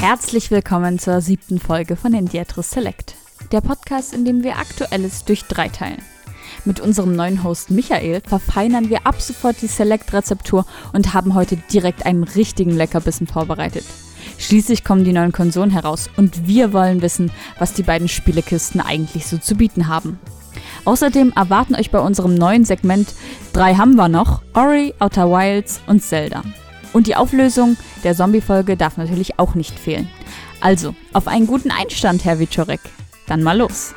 Herzlich willkommen zur siebten Folge von Indiatris Select, der Podcast, in dem wir Aktuelles durch drei teilen. Mit unserem neuen Host Michael verfeinern wir ab sofort die Select-Rezeptur und haben heute direkt einen richtigen Leckerbissen vorbereitet. Schließlich kommen die neuen Konsolen heraus und wir wollen wissen, was die beiden Spielekisten eigentlich so zu bieten haben. Außerdem erwarten euch bei unserem neuen Segment drei haben wir noch, Ori, Outer Wilds und Zelda. Und die Auflösung der Zombie-Folge darf natürlich auch nicht fehlen. Also, auf einen guten Einstand, Herr Wiczorek. Dann mal los.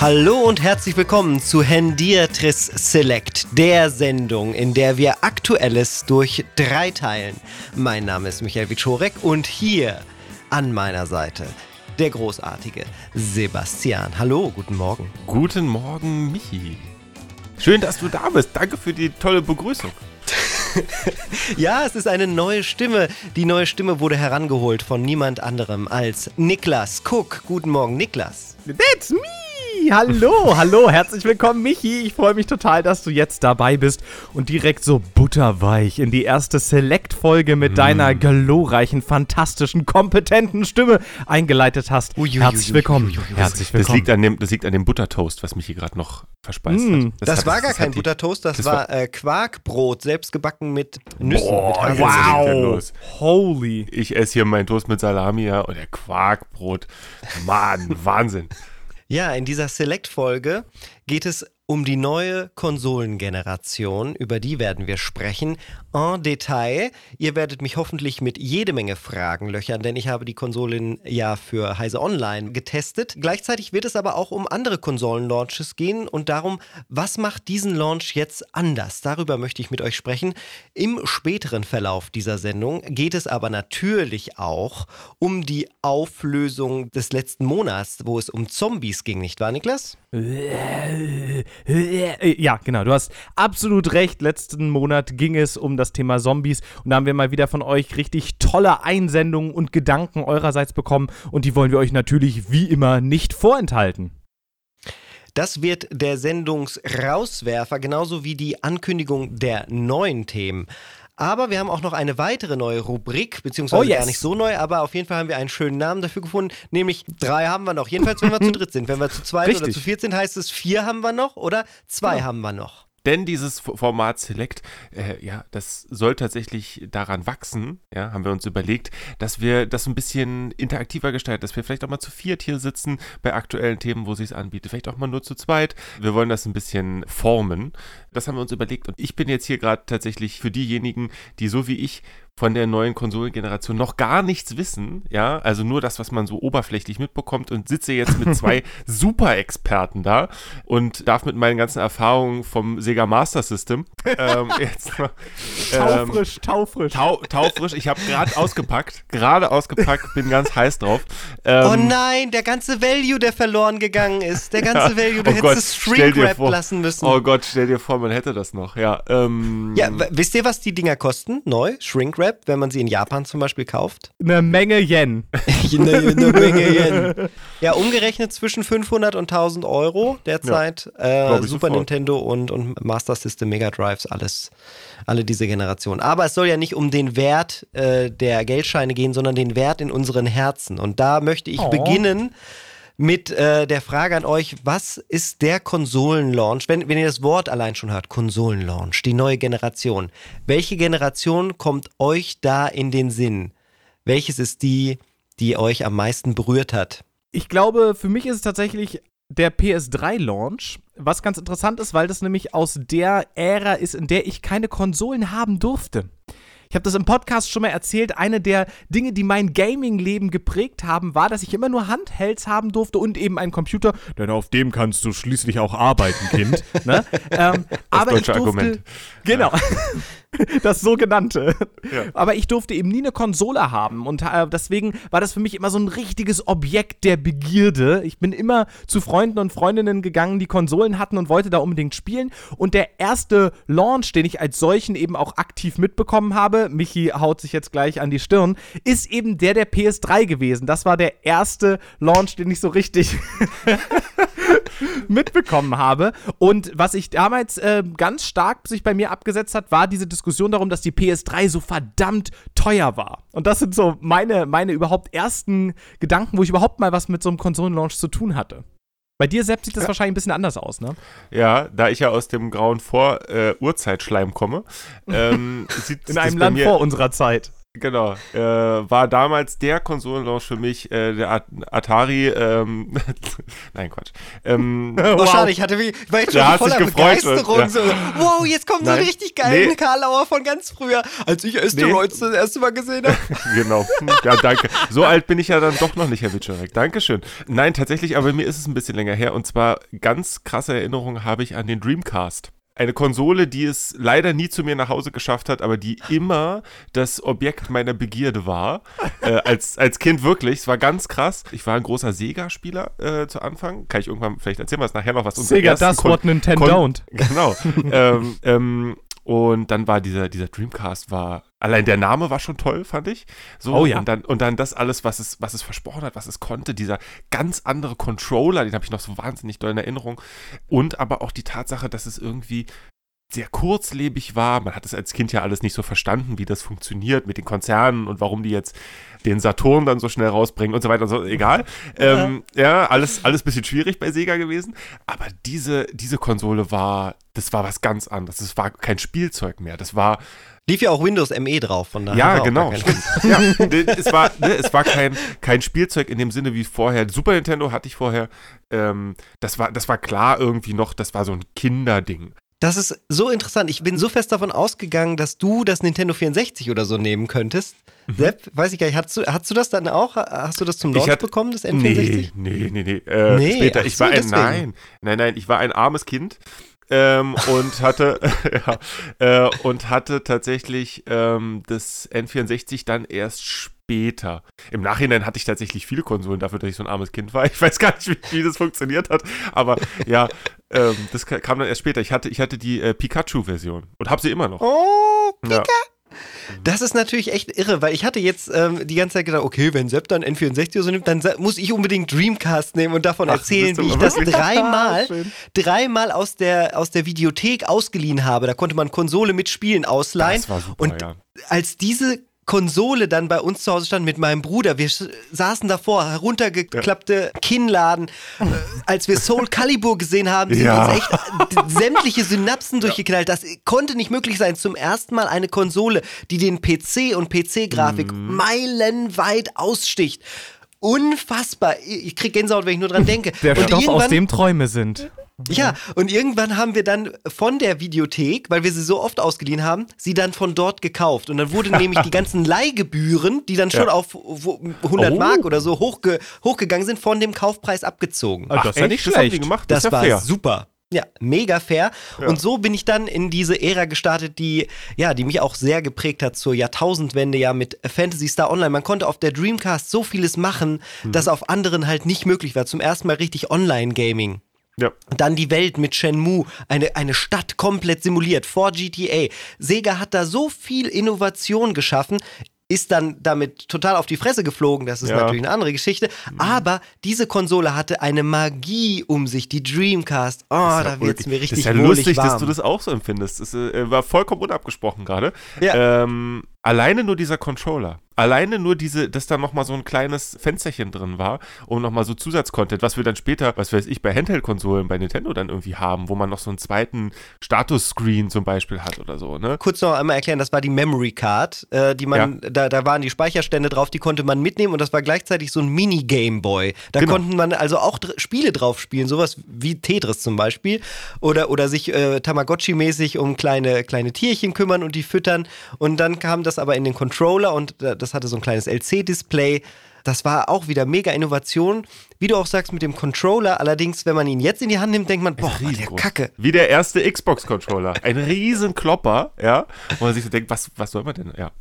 Hallo und herzlich willkommen zu Hendiatris Select, der Sendung, in der wir Aktuelles durch drei teilen. Mein Name ist Michael Wiczorek und hier an meiner Seite der großartige Sebastian. Hallo, guten Morgen. Guten Morgen, Michi. Schön, dass du da bist. Danke für die tolle Begrüßung. ja, es ist eine neue Stimme. Die neue Stimme wurde herangeholt von niemand anderem als Niklas Cook. Guten Morgen, Niklas. That's me! Hallo, hallo, herzlich willkommen, Michi. Ich freue mich total, dass du jetzt dabei bist und direkt so butterweich in die erste Select-Folge mit mm. deiner glorreichen, fantastischen, kompetenten Stimme eingeleitet hast. Ui, ui, herzlich ui, willkommen. Herzlich willkommen. Das liegt, an dem, das liegt an dem Buttertoast, was Michi gerade noch verspeist mm. hat. Das, das hat, war gar das kein Buttertoast, das, das war, äh, Quarkbrot, selbstgebacken mit Nüssen. Boah, mit wow. Holy. Ich esse hier meinen Toast mit Salami ja, und der Quarkbrot. Mann, Wahnsinn. Ja, in dieser Select-Folge geht es um die neue Konsolengeneration, über die werden wir sprechen, en Detail. Ihr werdet mich hoffentlich mit jede Menge Fragen löchern, denn ich habe die Konsolen ja für Heise Online getestet. Gleichzeitig wird es aber auch um andere Konsolen-Launches gehen und darum, was macht diesen Launch jetzt anders? Darüber möchte ich mit euch sprechen. Im späteren Verlauf dieser Sendung geht es aber natürlich auch um die Auflösung des letzten Monats, wo es um Zombies ging, nicht wahr, Niklas? Ja, genau, du hast absolut recht. Letzten Monat ging es um das Thema Zombies und da haben wir mal wieder von euch richtig tolle Einsendungen und Gedanken eurerseits bekommen und die wollen wir euch natürlich wie immer nicht vorenthalten. Das wird der Sendungsrauswerfer, genauso wie die Ankündigung der neuen Themen. Aber wir haben auch noch eine weitere neue Rubrik, beziehungsweise oh yes. gar nicht so neu, aber auf jeden Fall haben wir einen schönen Namen dafür gefunden, nämlich drei haben wir noch. Jedenfalls, wenn wir zu dritt sind. Wenn wir zu zweit Richtig. oder zu viert sind, heißt es vier haben wir noch oder zwei ja. haben wir noch. Denn dieses Format Select, äh, ja, das soll tatsächlich daran wachsen, ja, haben wir uns überlegt, dass wir das ein bisschen interaktiver gestalten, dass wir vielleicht auch mal zu viert hier sitzen bei aktuellen Themen, wo es anbietet, vielleicht auch mal nur zu zweit. Wir wollen das ein bisschen formen. Das haben wir uns überlegt und ich bin jetzt hier gerade tatsächlich für diejenigen, die so wie ich von der neuen Konsolengeneration noch gar nichts wissen, ja, also nur das, was man so oberflächlich mitbekommt und sitze jetzt mit zwei Super-Experten da und darf mit meinen ganzen Erfahrungen vom Sega Master System ähm, jetzt mal, ähm, taufrisch, taufrisch. Tau, taufrisch, ich habe gerade ausgepackt, gerade ausgepackt, bin ganz heiß drauf. Ähm, oh nein, der ganze Value, der verloren gegangen ist, der ganze Value, du oh hättest es Shrink lassen müssen. Oh Gott, stell dir vor, man hätte das noch, ja. Ähm, ja, wisst ihr, was die Dinger kosten? Neu? Shrink Wrap, wenn man sie in Japan zum Beispiel kauft? Eine Menge Yen. eine, eine, Menge Yen. Ja, umgerechnet zwischen 500 und 1000 Euro derzeit. Ja, äh, Super sofort. Nintendo und, und Master System Mega Drives, alles, alle diese Generationen. Aber es soll ja nicht um den Wert äh, der Geldscheine gehen, sondern den Wert in unseren Herzen. Und da möchte ich oh. beginnen mit äh, der Frage an euch, was ist der Konsolenlaunch, wenn, wenn ihr das Wort allein schon hört, Konsolenlaunch, die neue Generation. Welche Generation kommt euch da in den Sinn? Welches ist die, die euch am meisten berührt hat? Ich glaube, für mich ist es tatsächlich der PS3-Launch, was ganz interessant ist, weil das nämlich aus der Ära ist, in der ich keine Konsolen haben durfte. Ich habe das im Podcast schon mal erzählt. Eine der Dinge, die mein Gaming-Leben geprägt haben, war, dass ich immer nur Handhelds haben durfte und eben einen Computer. Denn auf dem kannst du schließlich auch arbeiten, Kind. ne? ähm, das aber deutsche ich durfte, Argument. Genau. Ja. das sogenannte. Ja. Aber ich durfte eben nie eine Konsole haben und äh, deswegen war das für mich immer so ein richtiges Objekt der Begierde. Ich bin immer zu Freunden und Freundinnen gegangen, die Konsolen hatten und wollte da unbedingt spielen. Und der erste Launch, den ich als solchen eben auch aktiv mitbekommen habe, Michi haut sich jetzt gleich an die Stirn, ist eben der der PS3 gewesen. Das war der erste Launch, den ich so richtig mitbekommen habe. Und was ich damals äh, ganz stark sich bei mir abgesetzt hat, war diese Diskussion darum, dass die PS3 so verdammt teuer war. Und das sind so meine, meine überhaupt ersten Gedanken, wo ich überhaupt mal was mit so einem Konsolenlaunch zu tun hatte. Bei dir, Sepp, sieht das ja. wahrscheinlich ein bisschen anders aus, ne? Ja, da ich ja aus dem grauen Vor-Uhrzeitschleim äh, komme. Ähm, sieht In einem Land vor unserer Zeit. Genau. Äh, war damals der Konsolenlaunch für mich, äh, der At Atari. Ähm, Nein, Quatsch. Ähm, oh, wow. schade, ich hatte wie, ich war jetzt schon voller Begeisterung. Und, ja. so, wow, jetzt kommt Nein. so richtig geil nee. Karlauer von ganz früher, als ich Asteroids nee. das erste Mal gesehen habe. genau. Ja, danke. So alt bin ich ja dann doch noch nicht, Herr Witschorek. Dankeschön. Nein, tatsächlich, aber mir ist es ein bisschen länger her. Und zwar ganz krasse Erinnerungen habe ich an den Dreamcast eine Konsole, die es leider nie zu mir nach Hause geschafft hat, aber die immer das Objekt meiner Begierde war. äh, als, als Kind wirklich. Es war ganz krass. Ich war ein großer Sega-Spieler äh, zu Anfang. Kann ich irgendwann vielleicht erzählen wir es nachher noch, was unser Sega, das what Nintendo don't. Genau. ähm, ähm, und dann war dieser, dieser Dreamcast war, allein der Name war schon toll, fand ich. So, oh ja. Und dann, und dann das alles, was es, was es versprochen hat, was es konnte, dieser ganz andere Controller, den habe ich noch so wahnsinnig doll in Erinnerung. Und aber auch die Tatsache, dass es irgendwie sehr kurzlebig war. Man hat es als Kind ja alles nicht so verstanden, wie das funktioniert mit den Konzernen und warum die jetzt den Saturn dann so schnell rausbringen und so weiter und so. Egal. Ja, ähm, ja alles, alles bisschen schwierig bei Sega gewesen. Aber diese, diese Konsole war, das war was ganz anderes. Das war kein Spielzeug mehr. Das war. Lief ja auch Windows ME drauf, von daher. Ja, genau. ja, es war, ne, es war kein, kein Spielzeug in dem Sinne wie vorher. Super Nintendo hatte ich vorher. Ähm, das, war, das war klar irgendwie noch, das war so ein Kinderding. Das ist so interessant. Ich bin so fest davon ausgegangen, dass du das Nintendo 64 oder so nehmen könntest. Mhm. Sepp, weiß ich gar nicht, hast du, hast du das dann auch? Hast du das zum Launch bekommen, das N64? Nee, nee, nee, nee. Äh, nee später. Ich so, war ein, nein, nein, nein, ich war ein armes Kind. Ähm, und hatte ja, äh, und hatte tatsächlich ähm, das N64 dann erst später. Im Nachhinein hatte ich tatsächlich viele Konsolen dafür, dass ich so ein armes Kind war. Ich weiß gar nicht, wie, wie das funktioniert hat, aber ja, ähm, das kam dann erst später. Ich hatte, ich hatte die äh, Pikachu-Version und habe sie immer noch. Oh, Pika! Ja. Das ist natürlich echt irre, weil ich hatte jetzt ähm, die ganze Zeit gedacht, okay, wenn Sepp dann N64 oder so nimmt, dann muss ich unbedingt Dreamcast nehmen und davon Ach, erzählen, wie ich das dreimal, dreimal aus der, aus der Videothek ausgeliehen habe. Da konnte man Konsole mit Spielen ausleihen. Das war super, und ja. als diese Konsole dann bei uns zu Hause stand mit meinem Bruder. Wir saßen davor, heruntergeklappte ja. Kinnladen. Äh, als wir Soul Calibur gesehen haben, sind ja. uns echt sämtliche Synapsen durchgeknallt. Das konnte nicht möglich sein. Zum ersten Mal eine Konsole, die den PC und PC-Grafik mhm. meilenweit aussticht. Unfassbar. Ich krieg Gänsehaut, wenn ich nur dran denke. Der und Stoff, aus dem Träume sind. Ja, und irgendwann haben wir dann von der Videothek, weil wir sie so oft ausgeliehen haben, sie dann von dort gekauft. Und dann wurden nämlich die ganzen Leihgebühren, die dann schon ja. auf 100 oh. Mark oder so hochge hochgegangen sind, von dem Kaufpreis abgezogen. Ach, das ist ja nicht schlecht. Das, haben die gemacht. das, das war fair. super. Ja, mega fair. Ja. Und so bin ich dann in diese Ära gestartet, die, ja, die mich auch sehr geprägt hat zur Jahrtausendwende, ja, mit Fantasy Star Online. Man konnte auf der Dreamcast so vieles machen, mhm. das auf anderen halt nicht möglich war. Zum ersten Mal richtig Online-Gaming. Ja. Dann die Welt mit Shenmue, eine, eine Stadt komplett simuliert vor GTA. Sega hat da so viel Innovation geschaffen ist dann damit total auf die Fresse geflogen. Das ist ja. natürlich eine andere Geschichte. Mhm. Aber diese Konsole hatte eine Magie um sich, die Dreamcast. Oh, ja da wird es mir richtig Das ist ja lustig, warm. dass du das auch so empfindest. Das äh, war vollkommen unabgesprochen gerade. Ja. Ähm, alleine nur dieser Controller alleine nur diese, dass da nochmal so ein kleines Fensterchen drin war, um nochmal so Zusatzcontent, was wir dann später, was weiß ich, bei Handheld-Konsolen bei Nintendo dann irgendwie haben, wo man noch so einen zweiten Status-Screen zum Beispiel hat oder so, ne? Kurz noch einmal erklären, das war die Memory Card, äh, die man, ja. da, da waren die Speicherstände drauf, die konnte man mitnehmen und das war gleichzeitig so ein Mini-Game Boy. Da genau. konnten man also auch Spiele drauf spielen, sowas wie Tetris zum Beispiel oder, oder sich äh, Tamagotchi-mäßig um kleine, kleine Tierchen kümmern und die füttern und dann kam das aber in den Controller und äh, das hatte so ein kleines LC-Display. Das war auch wieder mega Innovation. Wie du auch sagst, mit dem Controller. Allerdings, wenn man ihn jetzt in die Hand nimmt, denkt man, boah, der Kacke. Wie der erste Xbox-Controller. Ein riesen Klopper, ja. Wo man sich so denkt, was, was soll man denn? Ja.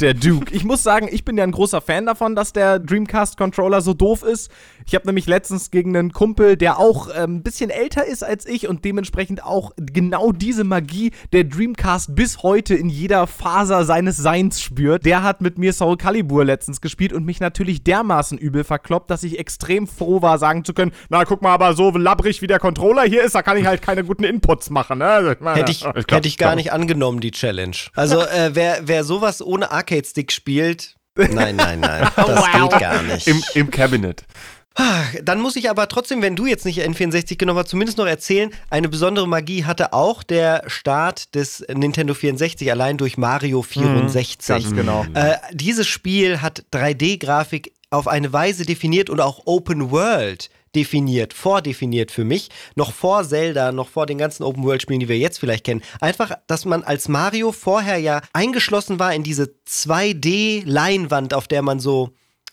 Der Duke. Ich muss sagen, ich bin ja ein großer Fan davon, dass der Dreamcast-Controller so doof ist. Ich habe nämlich letztens gegen einen Kumpel, der auch äh, ein bisschen älter ist als ich und dementsprechend auch genau diese Magie der Dreamcast bis heute in jeder Faser seines Seins spürt. Der hat mit mir Soul Calibur letztens gespielt und mich natürlich dermaßen übel verkloppt, dass ich extrem froh war, sagen zu können, na guck mal, aber so labbrig wie der Controller hier ist, da kann ich halt keine guten Inputs machen. Ne? Also, hätte ich, ich glaub, hätte ich gar nicht angenommen, die Challenge. Also äh, wer, wer sowas ohne Arcade-Stick spielt, nein, nein, nein, das wow. geht gar nicht. Im, Im Cabinet. Ah, dann muss ich aber trotzdem, wenn du jetzt nicht N64 genommen hast, zumindest noch erzählen, eine besondere Magie hatte auch der Start des Nintendo 64 allein durch Mario 64. Mhm, genau. Äh, dieses Spiel hat 3D-Grafik auf eine Weise definiert und auch Open World definiert, vordefiniert für mich, noch vor Zelda, noch vor den ganzen Open-World-Spielen, die wir jetzt vielleicht kennen. Einfach, dass man als Mario vorher ja eingeschlossen war in diese 2D-Leinwand, auf der man so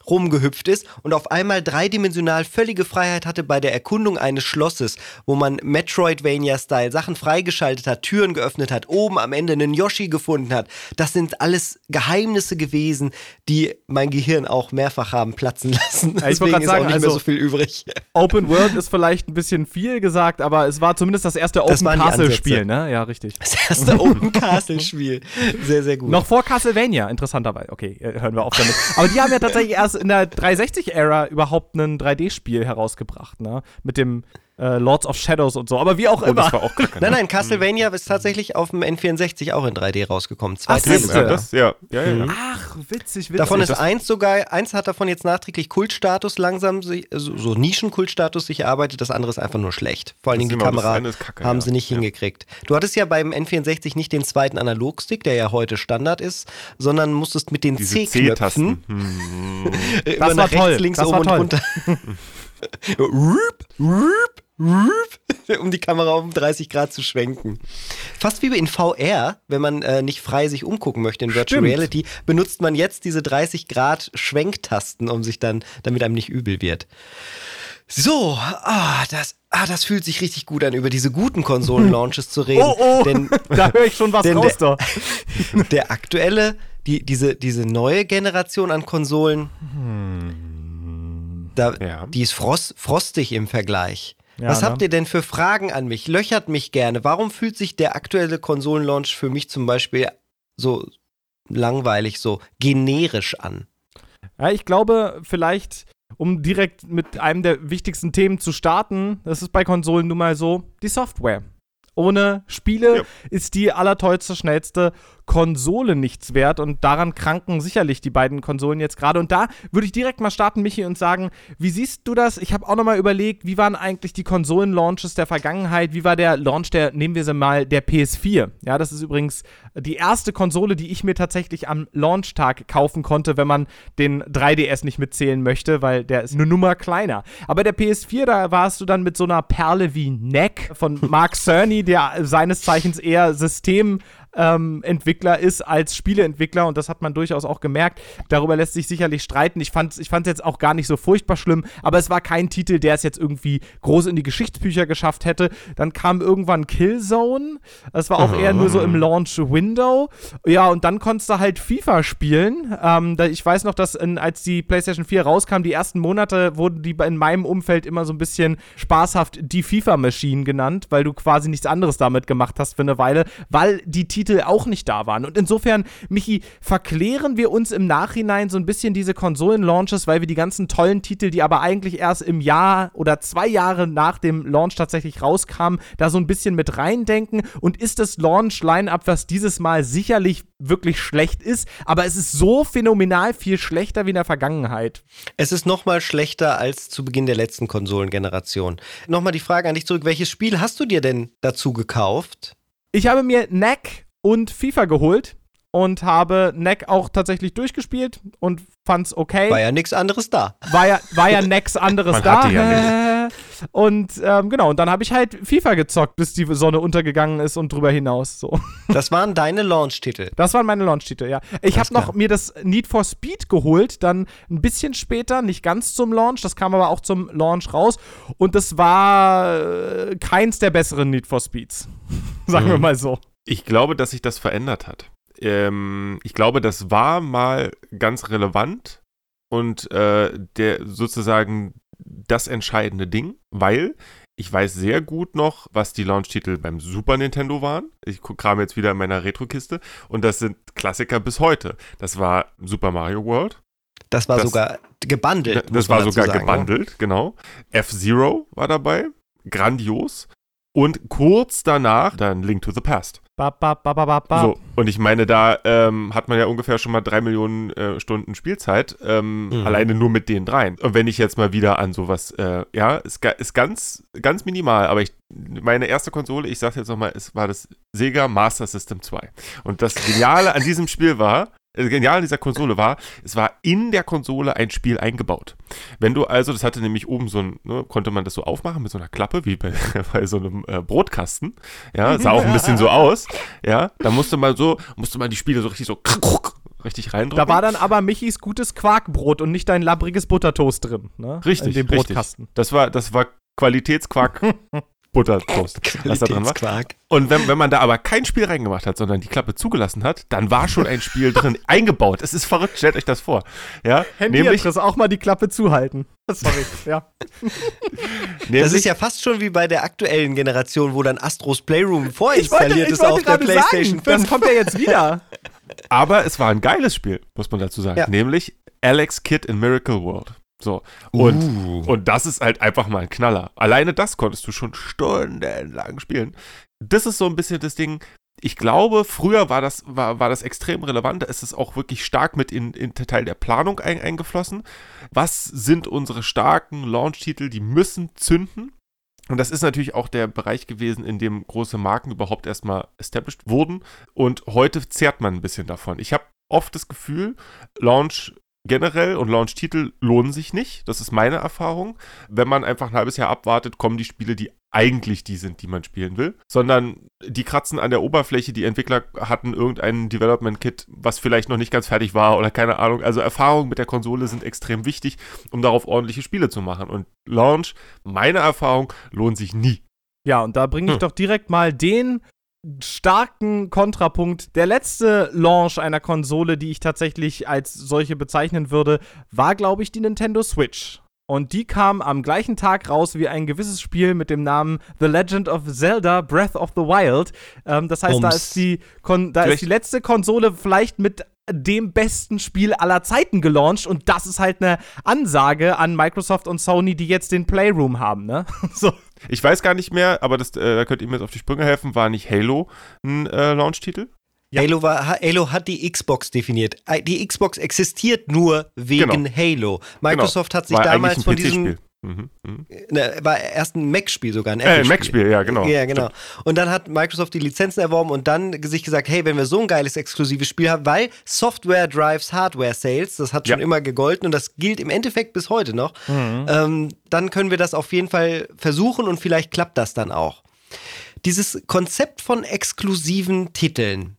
rumgehüpft ist und auf einmal dreidimensional völlige Freiheit hatte bei der Erkundung eines Schlosses, wo man Metroidvania-Style Sachen freigeschaltet hat, Türen geöffnet hat, oben am Ende einen Yoshi gefunden hat. Das sind alles Geheimnisse gewesen, die mein Gehirn auch mehrfach haben platzen lassen. Ja, ich Deswegen ist sagen, auch nicht also, mehr so viel übrig. Open World ist vielleicht ein bisschen viel gesagt, aber es war zumindest das erste Open Castle-Spiel, ne? Ja, richtig. Das erste Open Castle-Spiel. Sehr, sehr gut. Noch vor Castlevania, interessanterweise. Okay, äh, hören wir auf damit. Aber die haben ja tatsächlich erst in der 360-Ära überhaupt ein 3D-Spiel herausgebracht, ne? Mit dem äh, Lords of Shadows und so, aber wie auch oh, immer. Auch nein, nein, Castlevania ist tatsächlich auf dem N64 auch in 3D rausgekommen. Zwei Ach, ja, das, ja. Ja, ja, mhm. Ach, witzig, witzig. Davon ist eins sogar, eins hat davon jetzt nachträglich Kultstatus langsam, so, so Nischenkultstatus sich erarbeitet, das andere ist einfach nur schlecht. Vor allen Dingen die Kamera Kacke, haben sie nicht hingekriegt. Du hattest ja beim N64 nicht den zweiten Analogstick, der ja heute Standard ist, sondern musstest mit den C-Knöpfen hm. immer nach rechts, toll. links, das oben und runter. um die Kamera um 30 Grad zu schwenken. Fast wie in VR, wenn man äh, nicht frei sich umgucken möchte in Virtual Stimmt. Reality, benutzt man jetzt diese 30 Grad Schwenktasten, um sich dann, damit einem nicht übel wird. So, ah, das, ah, das fühlt sich richtig gut an, über diese guten Konsolen-Launches zu reden. Oh, oh, denn, da höre ich schon was raus der, da. Der aktuelle, die, diese, diese neue Generation an Konsolen, hm. da, ja. die ist frost, frostig im Vergleich. Ja, Was ne? habt ihr denn für Fragen an mich? Löchert mich gerne. Warum fühlt sich der aktuelle Konsolenlaunch für mich zum Beispiel so langweilig, so generisch an? Ja, ich glaube, vielleicht, um direkt mit einem der wichtigsten Themen zu starten, das ist bei Konsolen nun mal so, die Software. Ohne Spiele ja. ist die allertollste, schnellste Konsole nichts wert und daran kranken sicherlich die beiden Konsolen jetzt gerade. Und da würde ich direkt mal starten, Michi, und sagen, wie siehst du das? Ich habe auch nochmal überlegt, wie waren eigentlich die Konsolen-Launches der Vergangenheit? Wie war der Launch der, nehmen wir sie mal, der PS4? Ja, das ist übrigens die erste Konsole, die ich mir tatsächlich am Launchtag kaufen konnte, wenn man den 3DS nicht mitzählen möchte, weil der ist eine Nummer kleiner. Aber der PS4, da warst du dann mit so einer Perle wie Neck von Mark Cerny, der seines Zeichens eher System ähm, Entwickler ist als Spieleentwickler und das hat man durchaus auch gemerkt. Darüber lässt sich sicherlich streiten. Ich fand es ich jetzt auch gar nicht so furchtbar schlimm, aber es war kein Titel, der es jetzt irgendwie groß in die Geschichtsbücher geschafft hätte. Dann kam irgendwann Killzone. Das war auch eher nur so im Launch-Window. Ja, und dann konntest du halt FIFA spielen. Ähm, ich weiß noch, dass in, als die PlayStation 4 rauskam, die ersten Monate wurden die in meinem Umfeld immer so ein bisschen spaßhaft die FIFA-Maschinen genannt, weil du quasi nichts anderes damit gemacht hast für eine Weile, weil die Titel Titel auch nicht da waren. Und insofern, Michi, verklären wir uns im Nachhinein so ein bisschen diese Konsolen-Launches, weil wir die ganzen tollen Titel, die aber eigentlich erst im Jahr oder zwei Jahre nach dem Launch tatsächlich rauskamen, da so ein bisschen mit reindenken. Und ist das Launch-Line-Up, was dieses Mal sicherlich wirklich schlecht ist, aber es ist so phänomenal viel schlechter wie in der Vergangenheit. Es ist noch mal schlechter als zu Beginn der letzten Konsolengeneration. Nochmal die Frage an dich zurück, welches Spiel hast du dir denn dazu gekauft? Ich habe mir Knack und FIFA geholt und habe Neck auch tatsächlich durchgespielt und fand's okay. War ja nichts anderes da. War ja, war ja nix anderes Man da. Hatte ja und ähm, genau, und dann habe ich halt FIFA gezockt, bis die Sonne untergegangen ist und drüber hinaus. So. Das waren deine Launch-Titel. Das waren meine Launch-Titel, ja. Ich habe noch mir das Need for Speed geholt, dann ein bisschen später, nicht ganz zum Launch, das kam aber auch zum Launch raus. Und das war äh, keins der besseren Need for Speeds. Sagen mhm. wir mal so. Ich glaube, dass sich das verändert hat. Ähm, ich glaube, das war mal ganz relevant und äh, der sozusagen das entscheidende Ding, weil ich weiß sehr gut noch, was die Launch-Titel beim Super Nintendo waren. Ich kram jetzt wieder in meiner Retro-Kiste und das sind Klassiker bis heute. Das war Super Mario World, Das war das, sogar gebundelt. Das war sogar sagen, gebundelt, ja? genau. F-Zero war dabei. Grandios. Und kurz danach dann Link to the Past. Ba, ba, ba, so, und ich meine, da ähm, hat man ja ungefähr schon mal drei Millionen äh, Stunden Spielzeit, ähm, mhm. alleine nur mit den dreien. Und wenn ich jetzt mal wieder an sowas, äh, ja, ist, ist ganz, ganz minimal, aber ich, meine erste Konsole, ich sag's jetzt nochmal, es war das Sega Master System 2. Und das Geniale an diesem Spiel war, genial an dieser Konsole war, es war in der Konsole ein Spiel eingebaut. Wenn du also, das hatte nämlich oben so ein, ne, konnte man das so aufmachen mit so einer Klappe, wie bei, bei so einem äh, Brotkasten. Ja, sah auch ein bisschen so aus. Ja, da musste man so, musste man die Spiele so richtig so richtig reindrücken. Da war dann aber Michis gutes Quarkbrot und nicht dein labbriges Buttertoast drin, ne? Richtig, in dem Brotkasten. Richtig. Das war, das war Qualitätsquark Buttertoast, was da drin war. Und wenn, wenn man da aber kein Spiel reingemacht hat, sondern die Klappe zugelassen hat, dann war schon ein Spiel drin, eingebaut. Es ist verrückt, stellt euch das vor. Ja, Handy nämlich auch mal die Klappe zuhalten. Sorry, ja. das ist ja fast schon wie bei der aktuellen Generation, wo dann Astros Playroom vorinstalliert ist auf der PlayStation 5. Das kommt ja jetzt wieder. Aber es war ein geiles Spiel, muss man dazu sagen. Ja. Nämlich Alex Kidd in Miracle World. So. Und, uh. und das ist halt einfach mal ein Knaller. Alleine das konntest du schon stundenlang spielen. Das ist so ein bisschen das Ding. Ich glaube, früher war das, war, war das extrem relevant. Es ist auch wirklich stark mit in, in Teil der Planung ein, eingeflossen. Was sind unsere starken Launch-Titel? Die müssen zünden. Und das ist natürlich auch der Bereich gewesen, in dem große Marken überhaupt erstmal established wurden. Und heute zehrt man ein bisschen davon. Ich habe oft das Gefühl, Launch generell und Launch-Titel lohnen sich nicht. Das ist meine Erfahrung. Wenn man einfach ein halbes Jahr abwartet, kommen die Spiele, die eigentlich die sind, die man spielen will, sondern die kratzen an der Oberfläche. Die Entwickler hatten irgendein Development-Kit, was vielleicht noch nicht ganz fertig war oder keine Ahnung. Also Erfahrungen mit der Konsole sind extrem wichtig, um darauf ordentliche Spiele zu machen. Und Launch, meine Erfahrung, lohnt sich nie. Ja, und da bringe ich hm. doch direkt mal den starken Kontrapunkt. Der letzte Launch einer Konsole, die ich tatsächlich als solche bezeichnen würde, war, glaube ich, die Nintendo Switch. Und die kam am gleichen Tag raus wie ein gewisses Spiel mit dem Namen The Legend of Zelda Breath of the Wild. Ähm, das heißt, Ums. da, ist die, Kon da ist die letzte Konsole vielleicht mit dem besten Spiel aller Zeiten gelauncht und das ist halt eine Ansage an Microsoft und Sony, die jetzt den Playroom haben, ne? so. Ich weiß gar nicht mehr, aber das, äh, da könnt ihr mir jetzt auf die Sprünge helfen. War nicht Halo ein äh, Launch-Titel? Ja. Halo, war, Halo hat die Xbox definiert. Die Xbox existiert nur wegen genau. Halo. Microsoft genau. hat sich war damals von diesem Mhm, mh. Ne, war erst ein Mac-Spiel sogar, ein Äh, Mac-Spiel, ja, genau. Ja, genau. Und dann hat Microsoft die Lizenzen erworben und dann sich gesagt, hey, wenn wir so ein geiles exklusives Spiel haben, weil Software drives Hardware Sales, das hat schon ja. immer gegolten und das gilt im Endeffekt bis heute noch, mhm. ähm, dann können wir das auf jeden Fall versuchen und vielleicht klappt das dann auch. Dieses Konzept von exklusiven Titeln,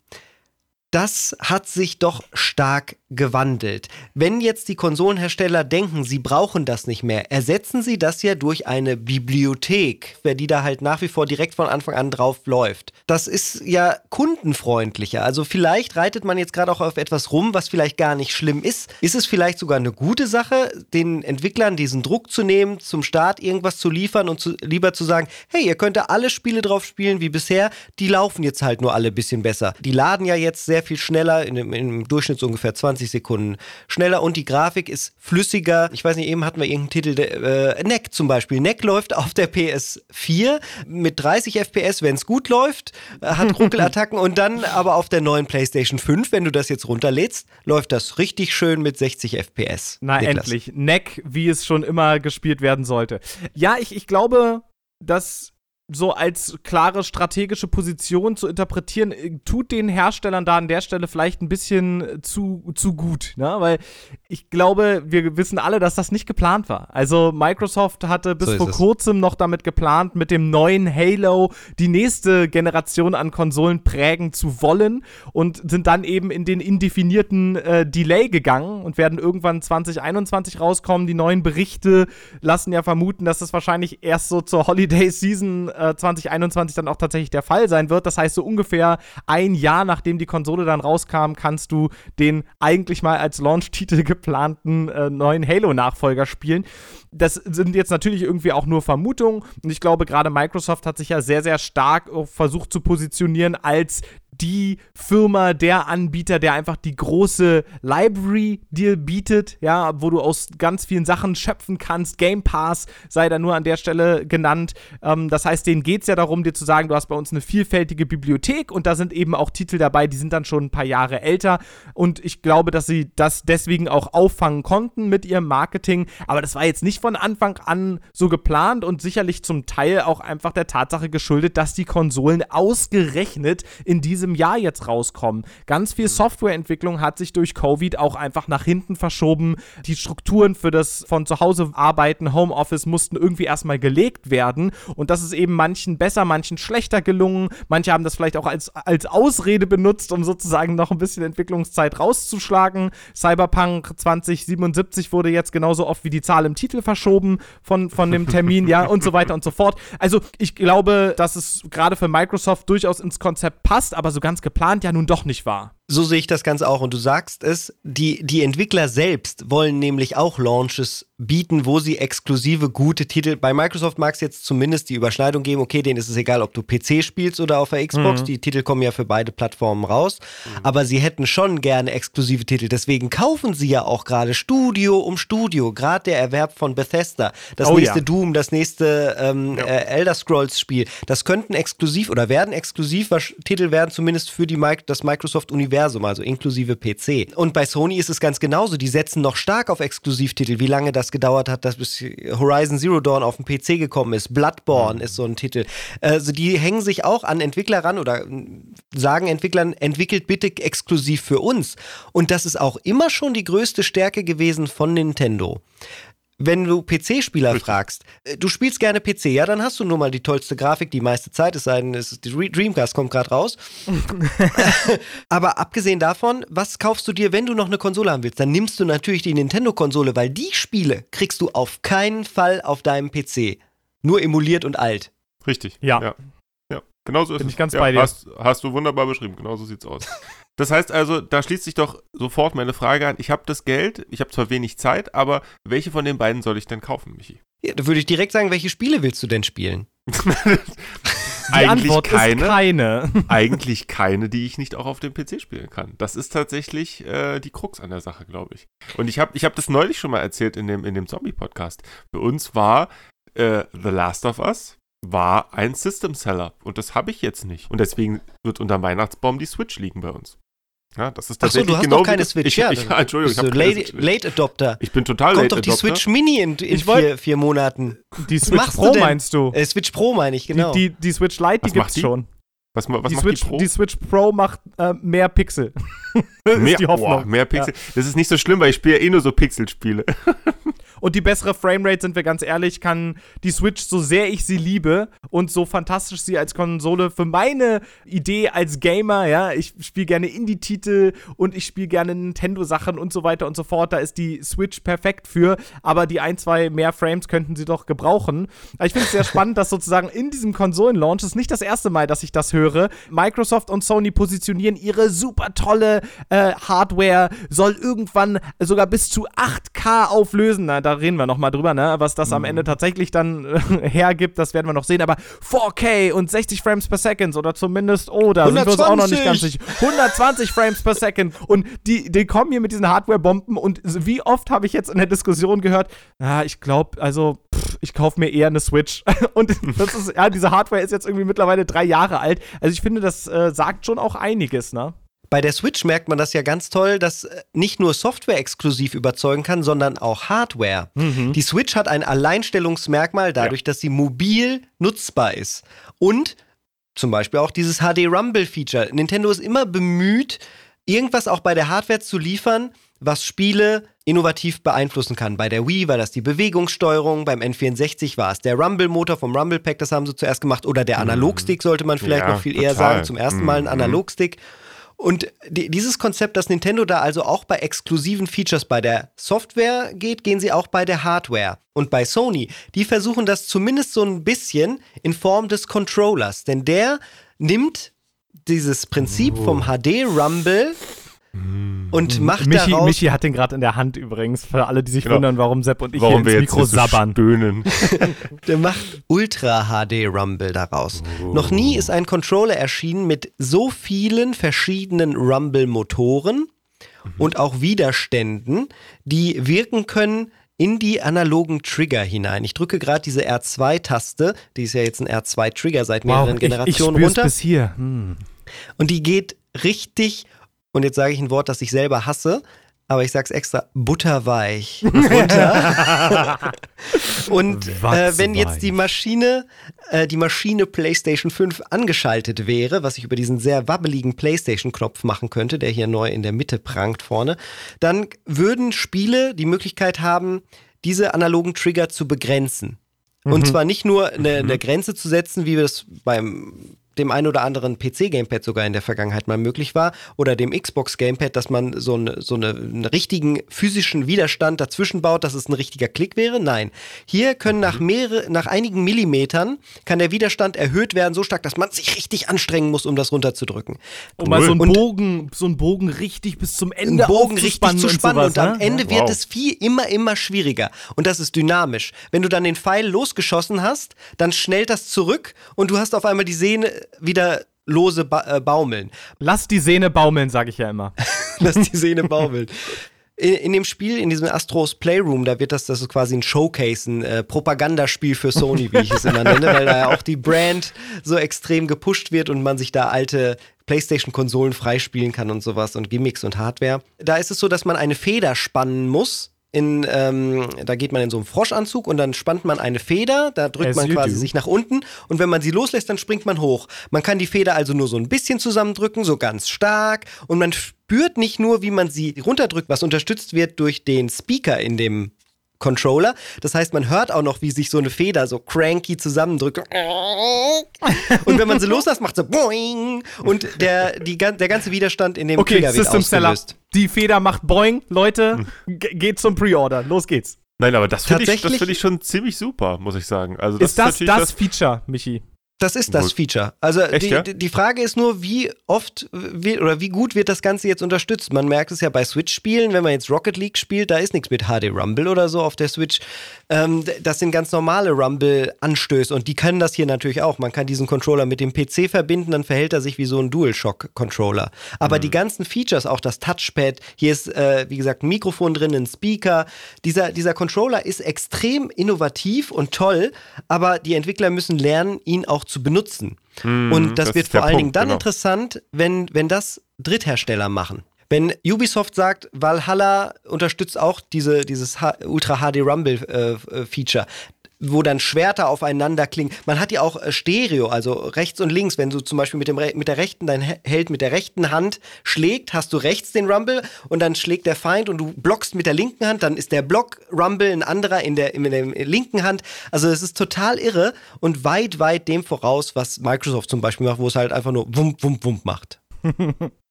das hat sich doch stark gewandelt. Wenn jetzt die Konsolenhersteller denken, sie brauchen das nicht mehr, ersetzen sie das ja durch eine Bibliothek, wer die da halt nach wie vor direkt von Anfang an drauf läuft. Das ist ja kundenfreundlicher. Also vielleicht reitet man jetzt gerade auch auf etwas rum, was vielleicht gar nicht schlimm ist. Ist es vielleicht sogar eine gute Sache, den Entwicklern diesen Druck zu nehmen, zum Start irgendwas zu liefern und zu, lieber zu sagen, hey, ihr könnt da alle Spiele drauf spielen wie bisher, die laufen jetzt halt nur alle ein bisschen besser. Die laden ja jetzt sehr viel schneller, in, im Durchschnitt so ungefähr 20 20 Sekunden schneller und die Grafik ist flüssiger. Ich weiß nicht, eben hatten wir irgendeinen Titel, äh, Neck zum Beispiel. Neck läuft auf der PS4 mit 30 FPS, wenn es gut läuft, äh, hat Ruckelattacken und dann aber auf der neuen PlayStation 5, wenn du das jetzt runterlädst, läuft das richtig schön mit 60 FPS. Na Niklas. endlich. Neck, wie es schon immer gespielt werden sollte. Ja, ich, ich glaube, dass so als klare strategische Position zu interpretieren, äh, tut den Herstellern da an der Stelle vielleicht ein bisschen zu, zu gut, ne? Weil ich glaube, wir wissen alle, dass das nicht geplant war. Also Microsoft hatte bis so vor kurzem noch damit geplant, mit dem neuen Halo die nächste Generation an Konsolen prägen zu wollen und sind dann eben in den indefinierten äh, Delay gegangen und werden irgendwann 2021 rauskommen. Die neuen Berichte lassen ja vermuten, dass es wahrscheinlich erst so zur Holiday Season 2021 äh, dann auch tatsächlich der Fall sein wird. Das heißt, so ungefähr ein Jahr nachdem die Konsole dann rauskam, kannst du den eigentlich mal als Launch-Titel geplanten äh, neuen Halo-Nachfolger spielen. Das sind jetzt natürlich irgendwie auch nur Vermutungen. Und ich glaube, gerade Microsoft hat sich ja sehr, sehr stark versucht zu positionieren als die Firma, der Anbieter, der einfach die große Library dir bietet, ja, wo du aus ganz vielen Sachen schöpfen kannst. Game Pass sei da nur an der Stelle genannt. Ähm, das heißt, denen geht es ja darum, dir zu sagen, du hast bei uns eine vielfältige Bibliothek und da sind eben auch Titel dabei, die sind dann schon ein paar Jahre älter. Und ich glaube, dass sie das deswegen auch auffangen konnten mit ihrem Marketing. Aber das war jetzt nicht von Anfang an so geplant und sicherlich zum Teil auch einfach der Tatsache geschuldet, dass die Konsolen ausgerechnet in diesem Jahr jetzt rauskommen. Ganz viel Softwareentwicklung hat sich durch Covid auch einfach nach hinten verschoben. Die Strukturen für das von zu Hause arbeiten, Homeoffice mussten irgendwie erstmal gelegt werden. Und das ist eben manchen besser, manchen schlechter gelungen. Manche haben das vielleicht auch als, als Ausrede benutzt, um sozusagen noch ein bisschen Entwicklungszeit rauszuschlagen. Cyberpunk 2077 wurde jetzt genauso oft wie die Zahl im Titel verschoben von, von dem Termin, ja, und so weiter und so fort. Also ich glaube, dass es gerade für Microsoft durchaus ins Konzept passt, aber so ganz geplant ja nun doch nicht war. So sehe ich das Ganze auch. Und du sagst es, die, die Entwickler selbst wollen nämlich auch Launches bieten, wo sie exklusive gute Titel. Bei Microsoft mag es jetzt zumindest die Überschneidung geben, okay, denen ist es egal, ob du PC spielst oder auf der Xbox. Mhm. Die Titel kommen ja für beide Plattformen raus. Mhm. Aber sie hätten schon gerne exklusive Titel. Deswegen kaufen sie ja auch gerade Studio um Studio. Gerade der Erwerb von Bethesda. Das oh, nächste ja. Doom, das nächste ähm, ja. äh, Elder Scrolls Spiel. Das könnten exklusiv oder werden exklusiv Titel werden, zumindest für die, das Microsoft-Universum, also inklusive PC. Und bei Sony ist es ganz genauso. Die setzen noch stark auf Exklusivtitel. Wie lange das das gedauert hat, dass bis Horizon Zero Dawn auf den PC gekommen ist. Bloodborne mhm. ist so ein Titel. Also die hängen sich auch an Entwickler ran oder sagen Entwicklern, entwickelt bitte exklusiv für uns. Und das ist auch immer schon die größte Stärke gewesen von Nintendo wenn du PC-Spieler fragst, äh, du spielst gerne PC, ja, dann hast du nur mal die tollste Grafik die meiste Zeit, es sei denn, es ist die Dreamcast kommt gerade raus. Aber abgesehen davon, was kaufst du dir, wenn du noch eine Konsole haben willst? Dann nimmst du natürlich die Nintendo-Konsole, weil die Spiele kriegst du auf keinen Fall auf deinem PC. Nur emuliert und alt. Richtig. Ja. Ja, ja. genau so ist Bin es. ich ganz ja, bei dir. Hast, hast du wunderbar beschrieben, genau so sieht's aus. Das heißt also, da schließt sich doch sofort meine Frage an. Ich habe das Geld, ich habe zwar wenig Zeit, aber welche von den beiden soll ich denn kaufen, Michi? Ja, da würde ich direkt sagen, welche Spiele willst du denn spielen? eigentlich keine, keine. eigentlich keine, die ich nicht auch auf dem PC spielen kann. Das ist tatsächlich äh, die Krux an der Sache, glaube ich. Und ich habe ich hab das neulich schon mal erzählt in dem, in dem Zombie-Podcast. Für uns war äh, The Last of Us war ein System Seller und das habe ich jetzt nicht. Und deswegen wird unter Weihnachtsbaum die Switch liegen bei uns. Ja, das ist tatsächlich Ach so, du hast genau doch keine Switch, ich, ja. Ich, Entschuldigung, ich habe late, late Adopter. Ich bin total Kommt Late Adopter. Kommt doch die Switch Mini in, in vier, vier, Monaten. Die Switch Pro du meinst du? Äh, Switch Pro meine ich, genau. Die, die, die Switch Lite, die gibt's die? schon. Was, was die macht Switch, die Pro? Die Switch Pro macht äh, mehr Pixel. mehr, ist die Hoffnung. Boah, mehr Pixel. Ja. Das ist nicht so schlimm, weil ich spiele eh nur so Pixel-Spiele. Und die bessere Framerate, sind wir ganz ehrlich, kann die Switch, so sehr ich sie liebe und so fantastisch sie als Konsole für meine Idee als Gamer, ja, ich spiele gerne Indie-Titel und ich spiele gerne Nintendo-Sachen und so weiter und so fort. Da ist die Switch perfekt für, aber die ein, zwei mehr Frames könnten sie doch gebrauchen. Ich finde es sehr spannend, dass sozusagen in diesem Konsolen-Launch ist nicht das erste Mal, dass ich das höre. Microsoft und Sony positionieren ihre super tolle äh, Hardware, soll irgendwann sogar bis zu 8K auflösen. Na, da reden wir nochmal drüber, ne? Was das mhm. am Ende tatsächlich dann äh, hergibt, das werden wir noch sehen. Aber 4K und 60 Frames per Second oder zumindest, oh, da 120. sind wir uns auch noch nicht ganz sicher. 120 Frames per Second. Und die, die kommen hier mit diesen Hardware-Bomben. Und wie oft habe ich jetzt in der Diskussion gehört, ja, ich glaube, also, pff, ich kaufe mir eher eine Switch. und das ist, ja, diese Hardware ist jetzt irgendwie mittlerweile drei Jahre alt. Also ich finde, das äh, sagt schon auch einiges, ne? Bei der Switch merkt man das ja ganz toll, dass äh, nicht nur Software exklusiv überzeugen kann, sondern auch Hardware. Mhm. Die Switch hat ein Alleinstellungsmerkmal dadurch, ja. dass sie mobil nutzbar ist. Und zum Beispiel auch dieses HD Rumble Feature. Nintendo ist immer bemüht, irgendwas auch bei der Hardware zu liefern, was Spiele innovativ beeinflussen kann. Bei der Wii war das die Bewegungssteuerung, beim N64 war es der Rumble-Motor vom Rumble Pack, das haben sie zuerst gemacht, oder der mhm. Analogstick, sollte man vielleicht ja, noch viel total. eher sagen, zum ersten Mal ein mhm. Und die, dieses Konzept, dass Nintendo da also auch bei exklusiven Features bei der Software geht, gehen sie auch bei der Hardware. Und bei Sony, die versuchen das zumindest so ein bisschen in Form des Controllers. Denn der nimmt dieses Prinzip oh. vom HD Rumble und macht Michi, daraus Michi hat den gerade in der Hand übrigens, für alle, die sich genau. wundern, warum Sepp und ich warum hier ins Mikro so sabbern. Stöhnen. Der macht Ultra HD Rumble daraus. Oh. Noch nie ist ein Controller erschienen mit so vielen verschiedenen Rumble Motoren mhm. und auch Widerständen, die wirken können in die analogen Trigger hinein. Ich drücke gerade diese R2-Taste, die ist ja jetzt ein R2-Trigger seit mehreren wow, Generationen ich, ich runter. bis hier. Hm. Und die geht richtig und jetzt sage ich ein Wort, das ich selber hasse, aber ich sag's extra, butterweich runter. und äh, wenn jetzt die Maschine, äh, die Maschine PlayStation 5 angeschaltet wäre, was ich über diesen sehr wabbeligen PlayStation-Knopf machen könnte, der hier neu in der Mitte prangt vorne, dann würden Spiele die Möglichkeit haben, diese analogen Trigger zu begrenzen. Und mhm. zwar nicht nur eine, eine, mhm. Grenze zu setzen, wie wir es beim dem ein oder anderen PC-Gamepad sogar in der Vergangenheit mal möglich war oder dem Xbox-Gamepad, dass man so, eine, so eine, einen richtigen physischen Widerstand dazwischen baut, dass es ein richtiger Klick wäre. Nein. Hier können nach, mehrere, nach einigen Millimetern kann der Widerstand erhöht werden, so stark, dass man sich richtig anstrengen muss, um das runterzudrücken. Um mal so einen Bogen, so einen Bogen richtig bis zum Ende einen Bogen richtig zu spannen und, sowas, und am Ende ja? wird wow. es viel immer, immer schwieriger. Und das ist dynamisch. Wenn du dann den Pfeil losgeschossen hast, dann schnellt das zurück und du hast auf einmal die Sehne wieder lose ba äh, baumeln. Lass die Sehne baumeln, sage ich ja immer. Lass die Sehne baumeln. In, in, dem Spiel, in diesem Astros Playroom, da wird das, das ist quasi ein Showcase, ein äh, Propagandaspiel für Sony, wie ich es immer nenne, weil da ja auch die Brand so extrem gepusht wird und man sich da alte PlayStation-Konsolen freispielen kann und sowas und Gimmicks und Hardware. Da ist es so, dass man eine Feder spannen muss in, ähm, da geht man in so einen Froschanzug und dann spannt man eine Feder, da drückt As man quasi do. sich nach unten und wenn man sie loslässt, dann springt man hoch. Man kann die Feder also nur so ein bisschen zusammendrücken, so ganz stark und man spürt nicht nur, wie man sie runterdrückt, was unterstützt wird durch den Speaker in dem Controller. Das heißt, man hört auch noch, wie sich so eine Feder so cranky zusammendrückt. Und wenn man sie loslässt, macht sie boing. Und der, die, der ganze Widerstand in dem okay, Trigger wird System ausgelöst. Seller. Die Feder macht boing. Leute, geht zum Pre-Order. Los geht's. Nein, aber das finde ich, find ich schon ziemlich super, muss ich sagen. Also das ist das ist das, das Feature, Michi? Das ist das Feature. Also Echt, die, ja? die Frage ist nur, wie oft wie, oder wie gut wird das Ganze jetzt unterstützt? Man merkt es ja bei Switch-Spielen, wenn man jetzt Rocket League spielt, da ist nichts mit HD Rumble oder so auf der Switch. Ähm, das sind ganz normale Rumble-Anstöße und die können das hier natürlich auch. Man kann diesen Controller mit dem PC verbinden, dann verhält er sich wie so ein DualShock-Controller. Aber mhm. die ganzen Features, auch das Touchpad, hier ist, äh, wie gesagt, ein Mikrofon drin, ein Speaker. Dieser, dieser Controller ist extrem innovativ und toll, aber die Entwickler müssen lernen, ihn auch zu benutzen. Mm, und das, das wird vor allen Punkt, Dingen dann genau. interessant, wenn, wenn das Dritthersteller machen. Wenn Ubisoft sagt, Valhalla unterstützt auch diese, dieses Ultra HD Rumble äh, äh, Feature, wo dann Schwerter aufeinander klingen. Man hat ja auch äh, Stereo, also rechts und links. Wenn du zum Beispiel mit, dem mit der rechten, dein Held mit der rechten Hand schlägt, hast du rechts den Rumble und dann schlägt der Feind und du blockst mit der linken Hand, dann ist der Block Rumble ein anderer in der, in der linken Hand. Also es ist total irre und weit, weit dem voraus, was Microsoft zum Beispiel macht, wo es halt einfach nur wump, wump, wump macht.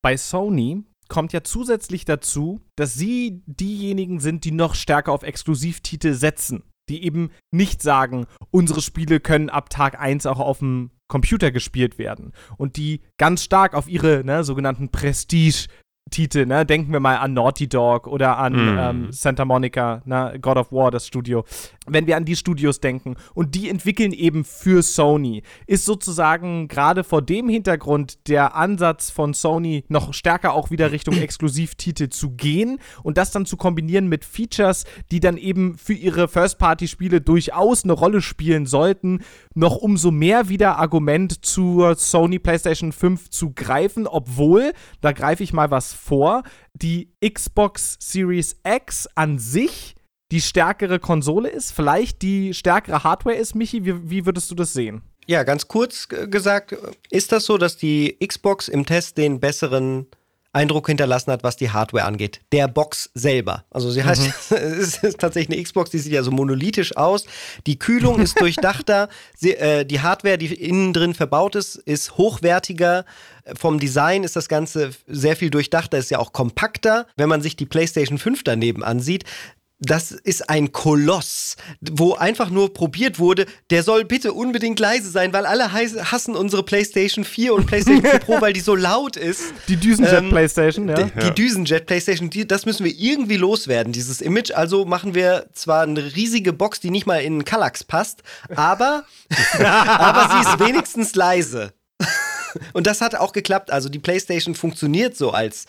Bei Sony kommt ja zusätzlich dazu, dass sie diejenigen sind, die noch stärker auf Exklusivtitel setzen die eben nicht sagen, unsere Spiele können ab Tag 1 auch auf dem Computer gespielt werden und die ganz stark auf ihre ne, sogenannten Prestige Titel, ne? Denken wir mal an Naughty Dog oder an mm. ähm, Santa Monica, ne? God of War, das Studio. Wenn wir an die Studios denken. Und die entwickeln eben für Sony, ist sozusagen gerade vor dem Hintergrund der Ansatz von Sony noch stärker auch wieder Richtung Exklusivtitel zu gehen und das dann zu kombinieren mit Features, die dann eben für ihre First-Party-Spiele durchaus eine Rolle spielen sollten, noch umso mehr wieder Argument zur Sony PlayStation 5 zu greifen, obwohl, da greife ich mal was vor, die Xbox Series X an sich die stärkere Konsole ist, vielleicht die stärkere Hardware ist, Michi, wie, wie würdest du das sehen? Ja, ganz kurz gesagt, ist das so, dass die Xbox im Test den besseren Eindruck hinterlassen hat, was die Hardware angeht. Der Box selber. Also sie heißt, mhm. es ist tatsächlich eine Xbox, die sieht ja so monolithisch aus. Die Kühlung ist durchdachter. Sie, äh, die Hardware, die innen drin verbaut ist, ist hochwertiger. Vom Design ist das Ganze sehr viel durchdachter, ist ja auch kompakter. Wenn man sich die PlayStation 5 daneben ansieht, das ist ein Koloss, wo einfach nur probiert wurde, der soll bitte unbedingt leise sein, weil alle hassen unsere PlayStation 4 und PlayStation 4 Pro, weil die so laut ist. Die Düsenjet ähm, PlayStation, ja. Die, die Düsenjet PlayStation, die, das müssen wir irgendwie loswerden, dieses Image. Also machen wir zwar eine riesige Box, die nicht mal in einen Kallax passt, aber, aber sie ist wenigstens leise. und das hat auch geklappt. Also die PlayStation funktioniert so als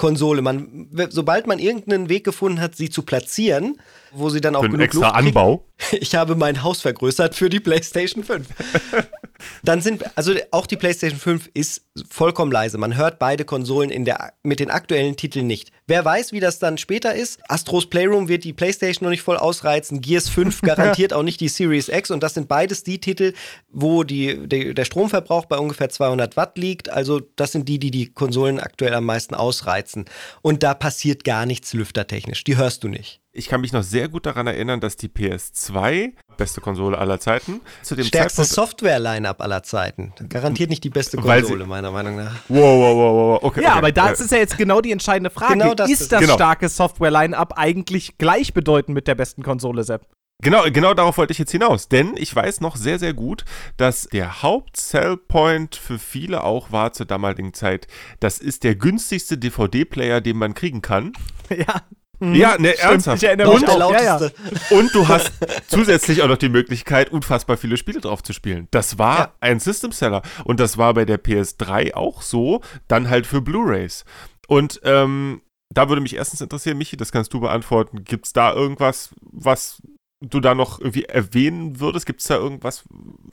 Konsole. Man, sobald man irgendeinen Weg gefunden hat, sie zu platzieren, wo sie dann auch für genug extra Luft Anbau. Ich habe mein Haus vergrößert für die PlayStation 5. dann sind also auch die PlayStation 5 ist vollkommen leise. Man hört beide Konsolen in der, mit den aktuellen Titeln nicht. Wer weiß, wie das dann später ist. Astros Playroom wird die PlayStation noch nicht voll ausreizen. Gears 5 garantiert auch nicht die Series X. Und das sind beides die Titel, wo die, die, der Stromverbrauch bei ungefähr 200 Watt liegt. Also das sind die, die die Konsolen aktuell am meisten ausreizen. Und da passiert gar nichts lüftertechnisch. Die hörst du nicht. Ich kann mich noch sehr gut daran erinnern, dass die PS2, beste Konsole aller Zeiten, zu dem Stärkste Software-Line-Up aller Zeiten. Garantiert nicht die beste Konsole, meiner Meinung nach. Wow, wow, wow, wow. Okay, ja, okay. aber das ist ja jetzt genau die entscheidende Frage. Genau das ist das genau. starke Software-Line-Up eigentlich gleichbedeutend mit der besten Konsole, Sepp? Genau, genau darauf wollte ich jetzt hinaus. Denn ich weiß noch sehr, sehr gut, dass der Haupt-Sellpoint für viele auch war zur damaligen Zeit, das ist der günstigste DVD-Player, den man kriegen kann. Ja. Mhm. Ja, ne, ernsthaft. Ich erinnere mich und, auch. Ja, ja. und du hast zusätzlich auch noch die Möglichkeit, unfassbar viele Spiele drauf zu spielen. Das war ja. ein System Seller. Und das war bei der PS3 auch so, dann halt für Blu-Rays. Und ähm, da würde mich erstens interessieren, Michi, das kannst du beantworten. Gibt es da irgendwas, was du da noch irgendwie erwähnen würdest? Gibt es da irgendwas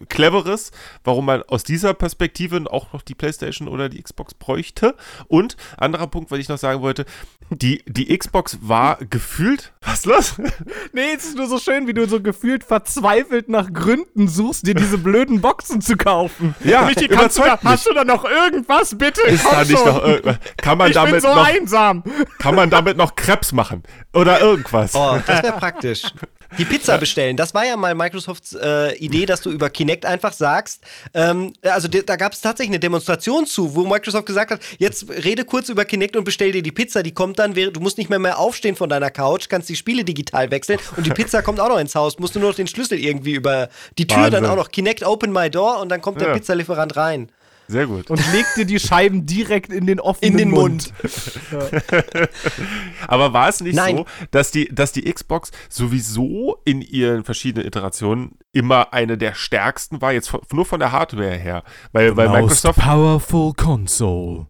Cleveres, warum man aus dieser Perspektive auch noch die PlayStation oder die Xbox bräuchte? Und anderer Punkt, was ich noch sagen wollte, die, die Xbox war gefühlt. Was ist los? Nee, es ist nur so schön, wie du so gefühlt verzweifelt nach Gründen suchst, dir diese blöden Boxen zu kaufen. Ja, Michi, kannst du da, hast du da noch irgendwas? Bitte, ist komm da nicht schon. Noch, kann man ich damit bin so noch, einsam. Kann man damit noch Krebs machen? Oder irgendwas? Oh, das wäre praktisch. Die Pizza bestellen. Das war ja mal Microsofts äh, Idee, dass du über Kinect einfach sagst. Ähm, also da gab es tatsächlich eine Demonstration zu, wo Microsoft gesagt hat: Jetzt rede kurz über Kinect und bestell dir die Pizza. Die kommt dann, du musst nicht mehr mehr aufstehen von deiner Couch, kannst die Spiele digital wechseln und die Pizza kommt auch noch ins Haus. Musst du nur noch den Schlüssel irgendwie über die Tür Wahnsinn. dann auch noch Kinect Open My Door und dann kommt der Pizzalieferant rein. Sehr gut. Und legt dir die Scheiben direkt in den offenen in den Mund. Mund. Aber war es nicht Nein. so, dass die, dass die Xbox sowieso in ihren verschiedenen Iterationen immer eine der stärksten war, jetzt nur von der Hardware her? Weil, weil Microsoft. Powerful Console.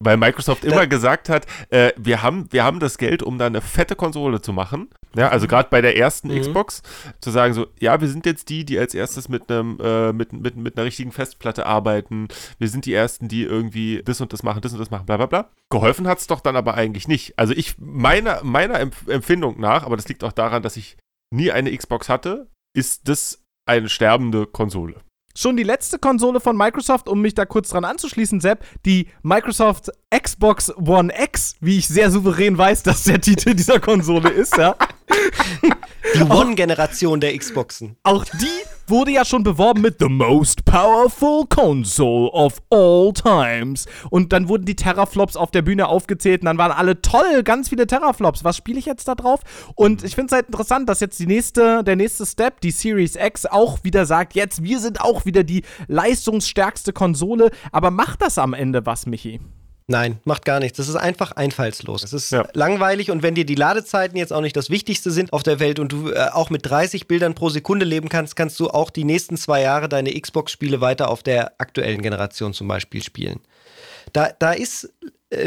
Weil Microsoft immer gesagt hat, äh, wir, haben, wir haben das Geld, um da eine fette Konsole zu machen. Ja, also mhm. gerade bei der ersten mhm. Xbox zu sagen so, ja, wir sind jetzt die, die als erstes mit einem äh, mit, mit, mit einer richtigen Festplatte arbeiten. Wir sind die ersten, die irgendwie das und das machen, das und das machen, bla bla bla. Geholfen hat es doch dann aber eigentlich nicht. Also ich meiner meiner Empfindung nach, aber das liegt auch daran, dass ich nie eine Xbox hatte, ist das eine sterbende Konsole schon die letzte Konsole von Microsoft, um mich da kurz dran anzuschließen, Sepp, die Microsoft Xbox One X, wie ich sehr souverän weiß, dass der Titel dieser Konsole ist, ja. Die One-Generation der Xboxen. Auch die wurde ja schon beworben mit The Most Powerful Console of All Times. Und dann wurden die Terraflops auf der Bühne aufgezählt und dann waren alle toll, ganz viele Terraflops. Was spiele ich jetzt da drauf? Und ich finde es halt interessant, dass jetzt die nächste, der nächste Step, die Series X, auch wieder sagt, jetzt, wir sind auch wieder die leistungsstärkste Konsole. Aber macht das am Ende was, Michi? Nein, macht gar nichts. Das ist einfach einfallslos. Es ist ja. langweilig und wenn dir die Ladezeiten jetzt auch nicht das Wichtigste sind auf der Welt und du äh, auch mit 30 Bildern pro Sekunde leben kannst, kannst du auch die nächsten zwei Jahre deine Xbox-Spiele weiter auf der aktuellen Generation zum Beispiel spielen. Da, da ist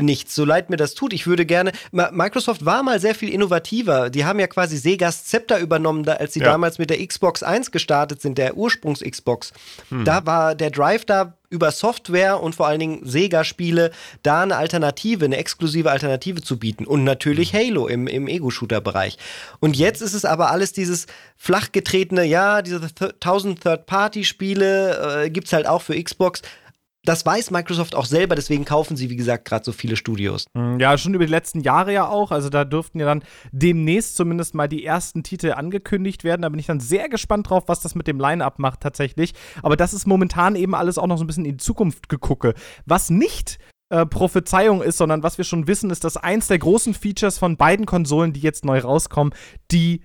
nichts, so leid mir das tut. Ich würde gerne. Microsoft war mal sehr viel innovativer. Die haben ja quasi Segas Zepter übernommen, als sie ja. damals mit der Xbox 1 gestartet sind, der Ursprungs-Xbox. Hm. Da war der Drive da über Software und vor allen Dingen Sega-Spiele da eine Alternative, eine exklusive Alternative zu bieten. Und natürlich hm. Halo im, im Ego-Shooter-Bereich. Und jetzt ist es aber alles dieses flachgetretene, ja, diese 1000 Third-Party-Spiele äh, gibt es halt auch für Xbox das weiß Microsoft auch selber, deswegen kaufen sie, wie gesagt, gerade so viele Studios. Hm, ja, schon über die letzten Jahre ja auch. Also da dürften ja dann demnächst zumindest mal die ersten Titel angekündigt werden. Da bin ich dann sehr gespannt drauf, was das mit dem Line-Up macht tatsächlich. Aber das ist momentan eben alles auch noch so ein bisschen in die Zukunft gegucke. Was nicht äh, Prophezeiung ist, sondern was wir schon wissen, ist, dass eins der großen Features von beiden Konsolen, die jetzt neu rauskommen, die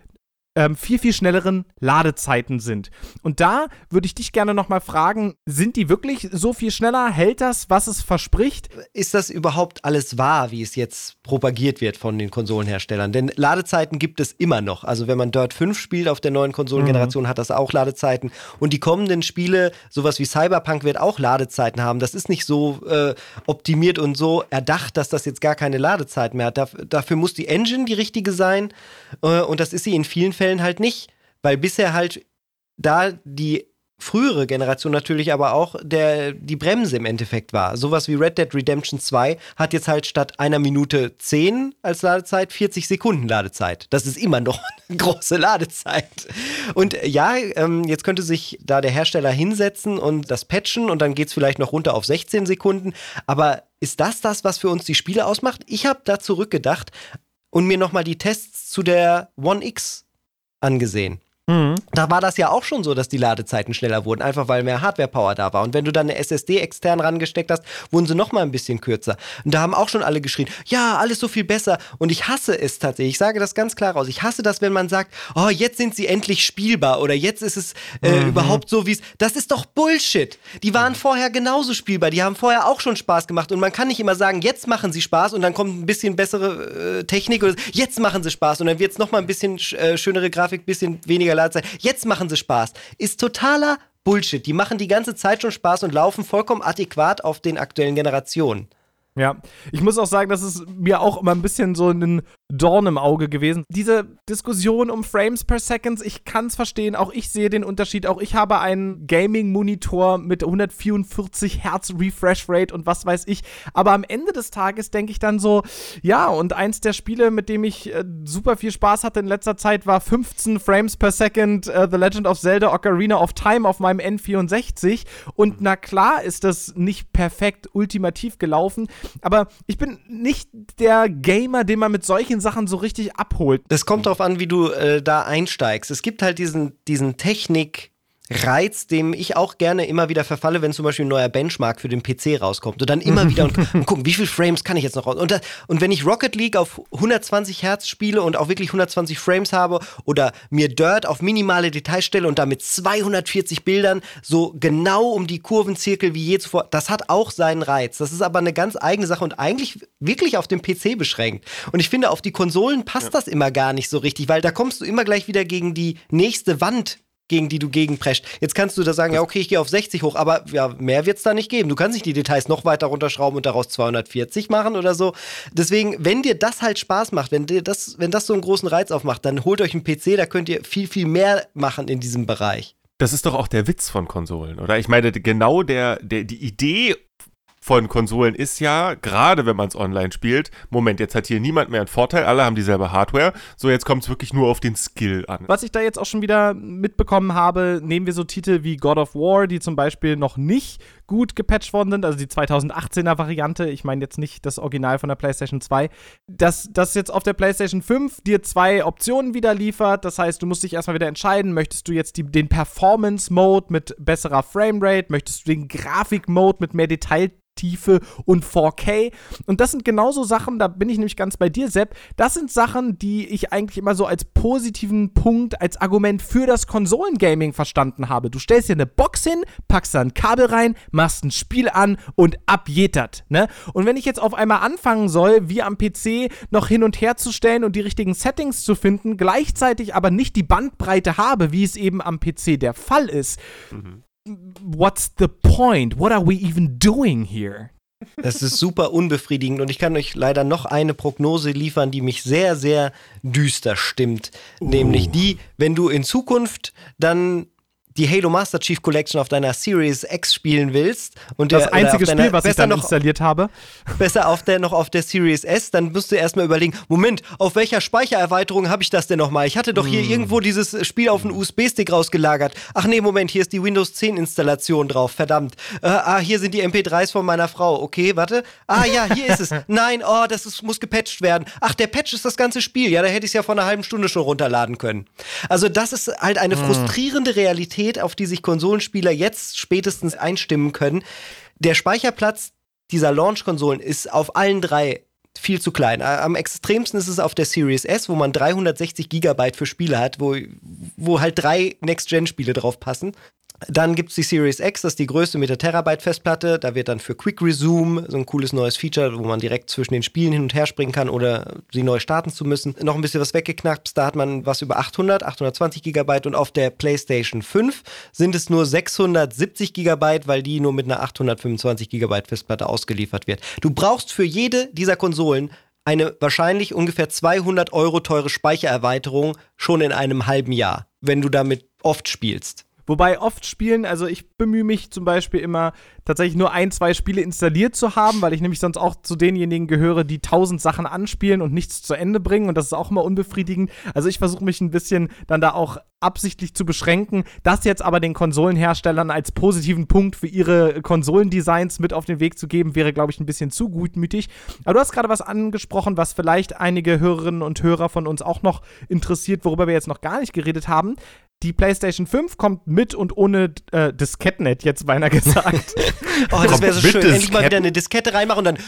ähm, viel, viel schnelleren Ladezeiten sind. Und da würde ich dich gerne nochmal fragen, sind die wirklich so viel schneller? Hält das, was es verspricht? Ist das überhaupt alles wahr, wie es jetzt propagiert wird von den Konsolenherstellern? Denn Ladezeiten gibt es immer noch. Also wenn man Dirt 5 spielt auf der neuen Konsolengeneration, mhm. hat das auch Ladezeiten. Und die kommenden Spiele, sowas wie Cyberpunk, wird auch Ladezeiten haben. Das ist nicht so äh, optimiert und so erdacht, dass das jetzt gar keine Ladezeiten mehr hat. dafür muss die Engine die richtige sein. Äh, und das ist sie in vielen Fällen Fällen halt nicht, weil bisher halt da die frühere Generation natürlich aber auch der, die Bremse im Endeffekt war. Sowas wie Red Dead Redemption 2 hat jetzt halt statt einer Minute 10 als Ladezeit 40 Sekunden Ladezeit. Das ist immer noch eine große Ladezeit. Und ja, ähm, jetzt könnte sich da der Hersteller hinsetzen und das patchen und dann geht es vielleicht noch runter auf 16 Sekunden. Aber ist das das, was für uns die Spiele ausmacht? Ich habe da zurückgedacht und mir nochmal die Tests zu der One X angesehen. Mhm. Da war das ja auch schon so, dass die Ladezeiten schneller wurden, einfach weil mehr Hardware-Power da war. Und wenn du dann eine SSD extern rangesteckt hast, wurden sie noch mal ein bisschen kürzer. Und da haben auch schon alle geschrien, ja, alles so viel besser. Und ich hasse es tatsächlich, ich sage das ganz klar raus, ich hasse das, wenn man sagt, oh, jetzt sind sie endlich spielbar oder jetzt ist es äh, mhm. überhaupt so, wie es, das ist doch Bullshit. Die waren mhm. vorher genauso spielbar, die haben vorher auch schon Spaß gemacht. Und man kann nicht immer sagen, jetzt machen sie Spaß und dann kommt ein bisschen bessere äh, Technik oder jetzt machen sie Spaß und dann wird es noch mal ein bisschen äh, schönere Grafik, bisschen weniger Ladezeit. Jetzt machen sie Spaß. Ist totaler Bullshit. Die machen die ganze Zeit schon Spaß und laufen vollkommen adäquat auf den aktuellen Generationen. Ja, ich muss auch sagen, das ist mir auch immer ein bisschen so ein Dorn im Auge gewesen. Diese Diskussion um Frames per Second, ich kann es verstehen, auch ich sehe den Unterschied. Auch ich habe einen Gaming-Monitor mit 144 Hertz Refresh Rate und was weiß ich. Aber am Ende des Tages denke ich dann so, ja, und eins der Spiele, mit dem ich äh, super viel Spaß hatte in letzter Zeit, war 15 Frames per Second äh, The Legend of Zelda Ocarina of Time auf meinem N64. Und na klar ist das nicht perfekt ultimativ gelaufen, aber ich bin nicht der Gamer, den man mit solchen Sachen so richtig abholt. Das kommt darauf an, wie du äh, da einsteigst. Es gibt halt diesen, diesen Technik- Reiz, dem ich auch gerne immer wieder verfalle, wenn zum Beispiel ein neuer Benchmark für den PC rauskommt. Und dann immer wieder und, und gucken, wie viele Frames kann ich jetzt noch raus. Und, das, und wenn ich Rocket League auf 120 Hertz spiele und auch wirklich 120 Frames habe oder mir Dirt auf minimale Details stelle und damit 240 Bildern so genau um die Kurvenzirkel wie je zuvor, das hat auch seinen Reiz. Das ist aber eine ganz eigene Sache und eigentlich wirklich auf den PC beschränkt. Und ich finde, auf die Konsolen passt ja. das immer gar nicht so richtig, weil da kommst du immer gleich wieder gegen die nächste Wand gegen die du gegenprescht. Jetzt kannst du da sagen, ja, okay, ich gehe auf 60 hoch, aber ja, mehr wird es da nicht geben. Du kannst nicht die Details noch weiter runterschrauben und daraus 240 machen oder so. Deswegen, wenn dir das halt Spaß macht, wenn dir das, wenn das so einen großen Reiz aufmacht, dann holt euch einen PC, da könnt ihr viel, viel mehr machen in diesem Bereich. Das ist doch auch der Witz von Konsolen, oder? Ich meine, genau der, der, die Idee von Konsolen ist ja, gerade wenn man es online spielt, Moment, jetzt hat hier niemand mehr einen Vorteil, alle haben dieselbe Hardware, so jetzt kommt es wirklich nur auf den Skill an. Was ich da jetzt auch schon wieder mitbekommen habe, nehmen wir so Titel wie God of War, die zum Beispiel noch nicht gut gepatcht worden sind, also die 2018er Variante, ich meine jetzt nicht das Original von der PlayStation 2, dass das jetzt auf der PlayStation 5 dir zwei Optionen wieder liefert, das heißt, du musst dich erstmal wieder entscheiden, möchtest du jetzt die, den Performance Mode mit besserer Framerate, möchtest du den Grafik Mode mit mehr Detail Tiefe und 4K. Und das sind genauso Sachen, da bin ich nämlich ganz bei dir, Sepp. Das sind Sachen, die ich eigentlich immer so als positiven Punkt, als Argument für das Konsolengaming verstanden habe. Du stellst dir eine Box hin, packst da ein Kabel rein, machst ein Spiel an und abjetert. Ne? Und wenn ich jetzt auf einmal anfangen soll, wie am PC noch hin und her zu stellen und die richtigen Settings zu finden, gleichzeitig aber nicht die Bandbreite habe, wie es eben am PC der Fall ist, mhm what's the point? What are we even doing here? Das ist super unbefriedigend und ich kann euch leider noch eine Prognose liefern, die mich sehr, sehr düster stimmt. Uh. Nämlich die, wenn du in Zukunft dann die Halo Master Chief Collection auf deiner Series X spielen willst und das der, einzige Spiel, was ich dann noch, installiert habe, besser auf der noch auf der Series S, dann musst du erstmal überlegen, Moment, auf welcher Speichererweiterung habe ich das denn nochmal? Ich hatte doch hier mm. irgendwo dieses Spiel auf einen USB-Stick rausgelagert. Ach nee, Moment, hier ist die Windows 10 Installation drauf, verdammt. Äh, ah, hier sind die MP3s von meiner Frau. Okay, warte. Ah ja, hier ist es. Nein, oh, das ist, muss gepatcht werden. Ach, der Patch ist das ganze Spiel. Ja, da hätte ich es ja vor einer halben Stunde schon runterladen können. Also das ist halt eine mm. frustrierende Realität Realität, auf die sich Konsolenspieler jetzt spätestens einstimmen können. Der Speicherplatz dieser Launch-Konsolen ist auf allen drei viel zu klein. Am extremsten ist es auf der Series S, wo man 360 Gigabyte für Spiele hat, wo, wo halt drei Next-Gen-Spiele drauf passen. Dann gibt es die Series X, das ist die größte mit der Terabyte-Festplatte. Da wird dann für Quick Resume so ein cooles neues Feature, wo man direkt zwischen den Spielen hin und her springen kann oder sie neu starten zu müssen. Noch ein bisschen was weggeknackt. Da hat man was über 800, 820 Gigabyte und auf der PlayStation 5 sind es nur 670 Gigabyte, weil die nur mit einer 825 Gigabyte Festplatte ausgeliefert wird. Du brauchst für jede dieser Konsolen eine wahrscheinlich ungefähr 200 Euro teure Speichererweiterung schon in einem halben Jahr, wenn du damit oft spielst. Wobei oft Spielen, also ich bemühe mich zum Beispiel immer tatsächlich nur ein, zwei Spiele installiert zu haben, weil ich nämlich sonst auch zu denjenigen gehöre, die tausend Sachen anspielen und nichts zu Ende bringen und das ist auch immer unbefriedigend. Also ich versuche mich ein bisschen dann da auch absichtlich zu beschränken. Das jetzt aber den Konsolenherstellern als positiven Punkt für ihre Konsolendesigns mit auf den Weg zu geben, wäre, glaube ich, ein bisschen zu gutmütig. Aber du hast gerade was angesprochen, was vielleicht einige Hörerinnen und Hörer von uns auch noch interessiert, worüber wir jetzt noch gar nicht geredet haben. Die PlayStation 5 kommt mit und ohne äh, Disketten, hätte jetzt beinahe gesagt. oh, das wäre so schön. Endlich mal wieder eine Diskette reinmachen und dann.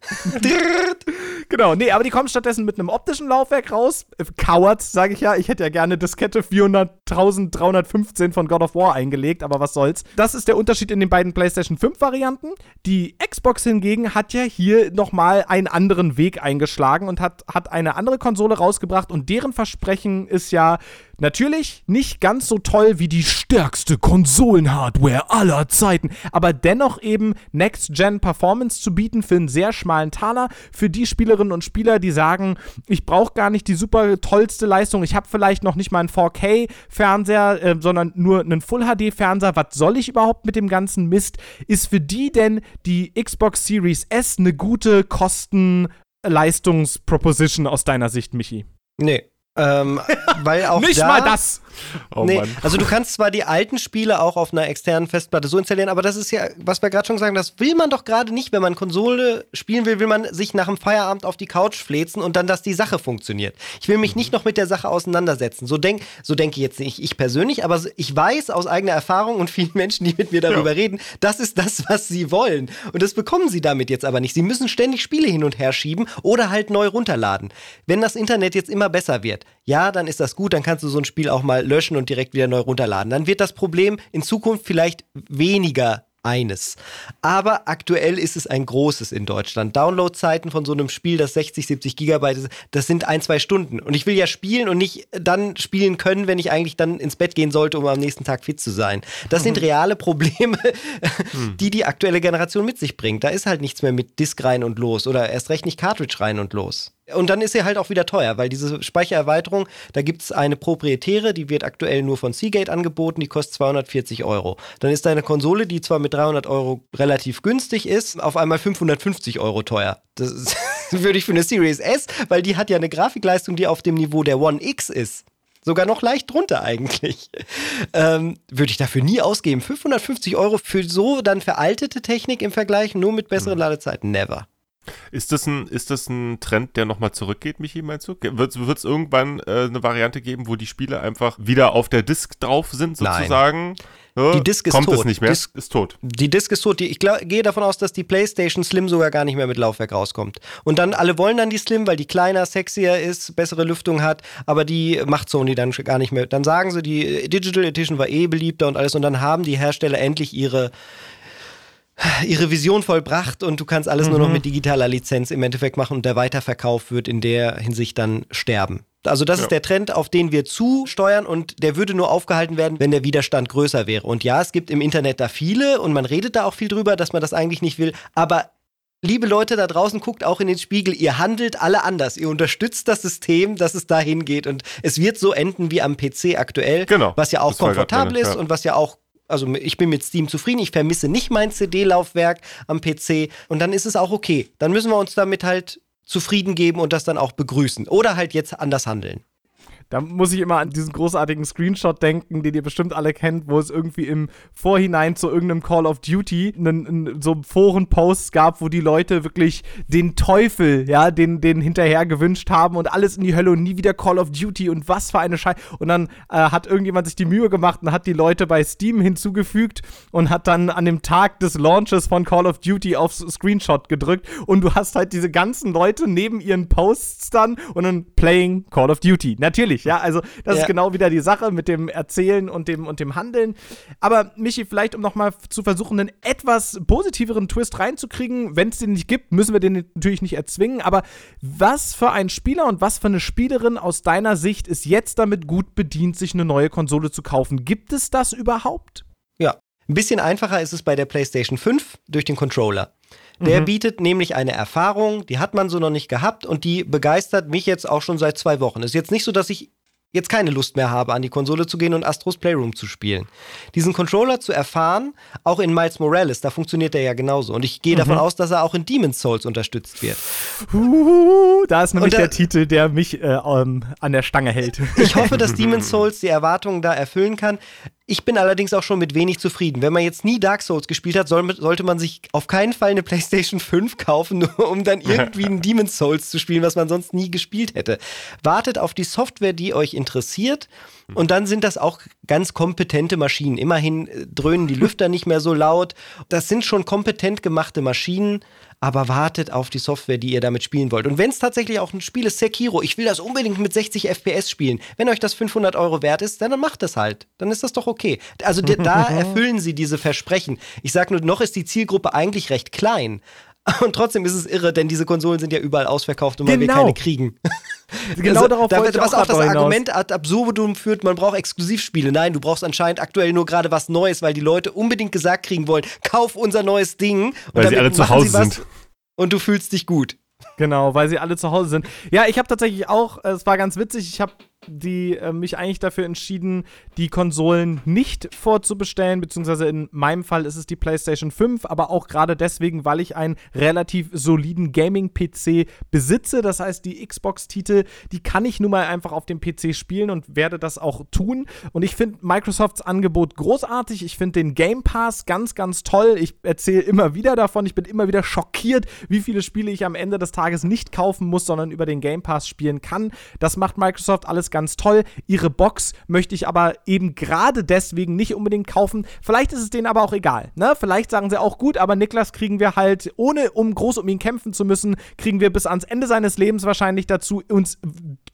genau, nee, aber die kommen stattdessen mit einem optischen Laufwerk raus. Coward, sage ich ja. Ich hätte ja gerne Diskette 400.315 von God of War eingelegt, aber was soll's. Das ist der Unterschied in den beiden PlayStation 5 Varianten. Die Xbox hingegen hat ja hier nochmal einen anderen Weg eingeschlagen und hat, hat eine andere Konsole rausgebracht und deren Versprechen ist ja, Natürlich nicht ganz so toll wie die stärkste Konsolenhardware aller Zeiten, aber dennoch eben Next-Gen-Performance zu bieten für einen sehr schmalen Taler. Für die Spielerinnen und Spieler, die sagen, ich brauche gar nicht die super tollste Leistung, ich habe vielleicht noch nicht mal einen 4K-Fernseher, äh, sondern nur einen Full-HD-Fernseher. Was soll ich überhaupt mit dem ganzen Mist? Ist für die denn die Xbox Series S eine gute Kosten-Leistungs-Proposition aus deiner Sicht, Michi? Nee, ähm, weil auch Nicht da, mal das! Oh nee, also du kannst zwar die alten Spiele auch auf einer externen Festplatte so installieren, aber das ist ja, was wir gerade schon sagen, das will man doch gerade nicht. Wenn man Konsole spielen will, will man sich nach dem Feierabend auf die Couch flezen und dann, dass die Sache funktioniert. Ich will mich nicht noch mit der Sache auseinandersetzen. So denke so denk ich jetzt nicht ich persönlich, aber ich weiß aus eigener Erfahrung und vielen Menschen, die mit mir darüber ja. reden, das ist das, was sie wollen. Und das bekommen sie damit jetzt aber nicht. Sie müssen ständig Spiele hin und her schieben oder halt neu runterladen. Wenn das Internet jetzt immer besser wird, ja, dann ist das gut, dann kannst du so ein Spiel auch mal löschen und direkt wieder neu runterladen. Dann wird das Problem in Zukunft vielleicht weniger eines. Aber aktuell ist es ein großes in Deutschland. Downloadzeiten von so einem Spiel, das 60, 70 Gigabyte ist, das sind ein, zwei Stunden. Und ich will ja spielen und nicht dann spielen können, wenn ich eigentlich dann ins Bett gehen sollte, um am nächsten Tag fit zu sein. Das sind mhm. reale Probleme, hm. die die aktuelle Generation mit sich bringt. Da ist halt nichts mehr mit Disk rein und los oder erst recht nicht Cartridge rein und los. Und dann ist sie halt auch wieder teuer, weil diese Speichererweiterung, da gibt es eine proprietäre, die wird aktuell nur von Seagate angeboten, die kostet 240 Euro. Dann ist deine Konsole, die zwar mit 300 Euro relativ günstig ist, auf einmal 550 Euro teuer. Das ist, würde ich für eine Series S, weil die hat ja eine Grafikleistung, die auf dem Niveau der One X ist. Sogar noch leicht drunter eigentlich. Ähm, würde ich dafür nie ausgeben. 550 Euro für so dann veraltete Technik im Vergleich, nur mit besseren hm. Ladezeiten. Never. Ist das ein, ist das ein Trend, der nochmal zurückgeht, Michi, meinst du? Wird es irgendwann äh, eine Variante geben, wo die Spiele einfach wieder auf der Disk drauf sind, sozusagen? Ja, die Disk ist kommt tot. Es nicht mehr? Disk ist tot. Die Disk ist tot. ich glaub, gehe davon aus, dass die PlayStation Slim sogar gar nicht mehr mit Laufwerk rauskommt. Und dann alle wollen dann die Slim, weil die kleiner, sexier ist, bessere Lüftung hat, aber die macht Sony dann gar nicht mehr. Dann sagen sie, die Digital Edition war eh beliebter und alles und dann haben die Hersteller endlich ihre ihre Vision vollbracht und du kannst alles mhm. nur noch mhm. mit digitaler Lizenz im Endeffekt machen und der Weiterverkauf wird in der Hinsicht dann sterben. Also das ja. ist der Trend, auf den wir zusteuern und der würde nur aufgehalten werden, wenn der Widerstand größer wäre. Und ja, es gibt im Internet da viele und man redet da auch viel drüber, dass man das eigentlich nicht will, aber Liebe Leute da draußen, guckt auch in den Spiegel. Ihr handelt alle anders. Ihr unterstützt das System, dass es dahin geht. Und es wird so enden wie am PC aktuell. Genau. Was ja auch komfortabel meine, ist ja. und was ja auch also ich bin mit Steam zufrieden, ich vermisse nicht mein CD-Laufwerk am PC und dann ist es auch okay. Dann müssen wir uns damit halt zufrieden geben und das dann auch begrüßen oder halt jetzt anders handeln. Da muss ich immer an diesen großartigen Screenshot denken, den ihr bestimmt alle kennt, wo es irgendwie im Vorhinein zu irgendeinem Call of Duty einen, einen, so Foren-Posts gab, wo die Leute wirklich den Teufel, ja, den, den hinterher gewünscht haben und alles in die Hölle und nie wieder Call of Duty und was für eine Scheiße. Und dann äh, hat irgendjemand sich die Mühe gemacht und hat die Leute bei Steam hinzugefügt und hat dann an dem Tag des Launches von Call of Duty aufs Screenshot gedrückt und du hast halt diese ganzen Leute neben ihren Posts dann und dann playing Call of Duty. Natürlich, ja, also das ja. ist genau wieder die Sache mit dem Erzählen und dem und dem Handeln. Aber Michi, vielleicht um nochmal zu versuchen, einen etwas positiveren Twist reinzukriegen, wenn es den nicht gibt, müssen wir den natürlich nicht erzwingen, aber was für ein Spieler und was für eine Spielerin aus deiner Sicht ist jetzt damit gut bedient, sich eine neue Konsole zu kaufen? Gibt es das überhaupt? Ja, ein bisschen einfacher ist es bei der PlayStation 5 durch den Controller. Der mhm. bietet nämlich eine Erfahrung, die hat man so noch nicht gehabt und die begeistert mich jetzt auch schon seit zwei Wochen. Ist jetzt nicht so, dass ich jetzt keine Lust mehr habe, an die Konsole zu gehen und Astros Playroom zu spielen. Diesen Controller zu erfahren, auch in Miles Morales, da funktioniert er ja genauso. Und ich gehe mhm. davon aus, dass er auch in Demon's Souls unterstützt wird. Uh, da ist nämlich da, der Titel, der mich äh, um, an der Stange hält. Ich hoffe, dass Demon's Souls die Erwartungen da erfüllen kann. Ich bin allerdings auch schon mit wenig zufrieden. Wenn man jetzt nie Dark Souls gespielt hat, soll, sollte man sich auf keinen Fall eine PlayStation 5 kaufen, nur um dann irgendwie ein Demon's Souls zu spielen, was man sonst nie gespielt hätte. Wartet auf die Software, die euch interessiert. Und dann sind das auch ganz kompetente Maschinen. Immerhin äh, dröhnen die Lüfter nicht mehr so laut. Das sind schon kompetent gemachte Maschinen aber wartet auf die Software, die ihr damit spielen wollt. Und wenn es tatsächlich auch ein Spiel ist, Sekiro, ich will das unbedingt mit 60 FPS spielen. Wenn euch das 500 Euro wert ist, dann macht es halt. Dann ist das doch okay. Also da erfüllen sie diese Versprechen. Ich sage nur, noch ist die Zielgruppe eigentlich recht klein. Und trotzdem ist es irre, denn diese Konsolen sind ja überall ausverkauft und genau. weil wir keine kriegen. Genau also, darauf da, wollte Was auch, auch das Argument ad absurdum führt, man braucht Exklusivspiele. Nein, du brauchst anscheinend aktuell nur gerade was Neues, weil die Leute unbedingt gesagt kriegen wollen, kauf unser neues Ding. Weil sie alle zu Hause sind. Und du fühlst dich gut. Genau, weil sie alle zu Hause sind. Ja, ich habe tatsächlich auch, es war ganz witzig, ich habe die äh, mich eigentlich dafür entschieden, die Konsolen nicht vorzubestellen, beziehungsweise in meinem Fall ist es die PlayStation 5, aber auch gerade deswegen, weil ich einen relativ soliden Gaming-PC besitze. Das heißt, die Xbox-Titel, die kann ich nun mal einfach auf dem PC spielen und werde das auch tun. Und ich finde Microsofts Angebot großartig. Ich finde den Game Pass ganz, ganz toll. Ich erzähle immer wieder davon. Ich bin immer wieder schockiert, wie viele Spiele ich am Ende des Tages nicht kaufen muss, sondern über den Game Pass spielen kann. Das macht Microsoft alles ganz toll. Ihre Box möchte ich aber eben gerade deswegen nicht unbedingt kaufen. Vielleicht ist es denen aber auch egal. Ne? Vielleicht sagen sie auch gut, aber Niklas kriegen wir halt, ohne um groß um ihn kämpfen zu müssen, kriegen wir bis ans Ende seines Lebens wahrscheinlich dazu, uns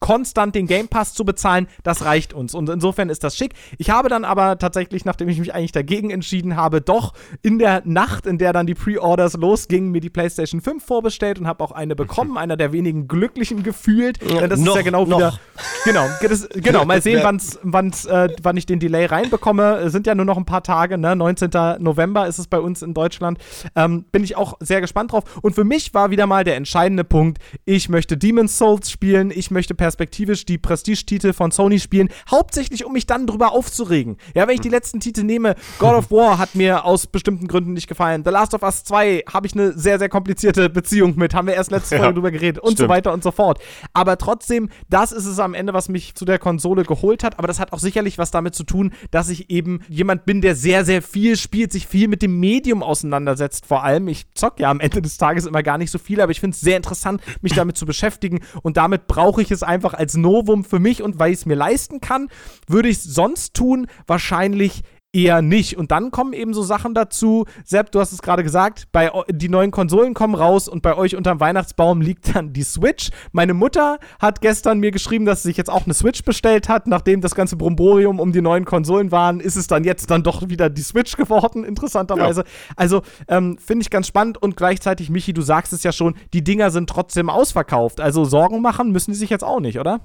konstant den Game Pass zu bezahlen. Das reicht uns. Und insofern ist das schick. Ich habe dann aber tatsächlich, nachdem ich mich eigentlich dagegen entschieden habe, doch in der Nacht, in der dann die Pre-Orders losgingen, mir die PlayStation 5 vorbestellt und habe auch eine bekommen. Einer der wenigen glücklichen gefühlt. Ja, das noch, ist ja genau noch. wieder. Genau, das, genau, mal sehen, wann's, wann's, äh, wann ich den Delay reinbekomme. Es sind ja nur noch ein paar Tage, ne? 19. November ist es bei uns in Deutschland. Ähm, bin ich auch sehr gespannt drauf. Und für mich war wieder mal der entscheidende Punkt, ich möchte Demon's Souls spielen, ich möchte perspektivisch die Prestige-Titel von Sony spielen, hauptsächlich um mich dann drüber aufzuregen. Ja, wenn ich die letzten Titel nehme, God of War hat mir aus bestimmten Gründen nicht gefallen. The Last of Us 2 habe ich eine sehr, sehr komplizierte Beziehung mit, haben wir erst letzte Folge ja, drüber geredet und stimmt. so weiter und so fort. Aber trotzdem, das ist es am Ende, was mich zu der Konsole geholt hat, aber das hat auch sicherlich was damit zu tun, dass ich eben jemand bin, der sehr, sehr viel spielt, sich viel mit dem Medium auseinandersetzt. Vor allem, ich zock ja am Ende des Tages immer gar nicht so viel, aber ich finde es sehr interessant, mich damit zu beschäftigen und damit brauche ich es einfach als Novum für mich und weil ich es mir leisten kann, würde ich es sonst tun, wahrscheinlich eher nicht. Und dann kommen eben so Sachen dazu. Sepp, du hast es gerade gesagt, bei, die neuen Konsolen kommen raus und bei euch unterm Weihnachtsbaum liegt dann die Switch. Meine Mutter hat gestern mir geschrieben, dass sie sich jetzt auch eine Switch bestellt hat. Nachdem das ganze Bromborium um die neuen Konsolen waren, ist es dann jetzt dann doch wieder die Switch geworden, interessanterweise. Ja. Also ähm, finde ich ganz spannend und gleichzeitig, Michi, du sagst es ja schon, die Dinger sind trotzdem ausverkauft. Also Sorgen machen müssen die sich jetzt auch nicht, oder?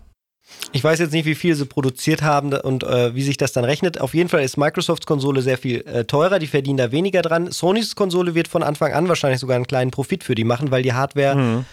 Ich weiß jetzt nicht, wie viel sie produziert haben und äh, wie sich das dann rechnet. Auf jeden Fall ist Microsofts Konsole sehr viel äh, teurer, die verdienen da weniger dran. Sonys Konsole wird von Anfang an wahrscheinlich sogar einen kleinen Profit für die machen, weil die Hardware mhm.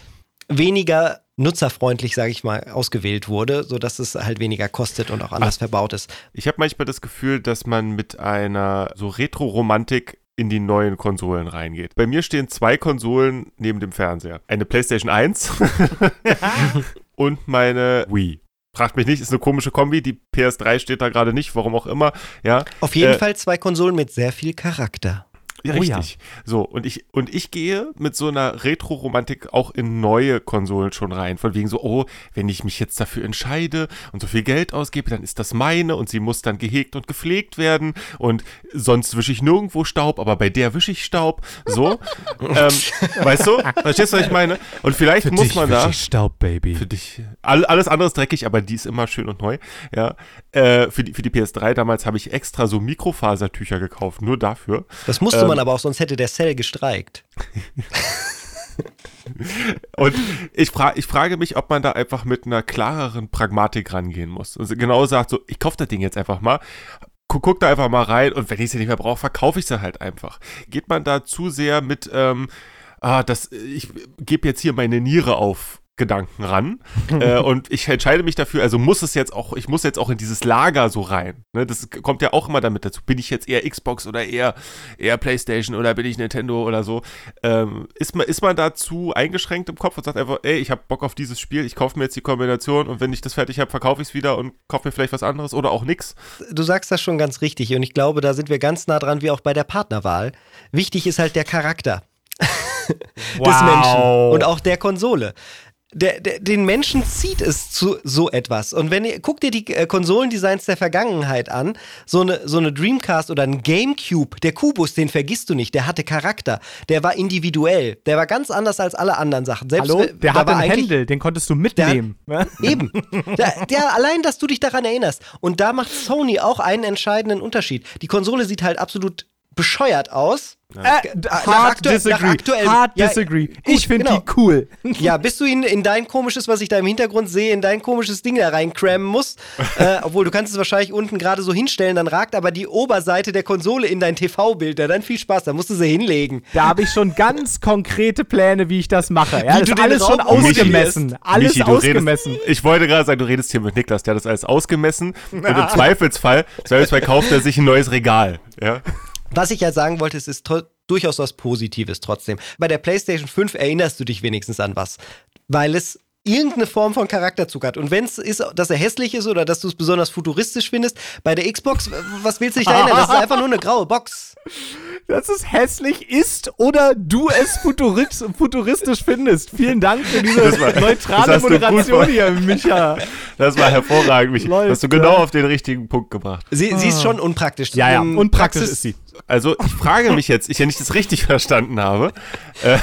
weniger nutzerfreundlich, sage ich mal, ausgewählt wurde, sodass es halt weniger kostet und auch anders Ach, verbaut ist. Ich habe manchmal das Gefühl, dass man mit einer so Retro-Romantik in die neuen Konsolen reingeht. Bei mir stehen zwei Konsolen neben dem Fernseher. Eine PlayStation 1 und meine Wii. Fragt mich nicht, ist eine komische Kombi. Die PS3 steht da gerade nicht, warum auch immer. Ja. Auf jeden äh, Fall zwei Konsolen mit sehr viel Charakter. Richtig. Oh ja. So, und ich, und ich gehe mit so einer Retro-Romantik auch in neue Konsolen schon rein. Von wegen so, oh, wenn ich mich jetzt dafür entscheide und so viel Geld ausgebe, dann ist das meine und sie muss dann gehegt und gepflegt werden. Und sonst wische ich nirgendwo Staub, aber bei der wische ich Staub. So. ähm, weißt du? Verstehst du, was ich meine? Und vielleicht für muss man da. Ich Staub, Baby. Für dich. All, alles andere ist dreckig, aber die ist immer schön und neu. Ja. Äh, für, die, für die PS3 damals habe ich extra so Mikrofasertücher gekauft, nur dafür. Das musste ähm, man aber auch, sonst hätte der Cell gestreikt. Und ich, fra ich frage mich, ob man da einfach mit einer klareren Pragmatik rangehen muss. Also genau sagt so, ich kaufe das Ding jetzt einfach mal, guck, guck da einfach mal rein und wenn ich sie nicht mehr brauche, verkaufe ich sie halt einfach. Geht man da zu sehr mit, ähm, ah, das, ich gebe jetzt hier meine Niere auf Gedanken ran. äh, und ich entscheide mich dafür, also muss es jetzt auch, ich muss jetzt auch in dieses Lager so rein. Ne? Das kommt ja auch immer damit dazu. Bin ich jetzt eher Xbox oder eher, eher Playstation oder bin ich Nintendo oder so? Ähm, ist, man, ist man dazu eingeschränkt im Kopf und sagt einfach, ey, ich habe Bock auf dieses Spiel, ich kaufe mir jetzt die Kombination und wenn ich das fertig habe, verkaufe ich es wieder und kaufe mir vielleicht was anderes oder auch nix? Du sagst das schon ganz richtig und ich glaube, da sind wir ganz nah dran, wie auch bei der Partnerwahl. Wichtig ist halt der Charakter. wow. des Menschen und auch der Konsole der, der, den Menschen zieht es zu so etwas. Und wenn ihr, guckt dir die äh, Konsolendesigns der Vergangenheit an, so eine, so eine Dreamcast oder ein Gamecube, der Kubus, den vergisst du nicht, der hatte Charakter, der war individuell, der war ganz anders als alle anderen Sachen. Selbst, Hallo, der hatte einen Händel, den konntest du mitnehmen. Der, eben. Der, der, allein, dass du dich daran erinnerst. Und da macht Sony auch einen entscheidenden Unterschied. Die Konsole sieht halt absolut bescheuert aus. Ja. Äh, hard disagree. Hard ja, disagree. Gut, ich finde genau. die cool. Ja, bis du ihn in dein komisches, was ich da im Hintergrund sehe, in dein komisches Ding da reincrammen musst. äh, obwohl du kannst es wahrscheinlich unten gerade so hinstellen, dann ragt aber die Oberseite der Konsole in dein TV-Bild. Dann viel Spaß, da musst du sie hinlegen. Da habe ich schon ganz konkrete Pläne, wie ich das mache. Ja, das ist alles schon ausgemessen. Michi, alles Michi, ausgemessen. Redest, ich wollte gerade sagen, du redest hier mit Niklas, der hat das alles ausgemessen. Und im Zweifelsfall, Zweifelsfall kauft er sich ein neues Regal. Ja. Was ich ja sagen wollte, es ist durchaus was Positives trotzdem. Bei der PlayStation 5 erinnerst du dich wenigstens an was, weil es irgendeine Form von Charakterzug hat. Und wenn es ist, dass er hässlich ist oder dass du es besonders futuristisch findest, bei der Xbox, was willst du dich da erinnern? Das ist einfach nur eine graue Box. Dass es hässlich ist oder du es futuristisch findest. Vielen Dank für diese war, neutrale Moderation hier, Micha. Das war hervorragend, Micha. Leute. Hast du genau auf den richtigen Punkt gebracht. Sie, sie ist schon unpraktisch. Ja, ja, unpraktisch ist sie. Also ich frage mich jetzt, ich ja nicht das richtig verstanden habe. Äh,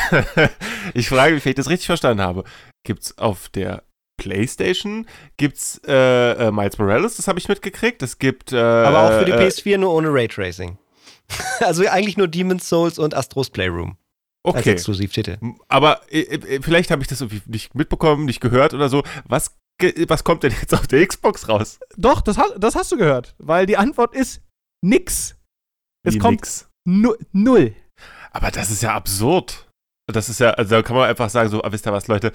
ich frage mich, wenn ich das richtig verstanden habe gibt es auf der PlayStation gibt's äh, äh, Miles Morales, das habe ich mitgekriegt. Es gibt äh, aber auch für die äh, PS4 nur ohne Raytracing. also eigentlich nur Demon's Souls und Astros Playroom. Okay. Als Exklusivtitel. Aber äh, äh, vielleicht habe ich das nicht mitbekommen, nicht gehört oder so. Was, was kommt denn jetzt auf der Xbox raus? Doch, das, das hast du gehört, weil die Antwort ist nix. Es kommt nix? Nu null. Aber das ist ja absurd. Das ist ja, also da kann man einfach sagen, so, ah, wisst ihr was, Leute,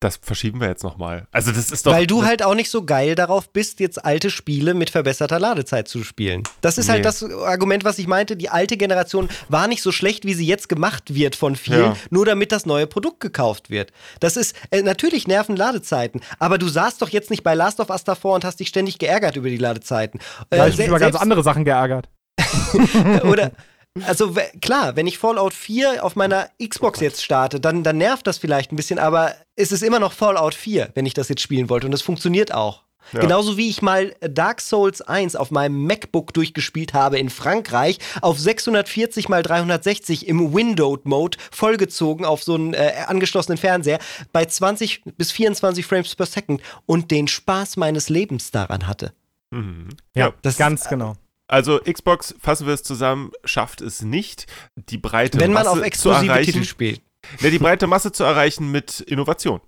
das verschieben wir jetzt nochmal. Also das ist doch. Weil du halt auch nicht so geil darauf bist, jetzt alte Spiele mit verbesserter Ladezeit zu spielen. Das ist halt nee. halt das Argument, was ich meinte. Die alte Generation war nicht so schlecht, wie sie jetzt gemacht wird von vielen, ja. nur damit das neue Produkt gekauft wird. Das ist äh, natürlich nerven Ladezeiten, aber du saßt doch jetzt nicht bei Last of Us davor und hast dich ständig geärgert über die Ladezeiten. Äh, ja, ich mich über ganz andere Sachen geärgert. Oder also klar, wenn ich Fallout 4 auf meiner Xbox jetzt starte, dann, dann nervt das vielleicht ein bisschen, aber es ist immer noch Fallout 4, wenn ich das jetzt spielen wollte und es funktioniert auch. Ja. Genauso wie ich mal Dark Souls 1 auf meinem MacBook durchgespielt habe in Frankreich, auf 640 x 360 im Windowed-Mode, vollgezogen auf so einen äh, angeschlossenen Fernseher, bei 20 bis 24 Frames per Second und den Spaß meines Lebens daran hatte. Mhm. Ja, das ganz genau. Also Xbox, fassen wir es zusammen, schafft es nicht, die breite Wenn Masse man auf exklusive zu erreichen, Titel spielt. Ne, die breite Masse zu erreichen mit Innovation.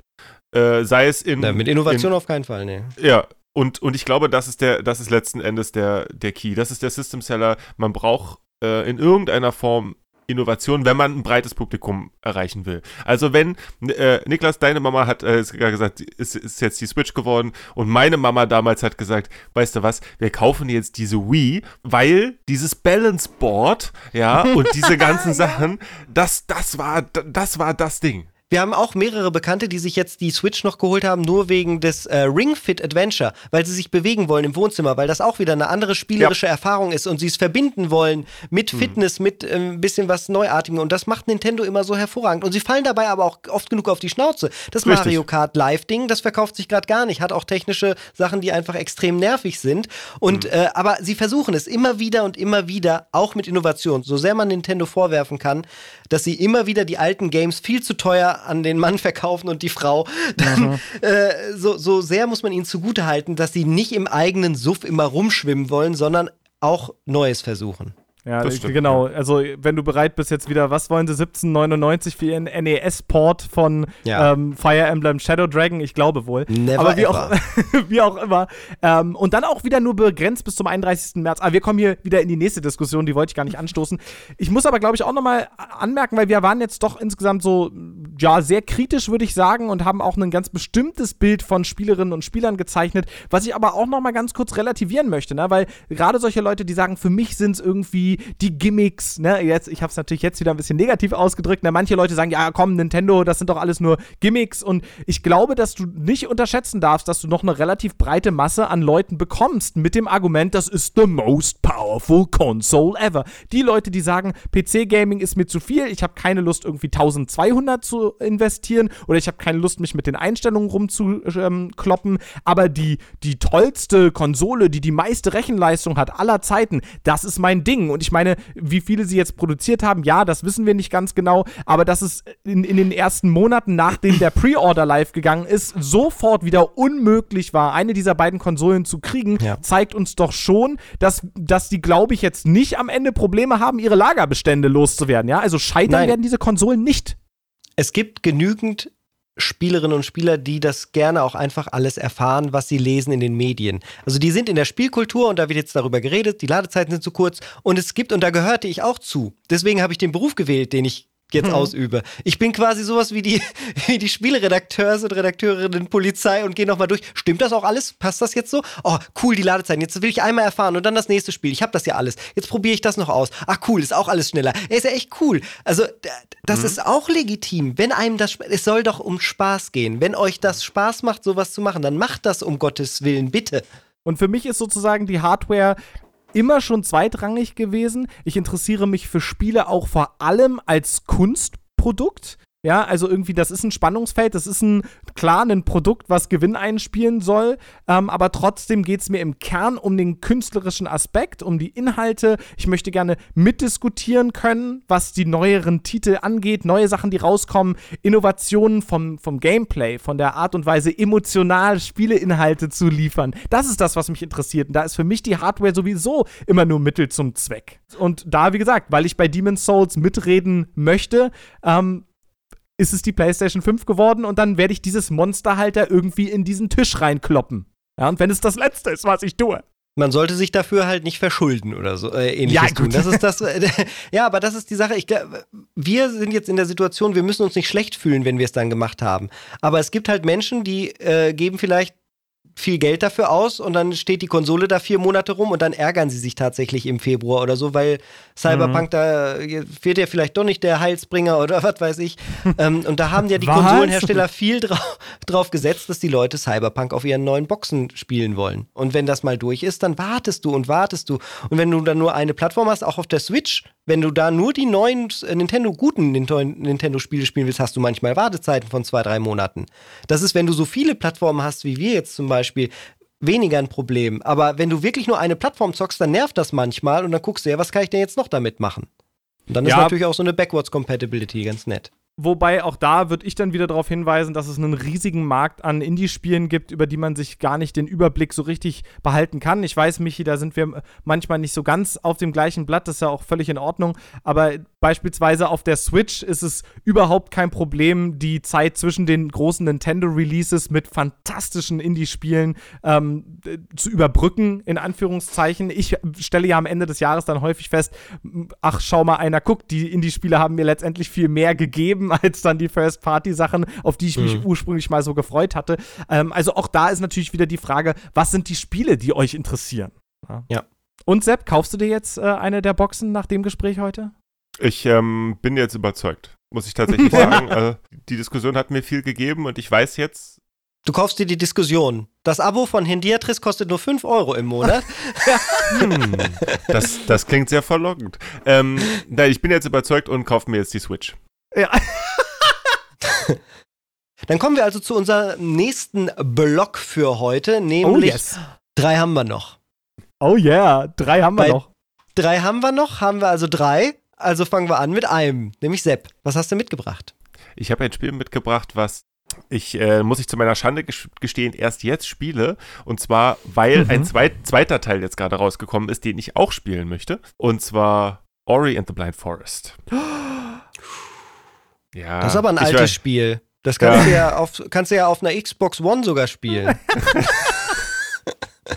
Äh, sei es in. Na, mit Innovation in, auf keinen Fall, ne. Ja, und, und ich glaube, das ist der, das ist letzten Endes der, der Key. Das ist der System Seller. Man braucht äh, in irgendeiner Form Innovation, wenn man ein breites Publikum erreichen will. Also wenn, äh, Niklas, deine Mama hat äh, gesagt, ist, ist jetzt die Switch geworden und meine Mama damals hat gesagt, weißt du was, wir kaufen jetzt diese Wii, weil dieses Balance Board, ja, und diese ganzen. Sachen, das, das war, das war das Ding. Wir haben auch mehrere Bekannte, die sich jetzt die Switch noch geholt haben, nur wegen des äh, Ring Fit Adventure, weil sie sich bewegen wollen im Wohnzimmer, weil das auch wieder eine andere spielerische ja. Erfahrung ist und sie es verbinden wollen mit hm. Fitness, mit ein ähm, bisschen was Neuartigem. Und das macht Nintendo immer so hervorragend. Und sie fallen dabei aber auch oft genug auf die Schnauze. Das Richtig. Mario Kart Live-Ding, das verkauft sich gerade gar nicht, hat auch technische Sachen, die einfach extrem nervig sind. Und hm. äh, aber sie versuchen es immer wieder und immer wieder, auch mit Innovation. So sehr man Nintendo vorwerfen kann, dass sie immer wieder die alten Games viel zu teuer an den Mann verkaufen und die Frau, dann mhm. äh, so, so sehr muss man ihnen zugutehalten, dass sie nicht im eigenen Suff immer rumschwimmen wollen, sondern auch Neues versuchen. Ja, stimmt, genau. Ja. Also, wenn du bereit bist, jetzt wieder, was wollen sie, 1799 für ihren NES-Port von ja. ähm, Fire Emblem Shadow Dragon? Ich glaube wohl. Never Aber wie, Auch, wie auch immer. Ähm, und dann auch wieder nur begrenzt bis zum 31. März. Aber wir kommen hier wieder in die nächste Diskussion, die wollte ich gar nicht anstoßen. Ich muss aber, glaube ich, auch nochmal anmerken, weil wir waren jetzt doch insgesamt so, ja, sehr kritisch, würde ich sagen, und haben auch ein ganz bestimmtes Bild von Spielerinnen und Spielern gezeichnet, was ich aber auch nochmal ganz kurz relativieren möchte, ne? weil gerade solche Leute, die sagen, für mich sind es irgendwie die, Gimmicks, ne? Jetzt, ich habe es natürlich jetzt wieder ein bisschen negativ ausgedrückt. Ne? Manche Leute sagen, ja, komm, Nintendo, das sind doch alles nur Gimmicks. Und ich glaube, dass du nicht unterschätzen darfst, dass du noch eine relativ breite Masse an Leuten bekommst mit dem Argument, das ist the most powerful console ever. Die Leute, die sagen, PC-Gaming ist mir zu viel, ich habe keine Lust, irgendwie 1200 zu investieren oder ich habe keine Lust, mich mit den Einstellungen rumzukloppen, ähm, aber die, die tollste Konsole, die die meiste Rechenleistung hat aller Zeiten, das ist mein Ding. Und ich ich meine, wie viele sie jetzt produziert haben, ja, das wissen wir nicht ganz genau, aber dass es in, in den ersten Monaten, nachdem der Pre-Order live gegangen ist, sofort wieder unmöglich war, eine dieser beiden Konsolen zu kriegen, ja. zeigt uns doch schon, dass, dass die, glaube ich, jetzt nicht am Ende Probleme haben, ihre Lagerbestände loszuwerden. Ja, also scheitern Nein. werden diese Konsolen nicht. Es gibt genügend Spielerinnen und Spieler, die das gerne auch einfach alles erfahren, was sie lesen in den Medien. Also die sind in der Spielkultur und da wird jetzt darüber geredet, die Ladezeiten sind zu kurz und es gibt, und da gehörte ich auch zu. Deswegen habe ich den Beruf gewählt, den ich jetzt hm. ausübe. Ich bin quasi sowas wie die, wie die Spielredakteurs und Redakteurinnen Polizei und gehe nochmal durch. Stimmt das auch alles? Passt das jetzt so? Oh, cool, die Ladezeiten. Jetzt will ich einmal erfahren und dann das nächste Spiel. Ich habe das ja alles. Jetzt probiere ich das noch aus. Ach cool, ist auch alles schneller. Er ist ja echt cool. Also, das mhm. ist auch legitim. Wenn einem das, es soll doch um Spaß gehen. Wenn euch das Spaß macht, sowas zu machen, dann macht das um Gottes Willen, bitte. Und für mich ist sozusagen die Hardware immer schon zweitrangig gewesen. Ich interessiere mich für Spiele auch vor allem als Kunstprodukt. Ja, also irgendwie, das ist ein Spannungsfeld, das ist ein klar ein Produkt, was Gewinn einspielen soll, ähm, aber trotzdem geht es mir im Kern um den künstlerischen Aspekt, um die Inhalte. Ich möchte gerne mitdiskutieren können, was die neueren Titel angeht, neue Sachen, die rauskommen, Innovationen vom, vom Gameplay, von der Art und Weise, emotional Spieleinhalte zu liefern. Das ist das, was mich interessiert. Und da ist für mich die Hardware sowieso immer nur Mittel zum Zweck. Und da, wie gesagt, weil ich bei Demon's Souls mitreden möchte, ähm, ist es die PlayStation 5 geworden und dann werde ich dieses Monster halt da irgendwie in diesen Tisch reinkloppen. Ja, und wenn es das Letzte ist, was ich tue. Man sollte sich dafür halt nicht verschulden oder so äh, ähnliches ja, tun. Das ist das. Äh, ja, aber das ist die Sache. Ich wir sind jetzt in der Situation, wir müssen uns nicht schlecht fühlen, wenn wir es dann gemacht haben. Aber es gibt halt Menschen, die äh, geben vielleicht viel Geld dafür aus und dann steht die Konsole da vier Monate rum und dann ärgern sie sich tatsächlich im Februar oder so, weil Cyberpunk, mhm. da fehlt ja vielleicht doch nicht der Heilsbringer oder was weiß ich. ähm, und da haben ja die was? Konsolenhersteller viel dra drauf gesetzt, dass die Leute Cyberpunk auf ihren neuen Boxen spielen wollen. Und wenn das mal durch ist, dann wartest du und wartest du. Und wenn du dann nur eine Plattform hast, auch auf der Switch, wenn du da nur die neuen äh, Nintendo guten Nintendo-Spiele spielen willst, hast du manchmal Wartezeiten von zwei, drei Monaten. Das ist, wenn du so viele Plattformen hast wie wir jetzt zum Beispiel, weniger ein Problem. Aber wenn du wirklich nur eine Plattform zockst, dann nervt das manchmal und dann guckst du ja, was kann ich denn jetzt noch damit machen? Und dann ja. ist natürlich auch so eine Backwards Compatibility ganz nett. Wobei auch da würde ich dann wieder darauf hinweisen, dass es einen riesigen Markt an Indie-Spielen gibt, über die man sich gar nicht den Überblick so richtig behalten kann. Ich weiß, Michi, da sind wir manchmal nicht so ganz auf dem gleichen Blatt, das ist ja auch völlig in Ordnung. Aber beispielsweise auf der Switch ist es überhaupt kein Problem, die Zeit zwischen den großen Nintendo-Releases mit fantastischen Indie-Spielen ähm, zu überbrücken, in Anführungszeichen. Ich stelle ja am Ende des Jahres dann häufig fest, ach, schau mal einer, guck, die Indie-Spiele haben mir letztendlich viel mehr gegeben als dann die First-Party-Sachen, auf die ich mich mhm. ursprünglich mal so gefreut hatte. Ähm, also auch da ist natürlich wieder die Frage, was sind die Spiele, die euch interessieren? Ja. ja. Und Sepp, kaufst du dir jetzt äh, eine der Boxen nach dem Gespräch heute? Ich ähm, bin jetzt überzeugt. muss ich tatsächlich sagen. Also, die Diskussion hat mir viel gegeben und ich weiß jetzt. Du kaufst dir die Diskussion. Das Abo von Hendiatris kostet nur 5 Euro im Monat. hm, das, das klingt sehr verlockend. Ähm, nein, ich bin jetzt überzeugt und kaufe mir jetzt die Switch. Ja. Dann kommen wir also zu unserem nächsten Block für heute, nämlich oh yes. drei haben wir noch. Oh yeah, drei haben wir Bei noch. Drei haben wir noch, haben wir also drei. Also fangen wir an mit einem, nämlich Sepp. Was hast du mitgebracht? Ich habe ein Spiel mitgebracht, was ich, äh, muss ich zu meiner Schande gestehen, erst jetzt spiele. Und zwar, weil mhm. ein zweit, zweiter Teil jetzt gerade rausgekommen ist, den ich auch spielen möchte. Und zwar Ori and the Blind Forest. Ja, das ist aber ein altes weiß, Spiel. Das kannst, ja. Du ja auf, kannst du ja auf einer Xbox One sogar spielen.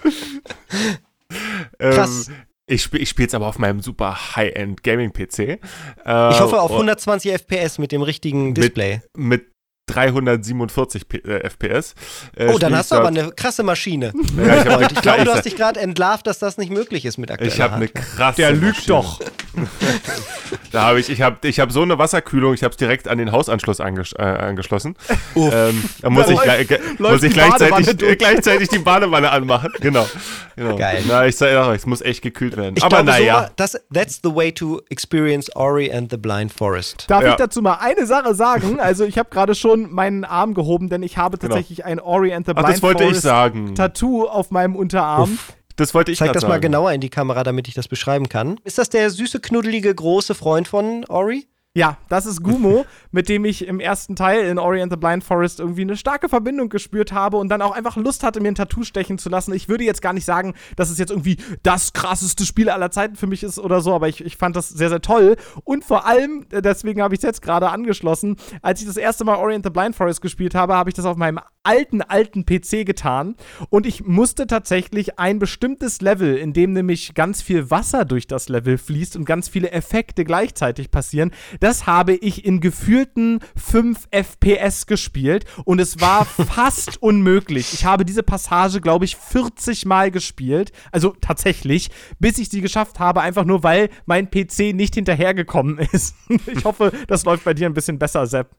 Krass. Ähm, ich, spiele ich es aber auf meinem super High-End Gaming-PC. Äh, ich hoffe auf 120 FPS mit dem richtigen Display. Mit, mit 347 P äh, FPS. Äh, oh, dann hast du aber eine krasse Maschine. Ja, ich, ich glaube, du hast dich gerade entlarvt, dass das nicht möglich ist mit aktueller Ich habe eine krasse Der lügt Maschine. doch. da habe ich, ich habe ich hab so eine Wasserkühlung, ich habe es direkt an den Hausanschluss anges äh, angeschlossen. Ähm, da muss da ich, läuft, muss ich gleichzeitig, gleichzeitig die Badewanne anmachen. Genau. genau. Geil. Na, ich sage es muss echt gekühlt werden. Ich aber naja. So, das, that's the way to experience Ori and the Blind Forest. Darf ja. ich dazu mal eine Sache sagen? Also ich habe gerade schon meinen Arm gehoben, denn ich habe genau. tatsächlich genau. ein Ori and the Blind Ach, das wollte Forest ich sagen. Tattoo auf meinem Unterarm. Uff. Das wollte ich Zeig das sagen. mal genauer in die Kamera, damit ich das beschreiben kann. Ist das der süße, knuddelige, große Freund von Ori? Ja, das ist Gumo, mit dem ich im ersten Teil in Ori and the Blind Forest irgendwie eine starke Verbindung gespürt habe und dann auch einfach Lust hatte, mir ein Tattoo stechen zu lassen. Ich würde jetzt gar nicht sagen, dass es jetzt irgendwie das krasseste Spiel aller Zeiten für mich ist oder so, aber ich, ich fand das sehr, sehr toll. Und vor allem, äh, deswegen habe ich es jetzt gerade angeschlossen, als ich das erste Mal Ori and the Blind Forest gespielt habe, habe ich das auf meinem alten, alten PC getan und ich musste tatsächlich ein bestimmtes Level, in dem nämlich ganz viel Wasser durch das Level fließt und ganz viele Effekte gleichzeitig passieren, das habe ich in gefühlten 5 FPS gespielt und es war fast unmöglich. Ich habe diese Passage, glaube ich, 40 Mal gespielt. Also tatsächlich, bis ich sie geschafft habe, einfach nur weil mein PC nicht hinterhergekommen ist. ich hoffe, das läuft bei dir ein bisschen besser, Sepp.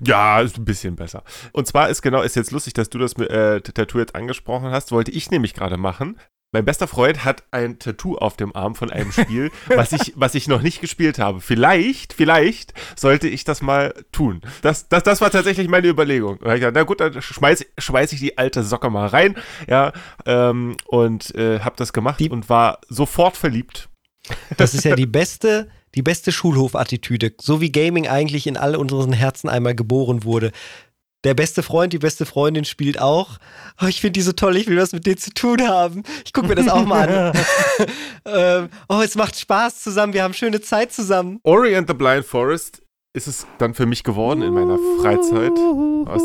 Ja, ist ein bisschen besser. Und zwar ist genau, ist jetzt lustig, dass du das äh, Tattoo jetzt angesprochen hast, wollte ich nämlich gerade machen. Mein bester Freund hat ein Tattoo auf dem Arm von einem Spiel, was ich, was ich noch nicht gespielt habe. Vielleicht, vielleicht sollte ich das mal tun. Das, das, das war tatsächlich meine Überlegung. Da ich gedacht, na gut, dann schmeiß, schmeiß ich die alte Socke mal rein, ja, ähm, und äh, habe das gemacht die, und war sofort verliebt. Das ist ja die beste, die beste Schulhofattitüde. So wie Gaming eigentlich in all unseren Herzen einmal geboren wurde der beste Freund, die beste Freundin spielt auch. Oh, ich finde die so toll, ich will was mit denen zu tun haben. Ich gucke mir das auch mal an. ähm, oh, es macht Spaß zusammen, wir haben schöne Zeit zusammen. Ori and the Blind Forest ist es dann für mich geworden in meiner Freizeit. Aus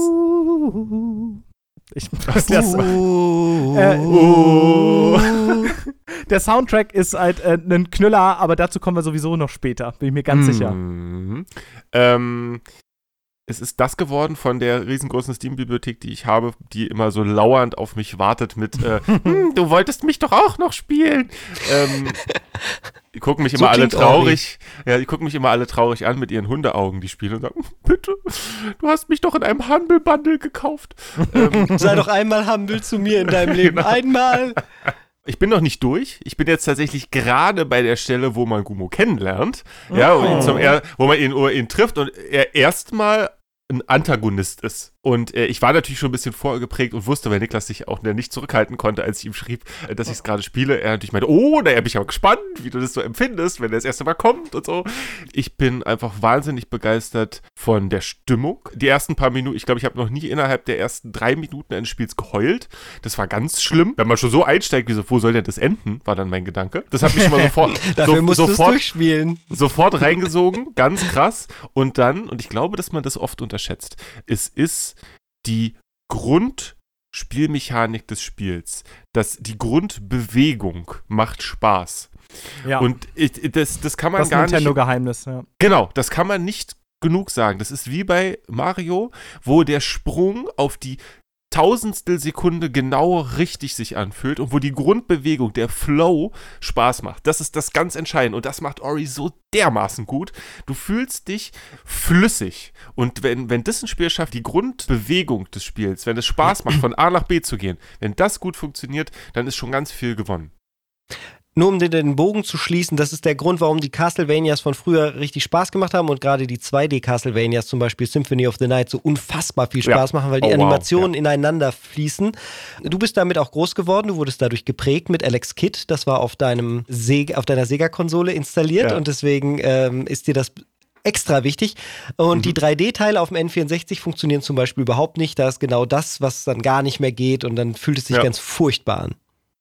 ich, das, äh, uh. Der Soundtrack ist halt äh, ein Knüller, aber dazu kommen wir sowieso noch später, bin ich mir ganz mm sicher. Ähm, es ist das geworden von der riesengroßen Steam-Bibliothek, die ich habe, die immer so lauernd auf mich wartet mit, äh, hm, du wolltest mich doch auch noch spielen. Ähm, die gucken mich immer so alle traurig, ja, die gucken mich immer alle traurig an mit ihren Hundeaugen, die spielen und sagen, bitte, du hast mich doch in einem Humble Bundle gekauft. ähm, Sei doch einmal humble zu mir in deinem Leben, genau. einmal. Ich bin noch nicht durch. Ich bin jetzt tatsächlich gerade bei der Stelle, wo man Gumo kennenlernt. Oh. Ja, wo man ihn, ihn trifft und er erstmal ein Antagonist ist. Und äh, ich war natürlich schon ein bisschen vorgeprägt und wusste, weil Niklas sich auch nicht zurückhalten konnte, als ich ihm schrieb, äh, dass ich es gerade spiele. Er natürlich meinte, oh, da bin ich aber gespannt, wie du das so empfindest, wenn er das erste Mal kommt und so. Ich bin einfach wahnsinnig begeistert von der Stimmung. Die ersten paar Minuten, ich glaube, ich habe noch nie innerhalb der ersten drei Minuten eines Spiels geheult. Das war ganz schlimm. Wenn man schon so einsteigt, wie so, wo soll denn das enden, war dann mein Gedanke. Das hat mich schon mal sofort, Dafür so, sofort, durchspielen. sofort reingesogen. Ganz krass. Und dann, und ich glaube, dass man das oft unterschätzt, es ist die Grundspielmechanik des Spiels. Das, die Grundbewegung macht Spaß. Ja. Und ich, das, das kann man das gar Nintendo nicht. Geheimnis, ja. Genau, das kann man nicht genug sagen. Das ist wie bei Mario, wo der Sprung auf die Tausendstel Sekunde genau richtig sich anfühlt und wo die Grundbewegung, der Flow Spaß macht. Das ist das ganz Entscheidende und das macht Ori so dermaßen gut. Du fühlst dich flüssig und wenn, wenn das ein Spiel schafft, die Grundbewegung des Spiels, wenn es Spaß macht, von A nach B zu gehen, wenn das gut funktioniert, dann ist schon ganz viel gewonnen. Nur um den, Bogen zu schließen, das ist der Grund, warum die Castlevanias von früher richtig Spaß gemacht haben und gerade die 2D-Castlevanias, zum Beispiel Symphony of the Night, so unfassbar viel Spaß ja. machen, weil die oh, Animationen wow. ja. ineinander fließen. Du bist damit auch groß geworden, du wurdest dadurch geprägt mit Alex Kidd, das war auf, deinem Se auf deiner Sega-Konsole installiert ja. und deswegen ähm, ist dir das extra wichtig. Und mhm. die 3D-Teile auf dem N64 funktionieren zum Beispiel überhaupt nicht. Da ist genau das, was dann gar nicht mehr geht und dann fühlt es sich ganz furchtbar an.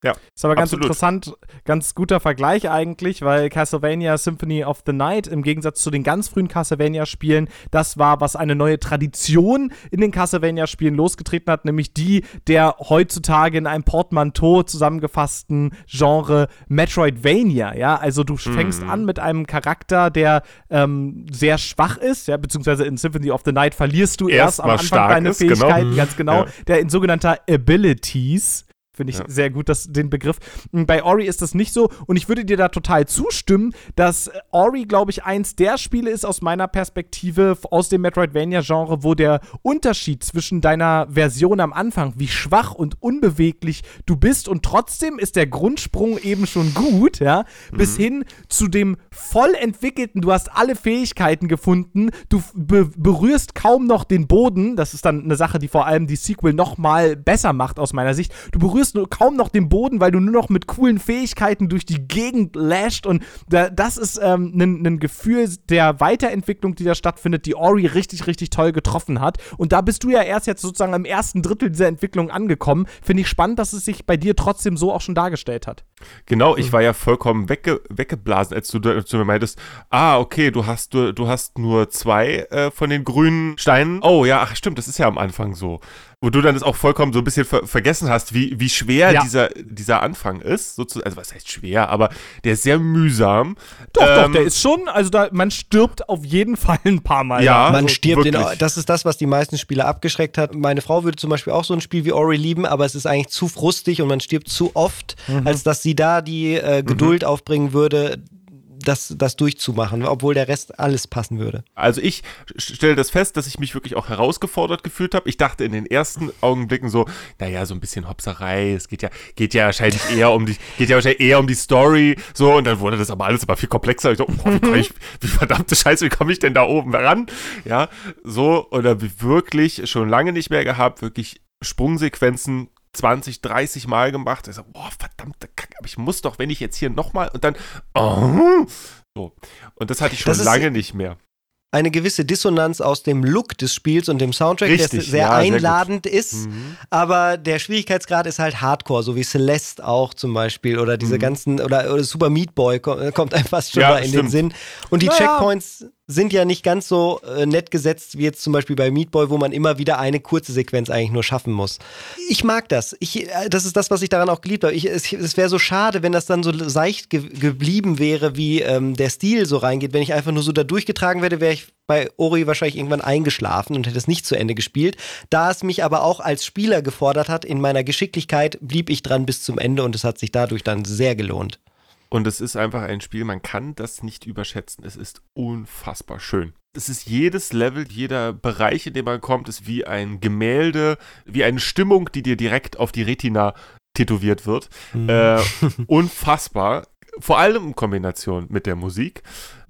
Ja, ist aber ganz absolut. interessant, ganz guter Vergleich eigentlich, weil Castlevania Symphony of the Night im Gegensatz zu den ganz frühen Castlevania-Spielen, das war, was eine neue Tradition in den Castlevania-Spielen losgetreten hat, nämlich die der heutzutage in einem Portmanteau zusammengefassten Genre Metroidvania. Ja, also du fängst mhm. an mit einem Charakter, der ähm, sehr schwach ist, ja, beziehungsweise in Symphony of the Night verlierst du erst, erst am Anfang deine ist, genau. Fähigkeiten, genau. ganz genau, ja. der in sogenannter Abilities Finde ich ja. sehr gut, dass, den Begriff. Hm, bei Ori ist das nicht so. Und ich würde dir da total zustimmen, dass Ori, glaube ich, eins der Spiele ist aus meiner Perspektive aus dem Metroidvania-Genre, wo der Unterschied zwischen deiner Version am Anfang, wie schwach und unbeweglich du bist, und trotzdem ist der Grundsprung eben schon gut, ja, mhm. bis hin zu dem voll entwickelten, du hast alle Fähigkeiten gefunden, du be berührst kaum noch den Boden. Das ist dann eine Sache, die vor allem die Sequel noch mal besser macht aus meiner Sicht. Du berührst berührst nur kaum noch den Boden, weil du nur noch mit coolen Fähigkeiten durch die Gegend lasht und da, das ist ein ähm, Gefühl der Weiterentwicklung, die da stattfindet, die Ori richtig, richtig toll getroffen hat. Und da bist du ja erst jetzt sozusagen im ersten Drittel dieser Entwicklung angekommen. Finde ich spannend, dass es sich bei dir trotzdem so auch schon dargestellt hat. Genau, ich war ja vollkommen wegge weggeblasen, als du zu mir meintest, ah, okay, du hast, du, du hast nur zwei äh, von den grünen Steinen. Oh ja, ach stimmt, das ist ja am Anfang so wo du dann das auch vollkommen so ein bisschen ver vergessen hast, wie, wie schwer ja. dieser, dieser Anfang ist. Sozusagen, also was heißt schwer, aber der ist sehr mühsam. Doch, ähm, doch, der ist schon, also da, man stirbt auf jeden Fall ein paar Mal. Ja, man stirbt, in, das ist das, was die meisten Spieler abgeschreckt hat. Meine Frau würde zum Beispiel auch so ein Spiel wie Ori lieben, aber es ist eigentlich zu frustig und man stirbt zu oft, mhm. als dass sie da die äh, Geduld mhm. aufbringen würde, das, das durchzumachen, obwohl der Rest alles passen würde. Also ich stelle das fest, dass ich mich wirklich auch herausgefordert gefühlt habe. Ich dachte in den ersten Augenblicken so, naja, so ein bisschen Hopserei, es geht ja, geht ja wahrscheinlich eher um die, geht ja wahrscheinlich eher um die Story, so, und dann wurde das aber alles aber viel komplexer. Ich so, oh, wie, ich, wie verdammte Scheiße, wie komme ich denn da oben ran? Ja, so, oder wirklich schon lange nicht mehr gehabt, wirklich Sprungsequenzen 20, 30 Mal gemacht. Ich so, boah, verdammte Kacke, aber ich muss doch, wenn ich jetzt hier nochmal und dann, oh, so. Und das hatte ich schon lange nicht mehr eine gewisse Dissonanz aus dem Look des Spiels und dem Soundtrack, Richtig, der sehr ja, einladend sehr ist. Mhm. Aber der Schwierigkeitsgrad ist halt Hardcore, so wie Celeste auch zum Beispiel oder diese mhm. ganzen, oder, oder, Super Meat Boy kommt einem fast schon ja, mal in stimmt. den Sinn. Und die naja. Checkpoints sind ja nicht ganz so äh, nett gesetzt wie jetzt zum Beispiel bei Meat Boy, wo man immer wieder eine kurze Sequenz eigentlich nur schaffen muss. Ich mag das. Ich, äh, das ist das, was ich daran auch geliebt habe. Ich, es, es wäre so schade, wenn das dann so seicht ge geblieben wäre, wie ähm, der Stil so reingeht. Wenn ich einfach nur so da durchgetragen werde, wäre ich bei Ori wahrscheinlich irgendwann eingeschlafen und hätte es nicht zu Ende gespielt. Da es mich aber auch als Spieler gefordert hat, in meiner Geschicklichkeit blieb ich dran bis zum Ende und es hat sich dadurch dann sehr gelohnt. Und es ist einfach ein Spiel, man kann das nicht überschätzen. Es ist unfassbar schön. Es ist jedes Level, jeder Bereich, in dem man kommt, ist wie ein Gemälde, wie eine Stimmung, die dir direkt auf die Retina tätowiert wird. Mhm. Äh, unfassbar. Vor allem in Kombination mit der Musik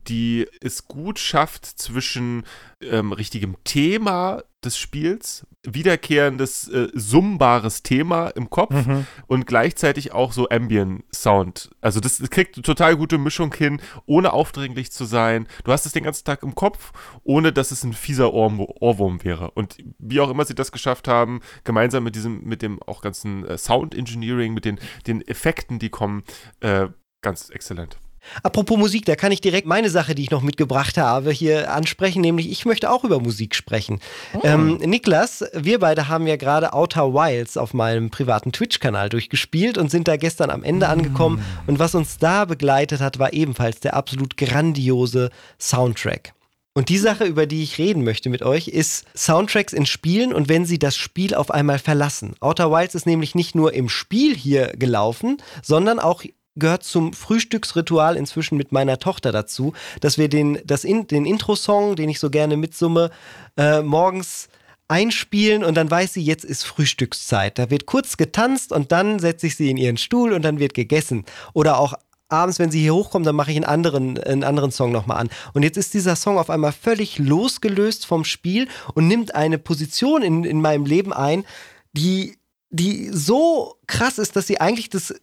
die es gut schafft, zwischen ähm, richtigem Thema des Spiels, wiederkehrendes, äh, summbares Thema im Kopf mhm. und gleichzeitig auch so Ambient-Sound. Also das, das kriegt eine total gute Mischung hin, ohne aufdringlich zu sein. Du hast es den ganzen Tag im Kopf, ohne dass es ein fieser Ohr Ohrwurm wäre. Und wie auch immer sie das geschafft haben, gemeinsam mit diesem, mit dem auch ganzen äh, Sound Engineering, mit den, den Effekten, die kommen, äh, ganz exzellent. Apropos Musik, da kann ich direkt meine Sache, die ich noch mitgebracht habe, hier ansprechen, nämlich ich möchte auch über Musik sprechen. Oh. Ähm, Niklas, wir beide haben ja gerade Outer Wilds auf meinem privaten Twitch-Kanal durchgespielt und sind da gestern am Ende angekommen. Mm. Und was uns da begleitet hat, war ebenfalls der absolut grandiose Soundtrack. Und die Sache, über die ich reden möchte mit euch, ist Soundtracks in Spielen und wenn sie das Spiel auf einmal verlassen. Outer Wilds ist nämlich nicht nur im Spiel hier gelaufen, sondern auch gehört zum Frühstücksritual inzwischen mit meiner Tochter dazu, dass wir den, das in, den Intro-Song, den ich so gerne mitsumme, äh, morgens einspielen und dann weiß sie, jetzt ist Frühstückszeit. Da wird kurz getanzt und dann setze ich sie in ihren Stuhl und dann wird gegessen. Oder auch abends, wenn sie hier hochkommt, dann mache ich einen anderen, einen anderen Song nochmal an. Und jetzt ist dieser Song auf einmal völlig losgelöst vom Spiel und nimmt eine Position in, in meinem Leben ein, die die so krass ist, dass sie eigentlich das,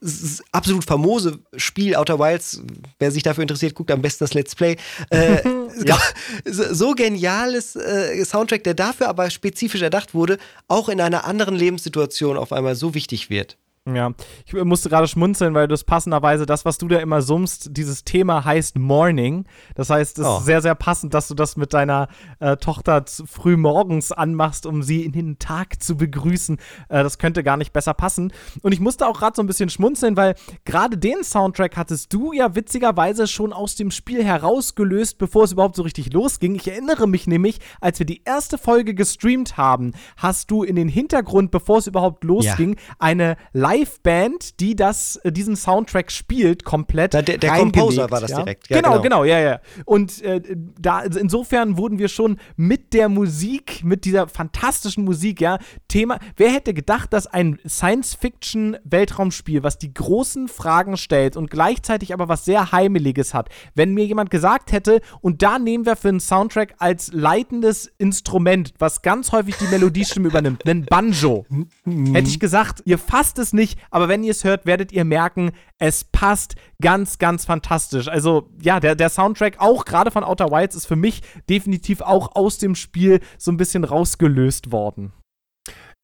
absolut famose Spiel Outer Wilds, wer sich dafür interessiert, guckt am besten das Let's Play. Äh, ja. So geniales äh, Soundtrack, der dafür aber spezifisch erdacht wurde, auch in einer anderen Lebenssituation auf einmal so wichtig wird. Ja, ich musste gerade schmunzeln, weil du es passenderweise, das, was du da immer summst, dieses Thema heißt Morning. Das heißt, es oh. ist sehr, sehr passend, dass du das mit deiner äh, Tochter früh morgens anmachst, um sie in den Tag zu begrüßen. Äh, das könnte gar nicht besser passen. Und ich musste auch gerade so ein bisschen schmunzeln, weil gerade den Soundtrack hattest du ja witzigerweise schon aus dem Spiel herausgelöst, bevor es überhaupt so richtig losging. Ich erinnere mich nämlich, als wir die erste Folge gestreamt haben, hast du in den Hintergrund, bevor es überhaupt losging, ja. eine Live Liveband, die das, äh, diesen Soundtrack spielt, komplett. Da, der der Composer war das ja? direkt. Ja, genau, genau, genau, ja, ja. Und äh, da, also insofern wurden wir schon mit der Musik, mit dieser fantastischen Musik, ja, Thema. Wer hätte gedacht, dass ein Science-Fiction-Weltraumspiel, was die großen Fragen stellt und gleichzeitig aber was sehr Heimeliges hat, wenn mir jemand gesagt hätte, und da nehmen wir für einen Soundtrack als leitendes Instrument, was ganz häufig die Melodiestimme übernimmt, einen Banjo, hätte ich gesagt, ihr fasst es nicht nicht, aber wenn ihr es hört, werdet ihr merken, es passt ganz, ganz fantastisch. Also ja, der, der Soundtrack auch gerade von Outer Wilds ist für mich definitiv auch aus dem Spiel so ein bisschen rausgelöst worden.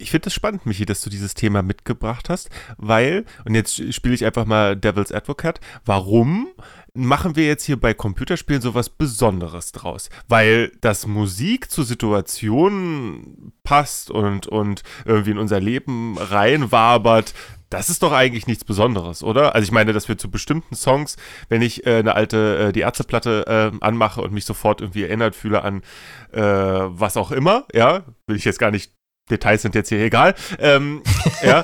Ich finde es spannend, Michi, dass du dieses Thema mitgebracht hast, weil, und jetzt spiele ich einfach mal Devil's Advocate, warum machen wir jetzt hier bei Computerspielen sowas Besonderes draus? Weil das Musik zur Situation passt und, und irgendwie in unser Leben reinwabert, das ist doch eigentlich nichts Besonderes, oder? Also ich meine, dass wir zu bestimmten Songs, wenn ich äh, eine alte äh, die Ärzteplatte äh, anmache und mich sofort irgendwie erinnert fühle an äh, was auch immer, ja, will ich jetzt gar nicht Details sind jetzt hier egal, ähm, ja,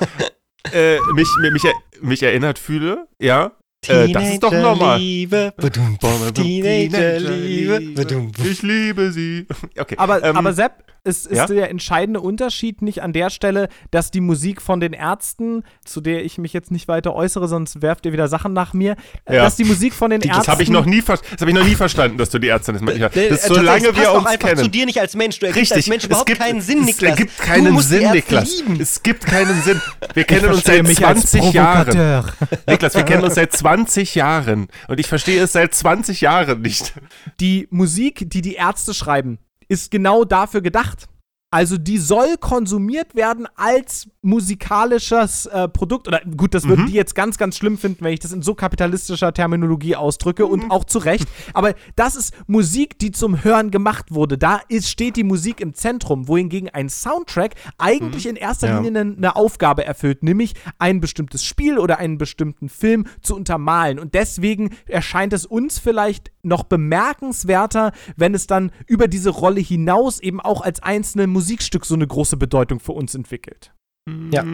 äh, mich, mich, mich erinnert fühle, ja, äh, das ist doch normal. Liebe, Teenager Liebe, ich liebe sie. Okay, aber, ähm, aber Sepp, ist, ist ja? der entscheidende Unterschied nicht an der Stelle, dass die Musik von den Ärzten, zu der ich mich jetzt nicht weiter äußere, sonst werft ihr wieder Sachen nach mir, äh, ja. dass die Musik von den die, Ärzten. Das habe ich noch nie, das habe ich noch nie verstanden, dass du die Ärzte nicht Das ist so lange wir uns einfach kennen. zu dir nicht als Mensch. Du ergibst als Mensch überhaupt gibt, keinen Sinn, Niklas. Es gibt keinen Sinn, Niklas. Lieben. Es gibt keinen Sinn. Wir kennen uns seit 20 Jahren. Niklas, wir kennen uns seit 20 Jahren und ich verstehe es seit 20 Jahren nicht. Die Musik, die die Ärzte schreiben, ist genau dafür gedacht. Also die soll konsumiert werden als musikalisches äh, Produkt. Oder gut, das würden mhm. die jetzt ganz, ganz schlimm finden, wenn ich das in so kapitalistischer Terminologie ausdrücke mhm. und auch zu Recht. Aber das ist Musik, die zum Hören gemacht wurde. Da ist, steht die Musik im Zentrum, wohingegen ein Soundtrack eigentlich mhm. in erster ja. Linie eine, eine Aufgabe erfüllt, nämlich ein bestimmtes Spiel oder einen bestimmten Film zu untermalen. Und deswegen erscheint es uns vielleicht noch bemerkenswerter, wenn es dann über diese Rolle hinaus eben auch als einzelne Musikstück so eine große Bedeutung für uns entwickelt. Ja,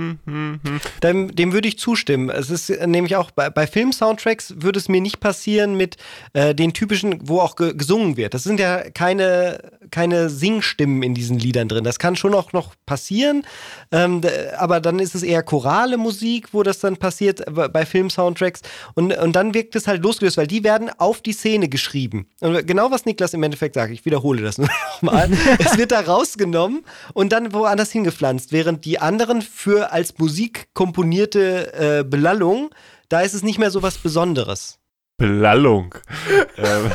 dem, dem, würde ich zustimmen. Es ist nämlich auch bei, bei Film-Soundtracks würde es mir nicht passieren mit äh, den typischen, wo auch ge gesungen wird. Das sind ja keine, keine Singstimmen in diesen Liedern drin. Das kann schon auch noch passieren, ähm, aber dann ist es eher chorale Musik, wo das dann passiert äh, bei Film-Soundtracks. Und, und dann wirkt es halt losgelöst, weil die werden auf die Szene geschrieben. Und genau was Niklas im Endeffekt sagt, ich wiederhole das nochmal. es wird da rausgenommen und dann woanders hingepflanzt, während die anderen für als Musik komponierte äh, Belallung, da ist es nicht mehr so was Besonderes. Belallung. ähm,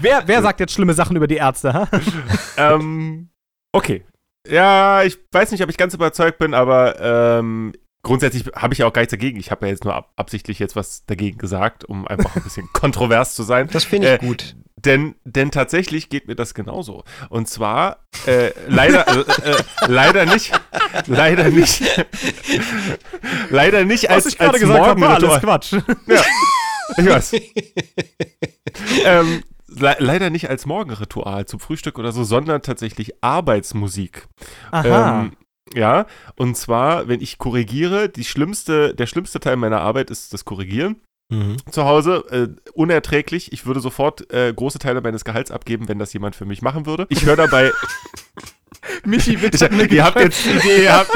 wer, wer sagt jetzt schlimme Sachen über die Ärzte? ähm, okay. Ja, ich weiß nicht, ob ich ganz überzeugt bin, aber ähm, grundsätzlich habe ich ja auch gar nichts dagegen. Ich habe ja jetzt nur ab absichtlich jetzt was dagegen gesagt, um einfach ein bisschen kontrovers zu sein. Das finde ich äh, gut. Denn, denn tatsächlich geht mir das genauso. Und zwar äh, leider, äh, äh, leider nicht, leider nicht, leider nicht als, gesagt Morgenritual. Alles Quatsch. Ja, ich weiß. ähm, le leider nicht als Morgenritual zum Frühstück oder so, sondern tatsächlich Arbeitsmusik. Aha. Ähm, ja, und zwar, wenn ich korrigiere, die schlimmste, der schlimmste Teil meiner Arbeit ist das Korrigieren. Mhm. Zu Hause, äh, unerträglich. Ich würde sofort äh, große Teile meines Gehalts abgeben, wenn das jemand für mich machen würde. Ich höre dabei. Michi, bitte. Ich, ihr, habt jetzt, ihr, habt,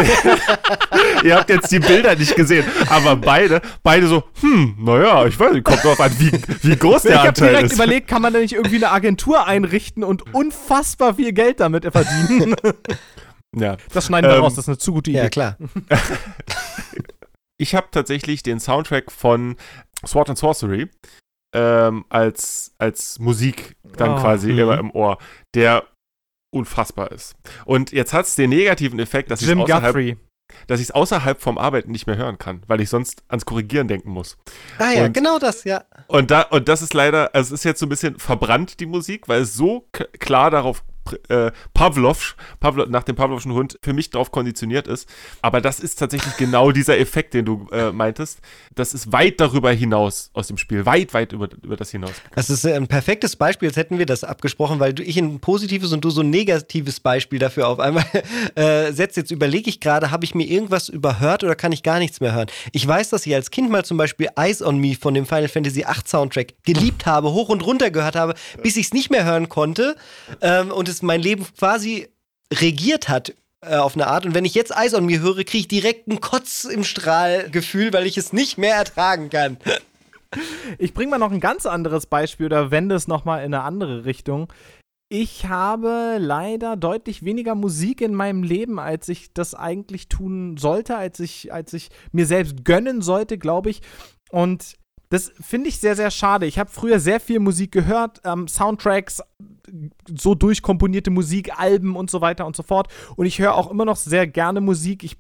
ihr habt jetzt die Bilder nicht gesehen, aber beide, beide so, hm, naja, ich weiß nicht, kommt drauf an, wie, wie groß der ich Anteil ist. Ich habe direkt überlegt, kann man da nicht irgendwie eine Agentur einrichten und unfassbar viel Geld damit verdienen? Ja. Das schneiden wir ähm, raus, das ist eine zu gute Idee. Ja, klar. ich habe tatsächlich den Soundtrack von Sword and Sorcery ähm, als, als Musik dann oh, quasi mh. immer im Ohr, der unfassbar ist. Und jetzt hat es den negativen Effekt, dass ich es außerhalb, dass ich es außerhalb vom Arbeiten nicht mehr hören kann, weil ich sonst ans Korrigieren denken muss. Ah ja, und, genau das, ja. Und, da, und das ist leider, also es ist jetzt so ein bisschen verbrannt, die Musik, weil es so klar darauf äh, Pavlov, Pavlov, nach dem Pavlovschen Hund für mich drauf konditioniert ist. Aber das ist tatsächlich genau dieser Effekt, den du äh, meintest. Das ist weit darüber hinaus aus dem Spiel. Weit, weit über, über das hinaus. Das ist ein perfektes Beispiel, als hätten wir das abgesprochen, weil ich ein positives und du so ein negatives Beispiel dafür auf einmal äh, setzt. Jetzt überlege ich gerade, habe ich mir irgendwas überhört oder kann ich gar nichts mehr hören? Ich weiß, dass ich als Kind mal zum Beispiel Eyes on Me von dem Final Fantasy VIII Soundtrack geliebt habe, hoch und runter gehört habe, bis ich es nicht mehr hören konnte. Ähm, und es es mein Leben quasi regiert hat äh, auf eine Art. Und wenn ich jetzt Eis on mir höre, kriege ich direkt ein Kotz im Strahl-Gefühl, weil ich es nicht mehr ertragen kann. Ich bringe mal noch ein ganz anderes Beispiel oder wende es nochmal in eine andere Richtung. Ich habe leider deutlich weniger Musik in meinem Leben, als ich das eigentlich tun sollte, als ich, als ich mir selbst gönnen sollte, glaube ich. Und das finde ich sehr, sehr schade. Ich habe früher sehr viel Musik gehört, ähm, Soundtracks, so durchkomponierte Musik, Alben und so weiter und so fort. Und ich höre auch immer noch sehr gerne Musik. Ich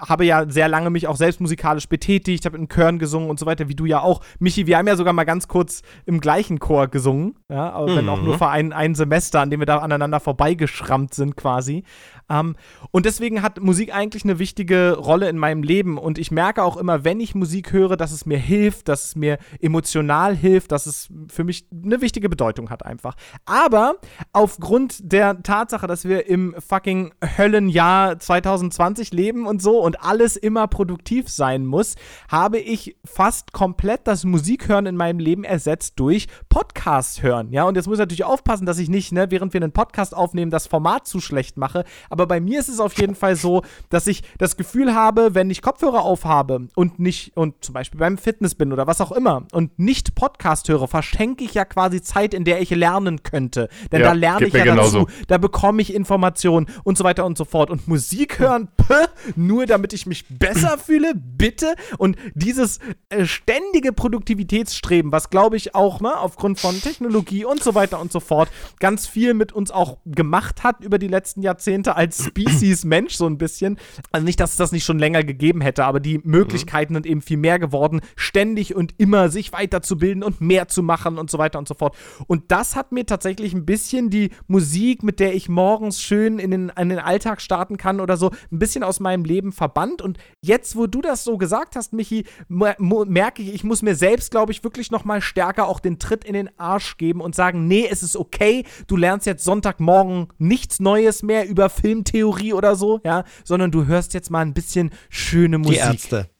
habe ja sehr lange mich auch selbst musikalisch betätigt, habe in Chören gesungen und so weiter, wie du ja auch. Michi, wir haben ja sogar mal ganz kurz im gleichen Chor gesungen, ja, aber mhm. wenn auch nur mhm. für ein, ein Semester, an dem wir da aneinander vorbeigeschrammt sind quasi. Ähm, und deswegen hat Musik eigentlich eine wichtige Rolle in meinem Leben und ich merke auch immer, wenn ich Musik höre, dass es mir hilft, dass es mir emotional hilft, dass es für mich eine wichtige Bedeutung hat einfach. Aber aufgrund der Tatsache, dass wir im fucking Höllenjahr 2020 leben und so und alles immer produktiv sein muss, habe ich fast komplett das Musikhören in meinem Leben ersetzt durch Podcast hören. Ja, und jetzt muss ich natürlich aufpassen, dass ich nicht, ne, während wir einen Podcast aufnehmen, das Format zu schlecht mache. Aber bei mir ist es auf jeden Fall so, dass ich das Gefühl habe, wenn ich Kopfhörer aufhabe und nicht, und zum Beispiel beim Fitness bin oder was auch immer und nicht Podcast höre, verschenke ich ja quasi Zeit, in der ich lernen könnte. Denn ja, da lerne ich ja dazu, da bekomme ich Informationen und so weiter und so fort. Und Musik hören, pö, nur damit ich mich besser fühle, bitte. Und dieses äh, ständige Produktivitätsstreben, was glaube ich auch ne, aufgrund von Technologie und so weiter und so fort ganz viel mit uns auch gemacht hat über die letzten Jahrzehnte als Species Mensch so ein bisschen. Also nicht, dass es das nicht schon länger gegeben hätte, aber die Möglichkeiten mhm. sind eben viel mehr geworden, ständig und immer sich weiterzubilden und mehr zu machen und so weiter und so fort. Und das hat mir tatsächlich ein bisschen die Musik, mit der ich morgens schön in den, in den Alltag starten kann oder so, ein bisschen aus meinem Leben verbannt. Und jetzt, wo du das so gesagt hast, Michi, merke ich, ich muss mir selbst, glaube ich, wirklich noch mal stärker auch den Tritt in den Arsch geben und sagen, nee, es ist okay, du lernst jetzt Sonntagmorgen nichts Neues mehr über Filmtheorie oder so, ja, sondern du hörst jetzt mal ein bisschen schöne Musik. Die Ärzte.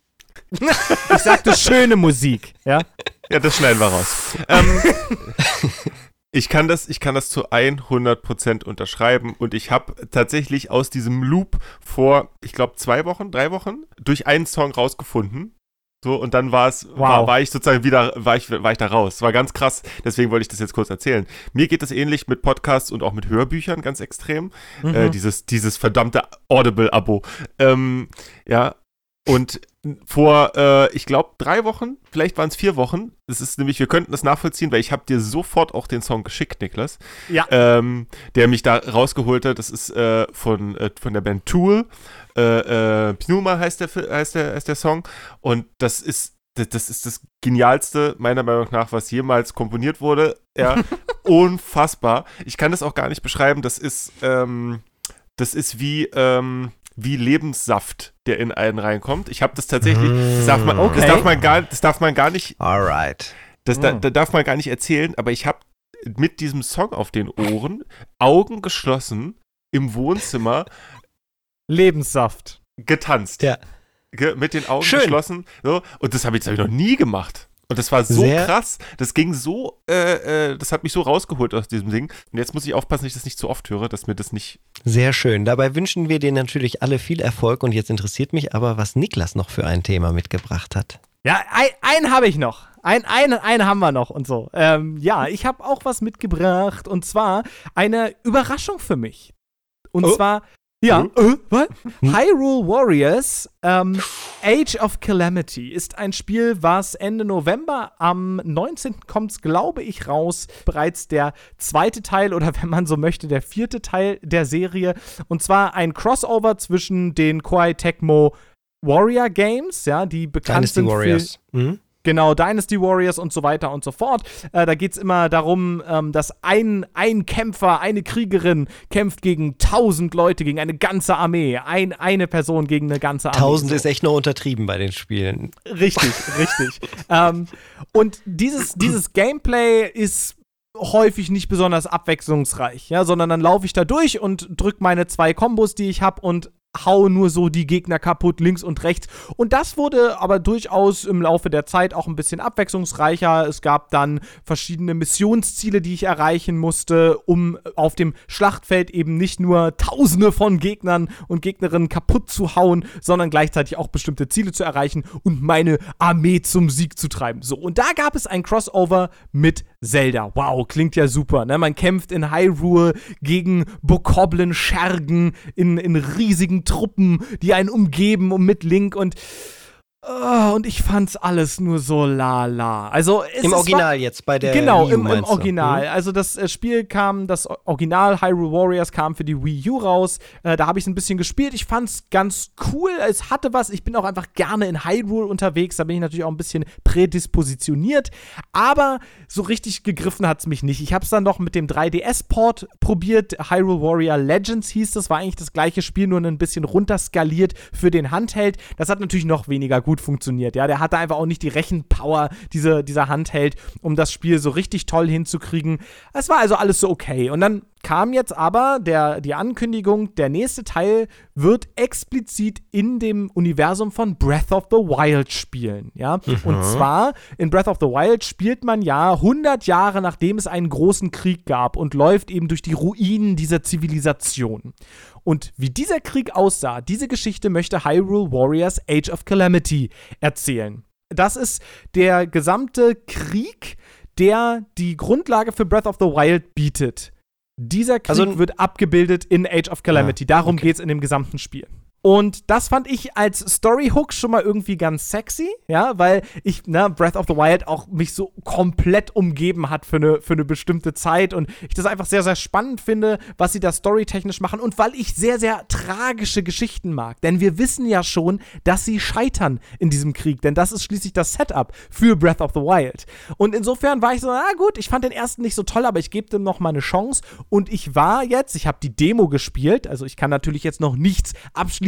ich sagte schöne Musik, ja. Ja, das schneiden wir raus. ähm, ich kann das, ich kann das zu 100% unterschreiben und ich habe tatsächlich aus diesem Loop vor, ich glaube, zwei Wochen, drei Wochen durch einen Song rausgefunden. So, und dann war es, wow. war, war, ich sozusagen wieder, war ich, war ich da raus. War ganz krass, deswegen wollte ich das jetzt kurz erzählen. Mir geht es ähnlich mit Podcasts und auch mit Hörbüchern ganz extrem. Mhm. Äh, dieses, dieses verdammte Audible-Abo. Ähm, ja, und vor, äh, ich glaube, drei Wochen, vielleicht waren es vier Wochen. Das ist nämlich, wir könnten das nachvollziehen, weil ich habe dir sofort auch den Song geschickt, Niklas. Ja. Ähm, der mich da rausgeholt hat. Das ist äh, von, äh, von der Band Tool. Äh, äh, Pneuma heißt der, heißt, der, heißt der Song. Und das ist das, das, ist das Genialste, meiner Meinung nach, was jemals komponiert wurde. Ja, unfassbar. Ich kann das auch gar nicht beschreiben. Das ist, ähm, das ist wie, ähm, wie Lebenssaft, der in einen reinkommt. Ich habe das tatsächlich, das darf man, okay. das darf man gar, das darf man gar nicht. Alright. Das da, mm. da darf man gar nicht erzählen, aber ich habe mit diesem Song auf den Ohren, Augen geschlossen, im Wohnzimmer. Lebenssaft. Getanzt. Ja. Mit den Augen Schön. geschlossen. So. Und das habe ich, das hab ich noch nie gemacht. Und das war so Sehr krass. Das ging so, äh, äh, das hat mich so rausgeholt aus diesem Ding. Und jetzt muss ich aufpassen, dass ich das nicht zu oft höre, dass mir das nicht. Sehr schön. Dabei wünschen wir dir natürlich alle viel Erfolg. Und jetzt interessiert mich aber, was Niklas noch für ein Thema mitgebracht hat. Ja, ein, einen habe ich noch. Ein, ein, einen haben wir noch und so. Ähm, ja, ich habe auch was mitgebracht und zwar eine Überraschung für mich. Und Oh. zwar, ja, Hm? äh, was? Hyrule Warriors ähm, Age of Calamity ist ein Spiel, was Ende November am 19. kommt, glaube ich, raus. Bereits der zweite Teil oder wenn man so möchte, der vierte Teil der Serie. Und zwar ein Crossover zwischen den Koei Tecmo Warrior Games, ja, die bekannt Dynasty sind für Warriors. Mhm. Genau, Dynasty Warriors und so weiter und so fort. Äh, da geht es immer darum, ähm, dass ein, ein Kämpfer, eine Kriegerin kämpft gegen tausend Leute, gegen eine ganze Armee. Ein, eine Person gegen eine ganze Armee. Tausend So. ist echt noch untertrieben bei den Spielen. Richtig, richtig. ähm, und dieses, dieses Gameplay ist häufig nicht besonders abwechslungsreich, ja, sondern dann laufe ich da durch und drücke meine zwei Kombos, die ich habe und hau nur so die Gegner kaputt, links und rechts. Und das wurde aber durchaus im Laufe der Zeit auch ein bisschen abwechslungsreicher. Es gab dann verschiedene Missionsziele, die ich erreichen musste, um auf dem Schlachtfeld eben nicht nur Tausende von Gegnern und Gegnerinnen kaputt zu hauen, sondern gleichzeitig auch bestimmte Ziele zu erreichen und meine Armee zum Sieg zu treiben. So, und da gab es ein Crossover mit Zelda. Wow, klingt ja super. Ne? Man kämpft in Hyrule gegen Bokoblin Schergen in, in riesigen Truppen, die einen umgeben und mit Link und Ah, und ich fand's alles nur so lala. Also es Im Original jetzt, bei der Genau, Wii U, im, im meinst du? Original. Mhm. Also das äh, Spiel kam, das Original Hyrule Warriors kam für die Wii U raus. Äh, da habe ich ein bisschen gespielt. Ich fand's ganz cool. Es hatte was. Ich bin auch einfach gerne in Hyrule unterwegs. Da bin ich natürlich auch ein bisschen prädispositioniert. Aber so richtig gegriffen hat's mich nicht. Ich habe es dann noch mit dem 3DS-Port probiert. Hyrule Warrior Legends hieß das. War eigentlich das gleiche Spiel, nur ein bisschen runterskaliert für den Handheld. Das hat natürlich noch weniger gut funktioniert. Ja, der hatte einfach auch nicht die Rechenpower, diese, dieser Handheld, um das Spiel so richtig toll hinzukriegen. Es war also alles so okay. Und dann kam jetzt aber der, die Ankündigung, der nächste Teil wird explizit in dem Universum von Breath of the Wild spielen. Ja, und zwar in Breath of the Wild spielt man ja 100 Jahre nachdem es einen großen Krieg gab und läuft eben durch die Ruinen dieser Zivilisation. Und wie dieser Krieg aussah, diese Geschichte möchte Hyrule Warriors Age of Calamity erzählen. Das ist der gesamte Krieg, der die Grundlage für Breath of the Wild bietet. Dieser Krieg Also- wird abgebildet in Age of Calamity. Darum okay. geht's in dem gesamten Spiel. Und das fand ich als Story-Hook schon mal irgendwie ganz sexy, ja, weil ich, ne, Breath of the Wild auch mich so komplett umgeben hat für eine, für eine bestimmte Zeit und ich das einfach sehr, sehr spannend finde, was sie da storytechnisch machen und weil ich sehr, sehr tragische Geschichten mag. Denn wir wissen ja schon, dass sie scheitern in diesem Krieg, denn das ist schließlich das Setup für Breath of the Wild. Und insofern war ich so, na gut, ich fand den ersten nicht so toll, aber ich gebe dem noch mal eine Chance und ich war jetzt, ich habe die Demo gespielt, also ich kann natürlich jetzt noch nichts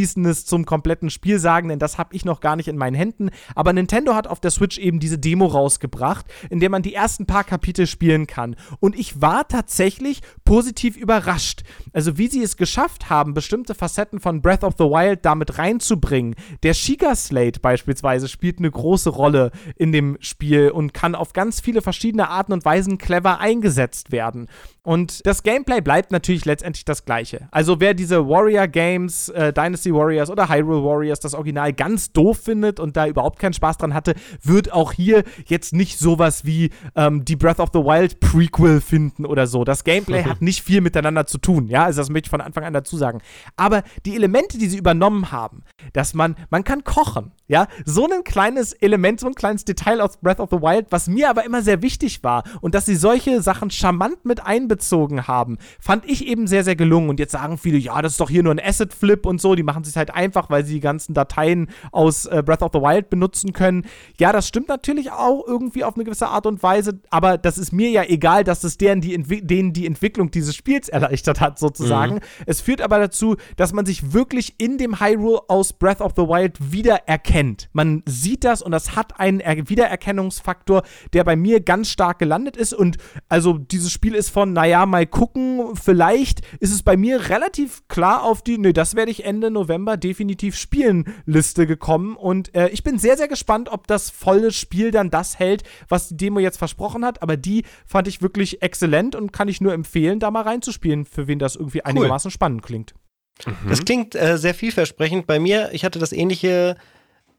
Abschließendes zum kompletten Spiel sagen, denn das habe ich noch gar nicht in meinen Händen. Aber Nintendo hat auf der Switch eben diese Demo rausgebracht, in der man die ersten paar Kapitel spielen kann. Und ich war tatsächlich positiv überrascht. Also wie sie es geschafft haben, bestimmte Facetten von Breath of the Wild damit reinzubringen. Der Sheikah Slate beispielsweise spielt eine große Rolle in dem Spiel und kann auf ganz viele verschiedene Arten und Weisen clever eingesetzt werden. Und das Gameplay bleibt natürlich letztendlich das gleiche. Also wer diese Warrior Games, äh, Dynasty Warriors oder Hyrule Warriors, das Original ganz doof findet und da überhaupt keinen Spaß dran hatte, wird auch hier jetzt nicht sowas wie ähm, die Breath of the Wild Prequel finden oder so. Das Gameplay hat nicht viel miteinander zu tun, ja, also das möchte ich von Anfang an dazu sagen. Aber die Elemente, die sie übernommen haben, dass man, man kann kochen, ja, so ein kleines Element, so ein kleines Detail aus Breath of the Wild, was mir aber immer sehr wichtig war und dass sie solche Sachen charmant mit einbezogen haben, fand ich eben sehr, sehr gelungen. Und jetzt sagen viele, ja, das ist doch hier nur ein Asset-Flip und so, die machen machen sie es halt einfach, weil sie die ganzen Dateien aus äh, Breath of the Wild benutzen können. Ja, das stimmt natürlich auch irgendwie auf eine gewisse Art und Weise, aber das ist mir ja egal, dass es deren die denen die Entwicklung dieses Spiels erleichtert hat, sozusagen. Mhm. Es führt aber dazu, dass man sich wirklich in dem Hyrule aus Breath of the Wild wiedererkennt. Man sieht das und das hat einen er Wiedererkennungsfaktor, der bei mir ganz stark gelandet ist. Und also dieses Spiel ist von, naja, mal gucken, vielleicht ist es bei mir relativ klar auf die, nee, das werde ich Ende November definitiv spielen Liste gekommen. Und äh, ich bin sehr, sehr gespannt, ob das volle Spiel dann das hält, was die Demo jetzt versprochen hat. Aber die fand ich wirklich exzellent und kann ich nur empfehlen, da mal reinzuspielen, für wen das irgendwie cool. einigermaßen spannend klingt. Mhm. Das klingt äh, sehr vielversprechend. Bei mir, ich hatte das ähnliche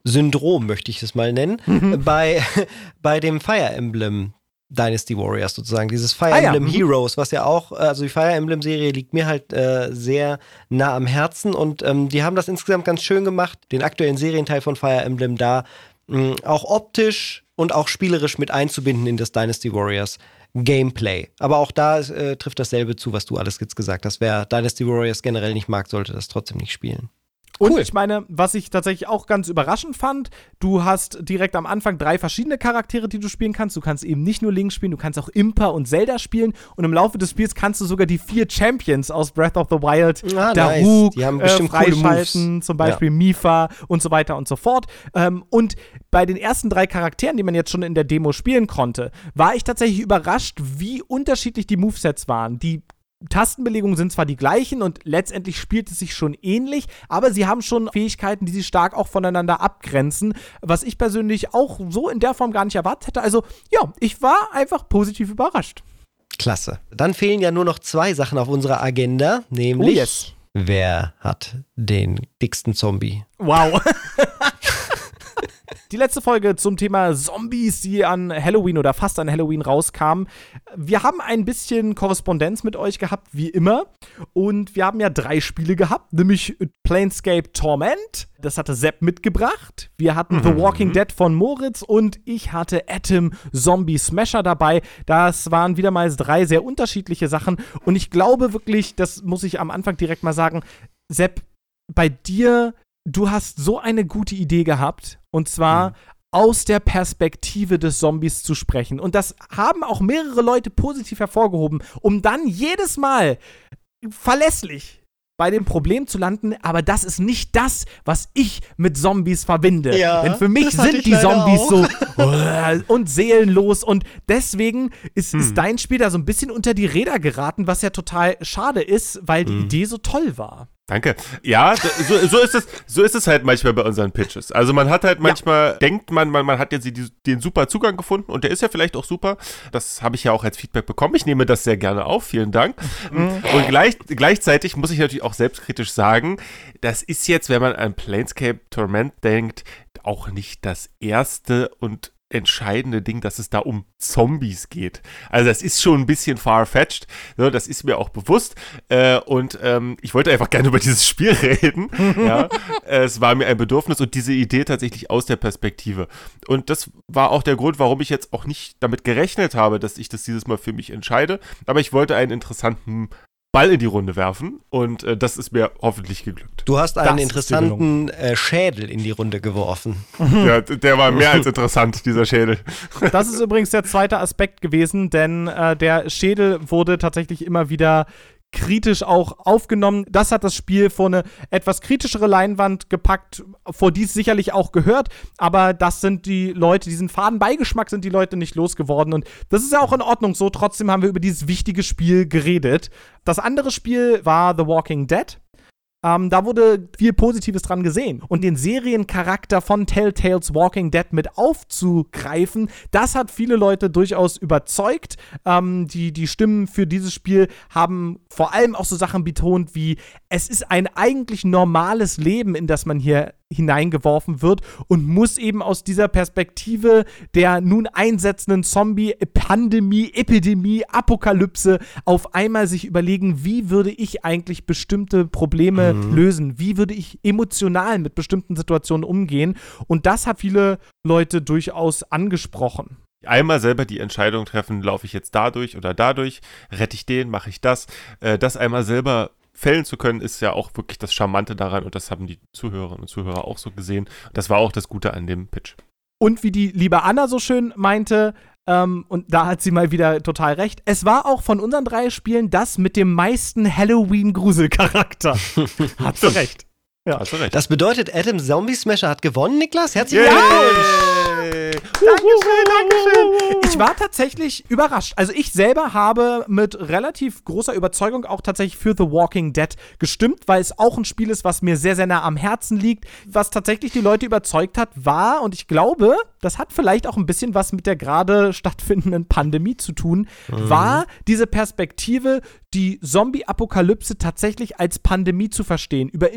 Syndrom, möchte ich es mal nennen, mhm. bei, bei dem Fire Emblem Dynasty Warriors sozusagen. Dieses Fire ah, Emblem ja. Mhm. Heroes, was ja auch, also die Fire Emblem Serie liegt mir halt äh, sehr nah am Herzen und ähm, die haben das insgesamt ganz schön gemacht, den aktuellen Serienteil von Fire Emblem da mh, auch optisch und auch spielerisch mit einzubinden in das Dynasty Warriors Gameplay. Aber auch da äh, trifft dasselbe zu, was du alles jetzt gesagt hast. Wer Dynasty Warriors generell nicht mag, sollte das trotzdem nicht spielen. Und cool. ich meine, was ich tatsächlich auch ganz überraschend fand, du hast direkt am Anfang drei verschiedene Charaktere, die du spielen kannst. Du kannst eben nicht nur Link spielen, du kannst auch Impa und Zelda spielen. Und im Laufe des Spiels kannst du sogar die vier Champions aus Breath of the Wild, ah, Daruk, nice. äh, freischalten, zum Beispiel ja. Mifa und so weiter und so fort. Ähm, und bei den ersten drei Charakteren, die man jetzt schon in der Demo spielen konnte, war ich tatsächlich überrascht, wie unterschiedlich die Movesets waren. Die Tastenbelegungen sind zwar die gleichen und letztendlich spielt es sich schon ähnlich, aber sie haben schon Fähigkeiten, die sie stark auch voneinander abgrenzen, was ich persönlich auch so in der Form gar nicht erwartet hätte. Also ja, ich war einfach positiv überrascht. Klasse. Dann fehlen ja nur noch zwei Sachen auf unserer Agenda, nämlich oh yes. wer hat den dicksten Zombie? Wow. Die letzte Folge zum Thema Zombies, die an Halloween oder fast an Halloween rauskamen. Wir haben ein bisschen Korrespondenz mit euch gehabt, wie immer. Und wir haben ja drei Spiele gehabt, nämlich Planescape Torment. Das hatte Sepp mitgebracht. Wir hatten mhm. The Walking Dead von Moritz und ich hatte Atom Zombie Smasher dabei. Das waren wieder mal drei sehr unterschiedliche Sachen. Und ich glaube wirklich, das muss ich am Anfang direkt mal sagen, Sepp, bei dir du hast so eine gute Idee gehabt. Und zwar mhm. aus der Perspektive des Zombies zu sprechen. Und das haben auch mehrere Leute positiv hervorgehoben, um dann jedes Mal verlässlich bei dem Problem zu landen, aber das ist nicht das, was ich mit Zombies verbinde. Ja, Denn für mich sind die Zombies auch. so und seelenlos und deswegen ist, hm. ist, dein Spiel da so ein bisschen unter die Räder geraten, was ja total schade ist, weil die hm. Idee so toll war. Danke. Ja, so, so, ist es, so ist es halt manchmal bei unseren Pitches. Also man hat halt manchmal, ja. denkt man, man, man hat jetzt die, den super Zugang gefunden und der ist ja vielleicht auch super. Das habe ich ja auch als Feedback bekommen. Ich nehme das sehr gerne auf. Vielen Dank. Mhm. Und gleich, gleichzeitig muss ich natürlich auch selbstkritisch sagen, das ist jetzt, wenn man an Planescape Torment denkt, auch nicht das erste und entscheidende Ding, dass es da um Zombies geht. Also das ist schon ein bisschen far-fetched, ne, das ist mir auch bewusst. Äh, und ähm, ich wollte einfach gerne über dieses Spiel reden. ja. Es war mir ein Bedürfnis und diese Idee tatsächlich aus der Perspektive. Und das war auch der Grund, warum ich jetzt auch nicht damit gerechnet habe, dass ich das dieses Mal für mich entscheide. Aber ich wollte einen interessanten Ball in die Runde werfen und äh, das ist mir hoffentlich geglückt. Du hast einen das interessanten äh, Schädel in die Runde geworfen. Ja, der war mehr als interessant, dieser Schädel. Das ist übrigens der zweite Aspekt gewesen, denn äh, der Schädel wurde tatsächlich immer wieder kritisch auch aufgenommen. Das hat das Spiel vor eine etwas kritischere Leinwand gepackt, vor die es sicherlich auch gehört, aber das sind die Leute, diesen faden Beigeschmack sind die Leute nicht losgeworden und das ist ja auch in Ordnung so. Trotzdem haben wir über dieses wichtige Spiel geredet. Das andere Spiel war The Walking Dead. Ähm, da wurde viel Positives dran gesehen. Und den Seriencharakter von Telltales Walking Dead mit aufzugreifen, das hat viele Leute durchaus überzeugt. Ähm, die, die Stimmen für dieses Spiel haben vor allem auch so Sachen betont wie, es ist ein eigentlich normales Leben, in das man hier hineingeworfen wird und muss eben aus dieser Perspektive der nun einsetzenden Zombie-Pandemie, Epidemie, Apokalypse auf einmal sich überlegen, wie würde ich eigentlich bestimmte Probleme mhm. lösen? Wie würde ich emotional mit bestimmten Situationen umgehen? Und das hat viele Leute durchaus angesprochen einmal selber die Entscheidung treffen, laufe ich jetzt dadurch oder dadurch, rette ich den, mache ich das, äh, das einmal selber fällen zu können, ist ja auch wirklich das Charmante daran und das haben die Zuhörerinnen und Zuhörer auch so gesehen. Das war auch das Gute an dem Pitch. Und wie die liebe Anna so schön meinte, ähm, und da hat sie mal wieder total recht. Es war auch von unseren drei Spielen das mit dem meisten Halloween-Gruselcharakter. hat sie recht. Ja. Hast du recht. Das bedeutet, Adam Zombie Smasher hat gewonnen, Niklas. Herzlichen Glückwunsch. Dankeschön, Dankeschön. Ich war tatsächlich überrascht. Also ich selber habe mit relativ großer Überzeugung auch tatsächlich für The Walking Dead gestimmt, weil es auch ein Spiel ist, was mir sehr, sehr nah am Herzen liegt. Was tatsächlich die Leute überzeugt hat, war, und ich glaube, das hat vielleicht auch ein bisschen was mit der gerade stattfindenden Pandemie zu tun, mhm. war diese Perspektive, die Zombie-Apokalypse tatsächlich als Pandemie zu verstehen, über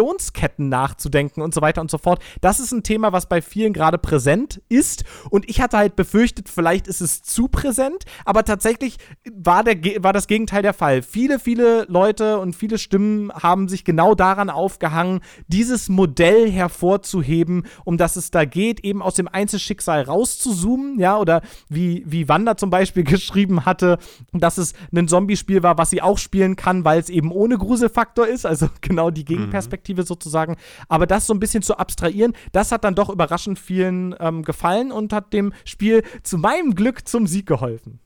Infektionsketten nachzudenken und so weiter und so fort. Das ist ein Thema, was bei vielen gerade präsent ist. Und ich hatte halt befürchtet, vielleicht ist es zu präsent, aber tatsächlich war, der, war das Gegenteil der Fall. Viele, viele Leute und viele Stimmen haben sich genau daran aufgehangen, dieses Modell hervorzuheben, um das es da geht, eben aus dem Einzelschicksal rauszuzoomen, ja, oder wie, wie Wanda zum Beispiel geschrieben hatte, dass es ein Zombie-Spiel war, was sie auch spielen kann, weil es eben ohne Gruselfaktor ist, also genau die Gegenperspektive mhm. Sozusagen. Aber das so ein bisschen zu abstrahieren, das hat dann doch überraschend vielen ähm, gefallen und hat dem Spiel zu meinem Glück zum Sieg geholfen.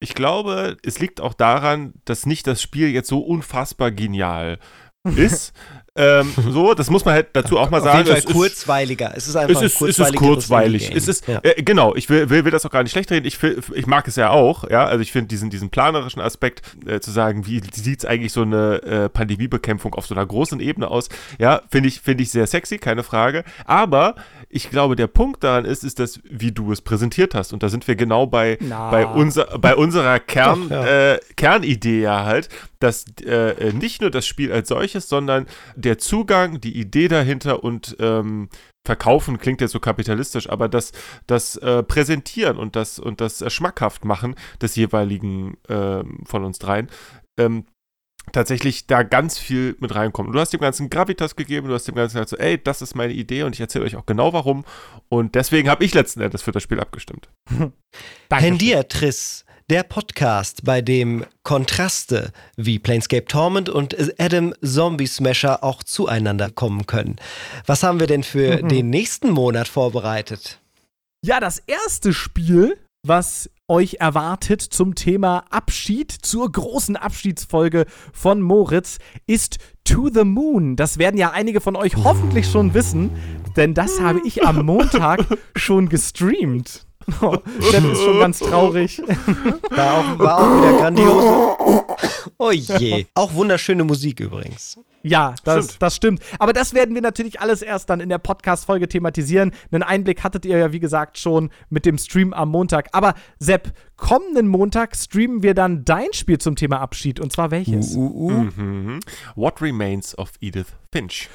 Ich glaube, es liegt auch daran, dass nicht das Spiel jetzt so unfassbar genial ist, ähm, so, das muss man halt dazu auch mal sagen. Auf jeden Fall kurzweiliger. Es ist einfach es ist, es ist kurzweilig. Es ist, ja. äh, genau, ich will, will, will, das auch gar nicht schlecht reden. Ich, ich mag es ja auch, ja. Also ich finde diesen, diesen planerischen Aspekt, äh, zu sagen, wie sieht es eigentlich so eine äh, Pandemiebekämpfung auf so einer großen Ebene aus, ja, finde ich, find ich sehr sexy, keine Frage. Aber ich glaube, der Punkt daran ist, ist das, wie du es präsentiert hast. Und da sind wir genau bei, bei, unser, bei unserer Kern, Doch, ja. äh, Kernidee ja halt, dass äh, nicht nur das Spiel als solches, sondern der Zugang, die Idee dahinter und ähm, Verkaufen klingt jetzt so kapitalistisch, aber das, das äh, Präsentieren und das, und das äh, schmackhaft machen des jeweiligen äh, von uns dreien, ähm, tatsächlich da ganz viel mit reinkommt. Und du hast dem Ganzen Gravitas gegeben, du hast dem Ganzen gesagt so, ey, das ist meine Idee und ich erzähle euch auch genau warum. Und deswegen habe ich letzten Endes für das Spiel abgestimmt. Hendia Triss der Podcast, bei dem Kontraste wie Planescape Torment und Adam Zombie Smasher auch zueinander kommen können. Was haben wir denn für mhm. den nächsten Monat vorbereitet? Ja, das erste Spiel, was euch erwartet zum Thema Abschied, zur großen Abschiedsfolge von Moritz, ist To the Moon. Das werden ja einige von euch hoffentlich schon wissen, denn das habe ich am Montag schon gestreamt. Oh, Sepp ist schon ganz traurig. War auch, war auch wieder grandios. Oh je. Auch wunderschöne Musik übrigens. Ja, das stimmt. das stimmt. Aber das werden wir natürlich alles erst dann in der Podcast-Folge thematisieren. Einen Einblick hattet ihr ja, wie gesagt, schon mit dem Stream am Montag. Aber Sepp, kommenden Montag streamen wir dann dein Spiel zum Thema Abschied. Und zwar welches? Uh, uh, uh. Mhm. What Remains of Edith Finch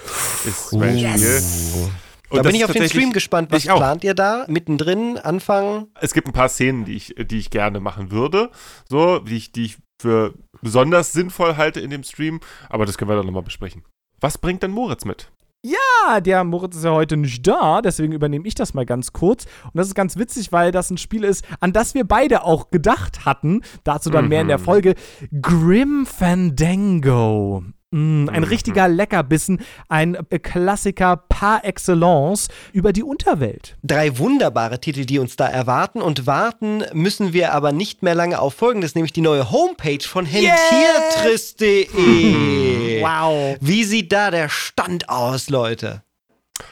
ist mein yes. Spiel. Und da bin ich auf den Stream gespannt. Was plant ihr da? Mittendrin, Anfang? Es gibt ein paar Szenen, die ich, die ich gerne machen würde. So, die ich, die ich für besonders sinnvoll halte in dem Stream. Aber das können wir dann nochmal besprechen. Was bringt denn Moritz mit? Ja, der Moritz ist ja heute nicht da, deswegen übernehme ich das mal ganz kurz. Und das ist ganz witzig, weil das ein Spiel ist, an das wir beide auch gedacht hatten. Dazu dann mhm. mehr in der mhm. Folge. Grim Fandango. Mm, ein mhm. richtiger Leckerbissen, ein Klassiker par excellence über die Unterwelt. Drei wunderbare Titel, die uns da erwarten. Und warten müssen wir aber nicht mehr lange auf Folgendes, nämlich die neue Homepage von hentiertrist.de. wow. Wie sieht da der Stand aus, Leute?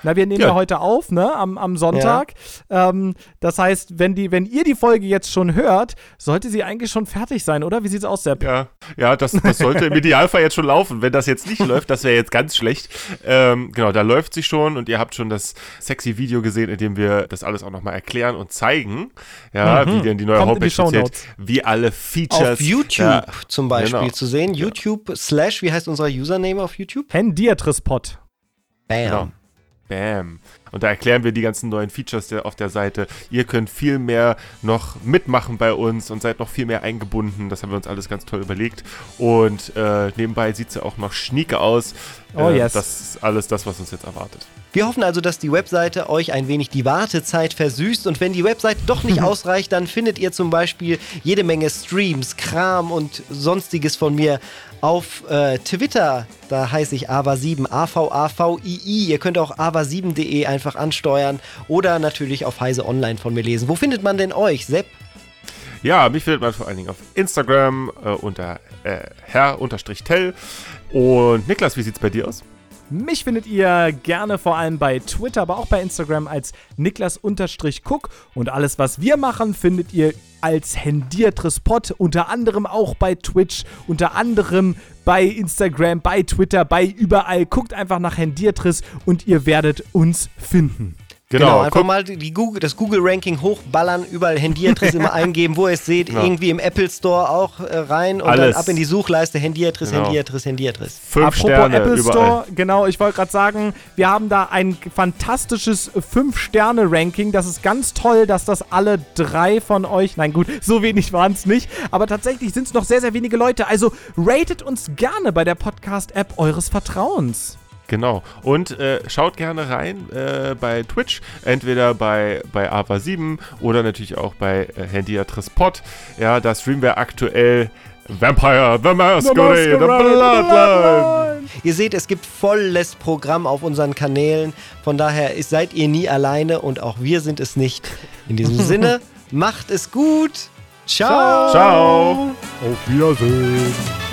Na, wir nehmen ja, ja heute auf, ne, am, am Sonntag. Ja. Ähm, das heißt, wenn, die, wenn ihr die Folge jetzt schon hört, sollte sie eigentlich schon fertig sein, oder? Wie sieht's aus, Sepp? Ja, ja das, das sollte im Idealfall jetzt schon laufen. Wenn das jetzt nicht läuft, das wäre jetzt ganz schlecht. Ähm, genau, da läuft sie schon und ihr habt schon das sexy Video gesehen, in dem wir das alles auch nochmal erklären und zeigen. Ja, mhm. wie denn die neue Kommt Homepage funktioniert, wie alle Features. Auf YouTube ja, zum Beispiel genau. zu sehen. YouTube slash, wie heißt unser Username auf YouTube? Hendiatrispot. Bam. Genau. Bam. Und da erklären wir die ganzen neuen Features der, auf der Seite. Ihr könnt viel mehr noch mitmachen bei uns und seid noch viel mehr eingebunden. Das haben wir uns alles ganz toll überlegt. Und äh, nebenbei sieht es ja auch noch schnieke aus. Oh äh, yes. Das ist alles das, was uns jetzt erwartet. Wir hoffen also, dass die Webseite euch ein wenig die Wartezeit versüßt und wenn die Webseite doch nicht ausreicht, dann findet ihr zum Beispiel jede Menge Streams, Kram und sonstiges von mir auf äh, Twitter. Da heiße ich AVA7, A-V-A-V-I-I. Ihr könnt auch ava7.de einfach ansteuern oder natürlich auf Heise Online von mir lesen. Wo findet man denn euch, Sepp? Ja, mich findet man vor allen Dingen auf Instagram äh, unter äh, herr-tell. Und Niklas, wie sieht's bei dir aus? Mich findet ihr gerne vor allem bei Twitter, aber auch bei Instagram als Niklas-Cook. Und alles, was wir machen, findet ihr als Hendiertrespot, unter anderem auch bei Twitch, unter anderem bei Instagram, bei Twitter, bei überall. Guckt einfach nach Hendiertriss und ihr werdet uns finden. Genau, genau einfach mal die Google, das Google-Ranking hochballern, überall Handyadresse immer eingeben, wo ihr es seht, genau. irgendwie im Apple Store auch äh, rein und Alles. dann ab in die Suchleiste Handyadresse, genau. Handyadresse, Handyadresse. Fünf Apropos Sterne Apple überall. Store, genau, ich wollte gerade sagen, wir haben da ein fantastisches 5-Sterne-Ranking. Das ist ganz toll, dass das alle drei von euch, nein gut, so wenig waren es nicht, aber tatsächlich sind es noch sehr, sehr wenige Leute. Also ratet uns gerne bei der Podcast-App eures Vertrauens. Genau. Und äh, schaut gerne rein äh, bei Twitch, entweder bei, bei AVA7 oder natürlich auch bei äh, Handyadress Pod. Ja, da streamen wir aktuell Vampire, The Masquerade, The, Bloodline. Ihr seht, es gibt volles Programm auf unseren Kanälen. Von daher seid ihr nie alleine und auch wir sind es nicht. In diesem Sinne, macht es gut. Ciao. Ciao. Auf Wiedersehen.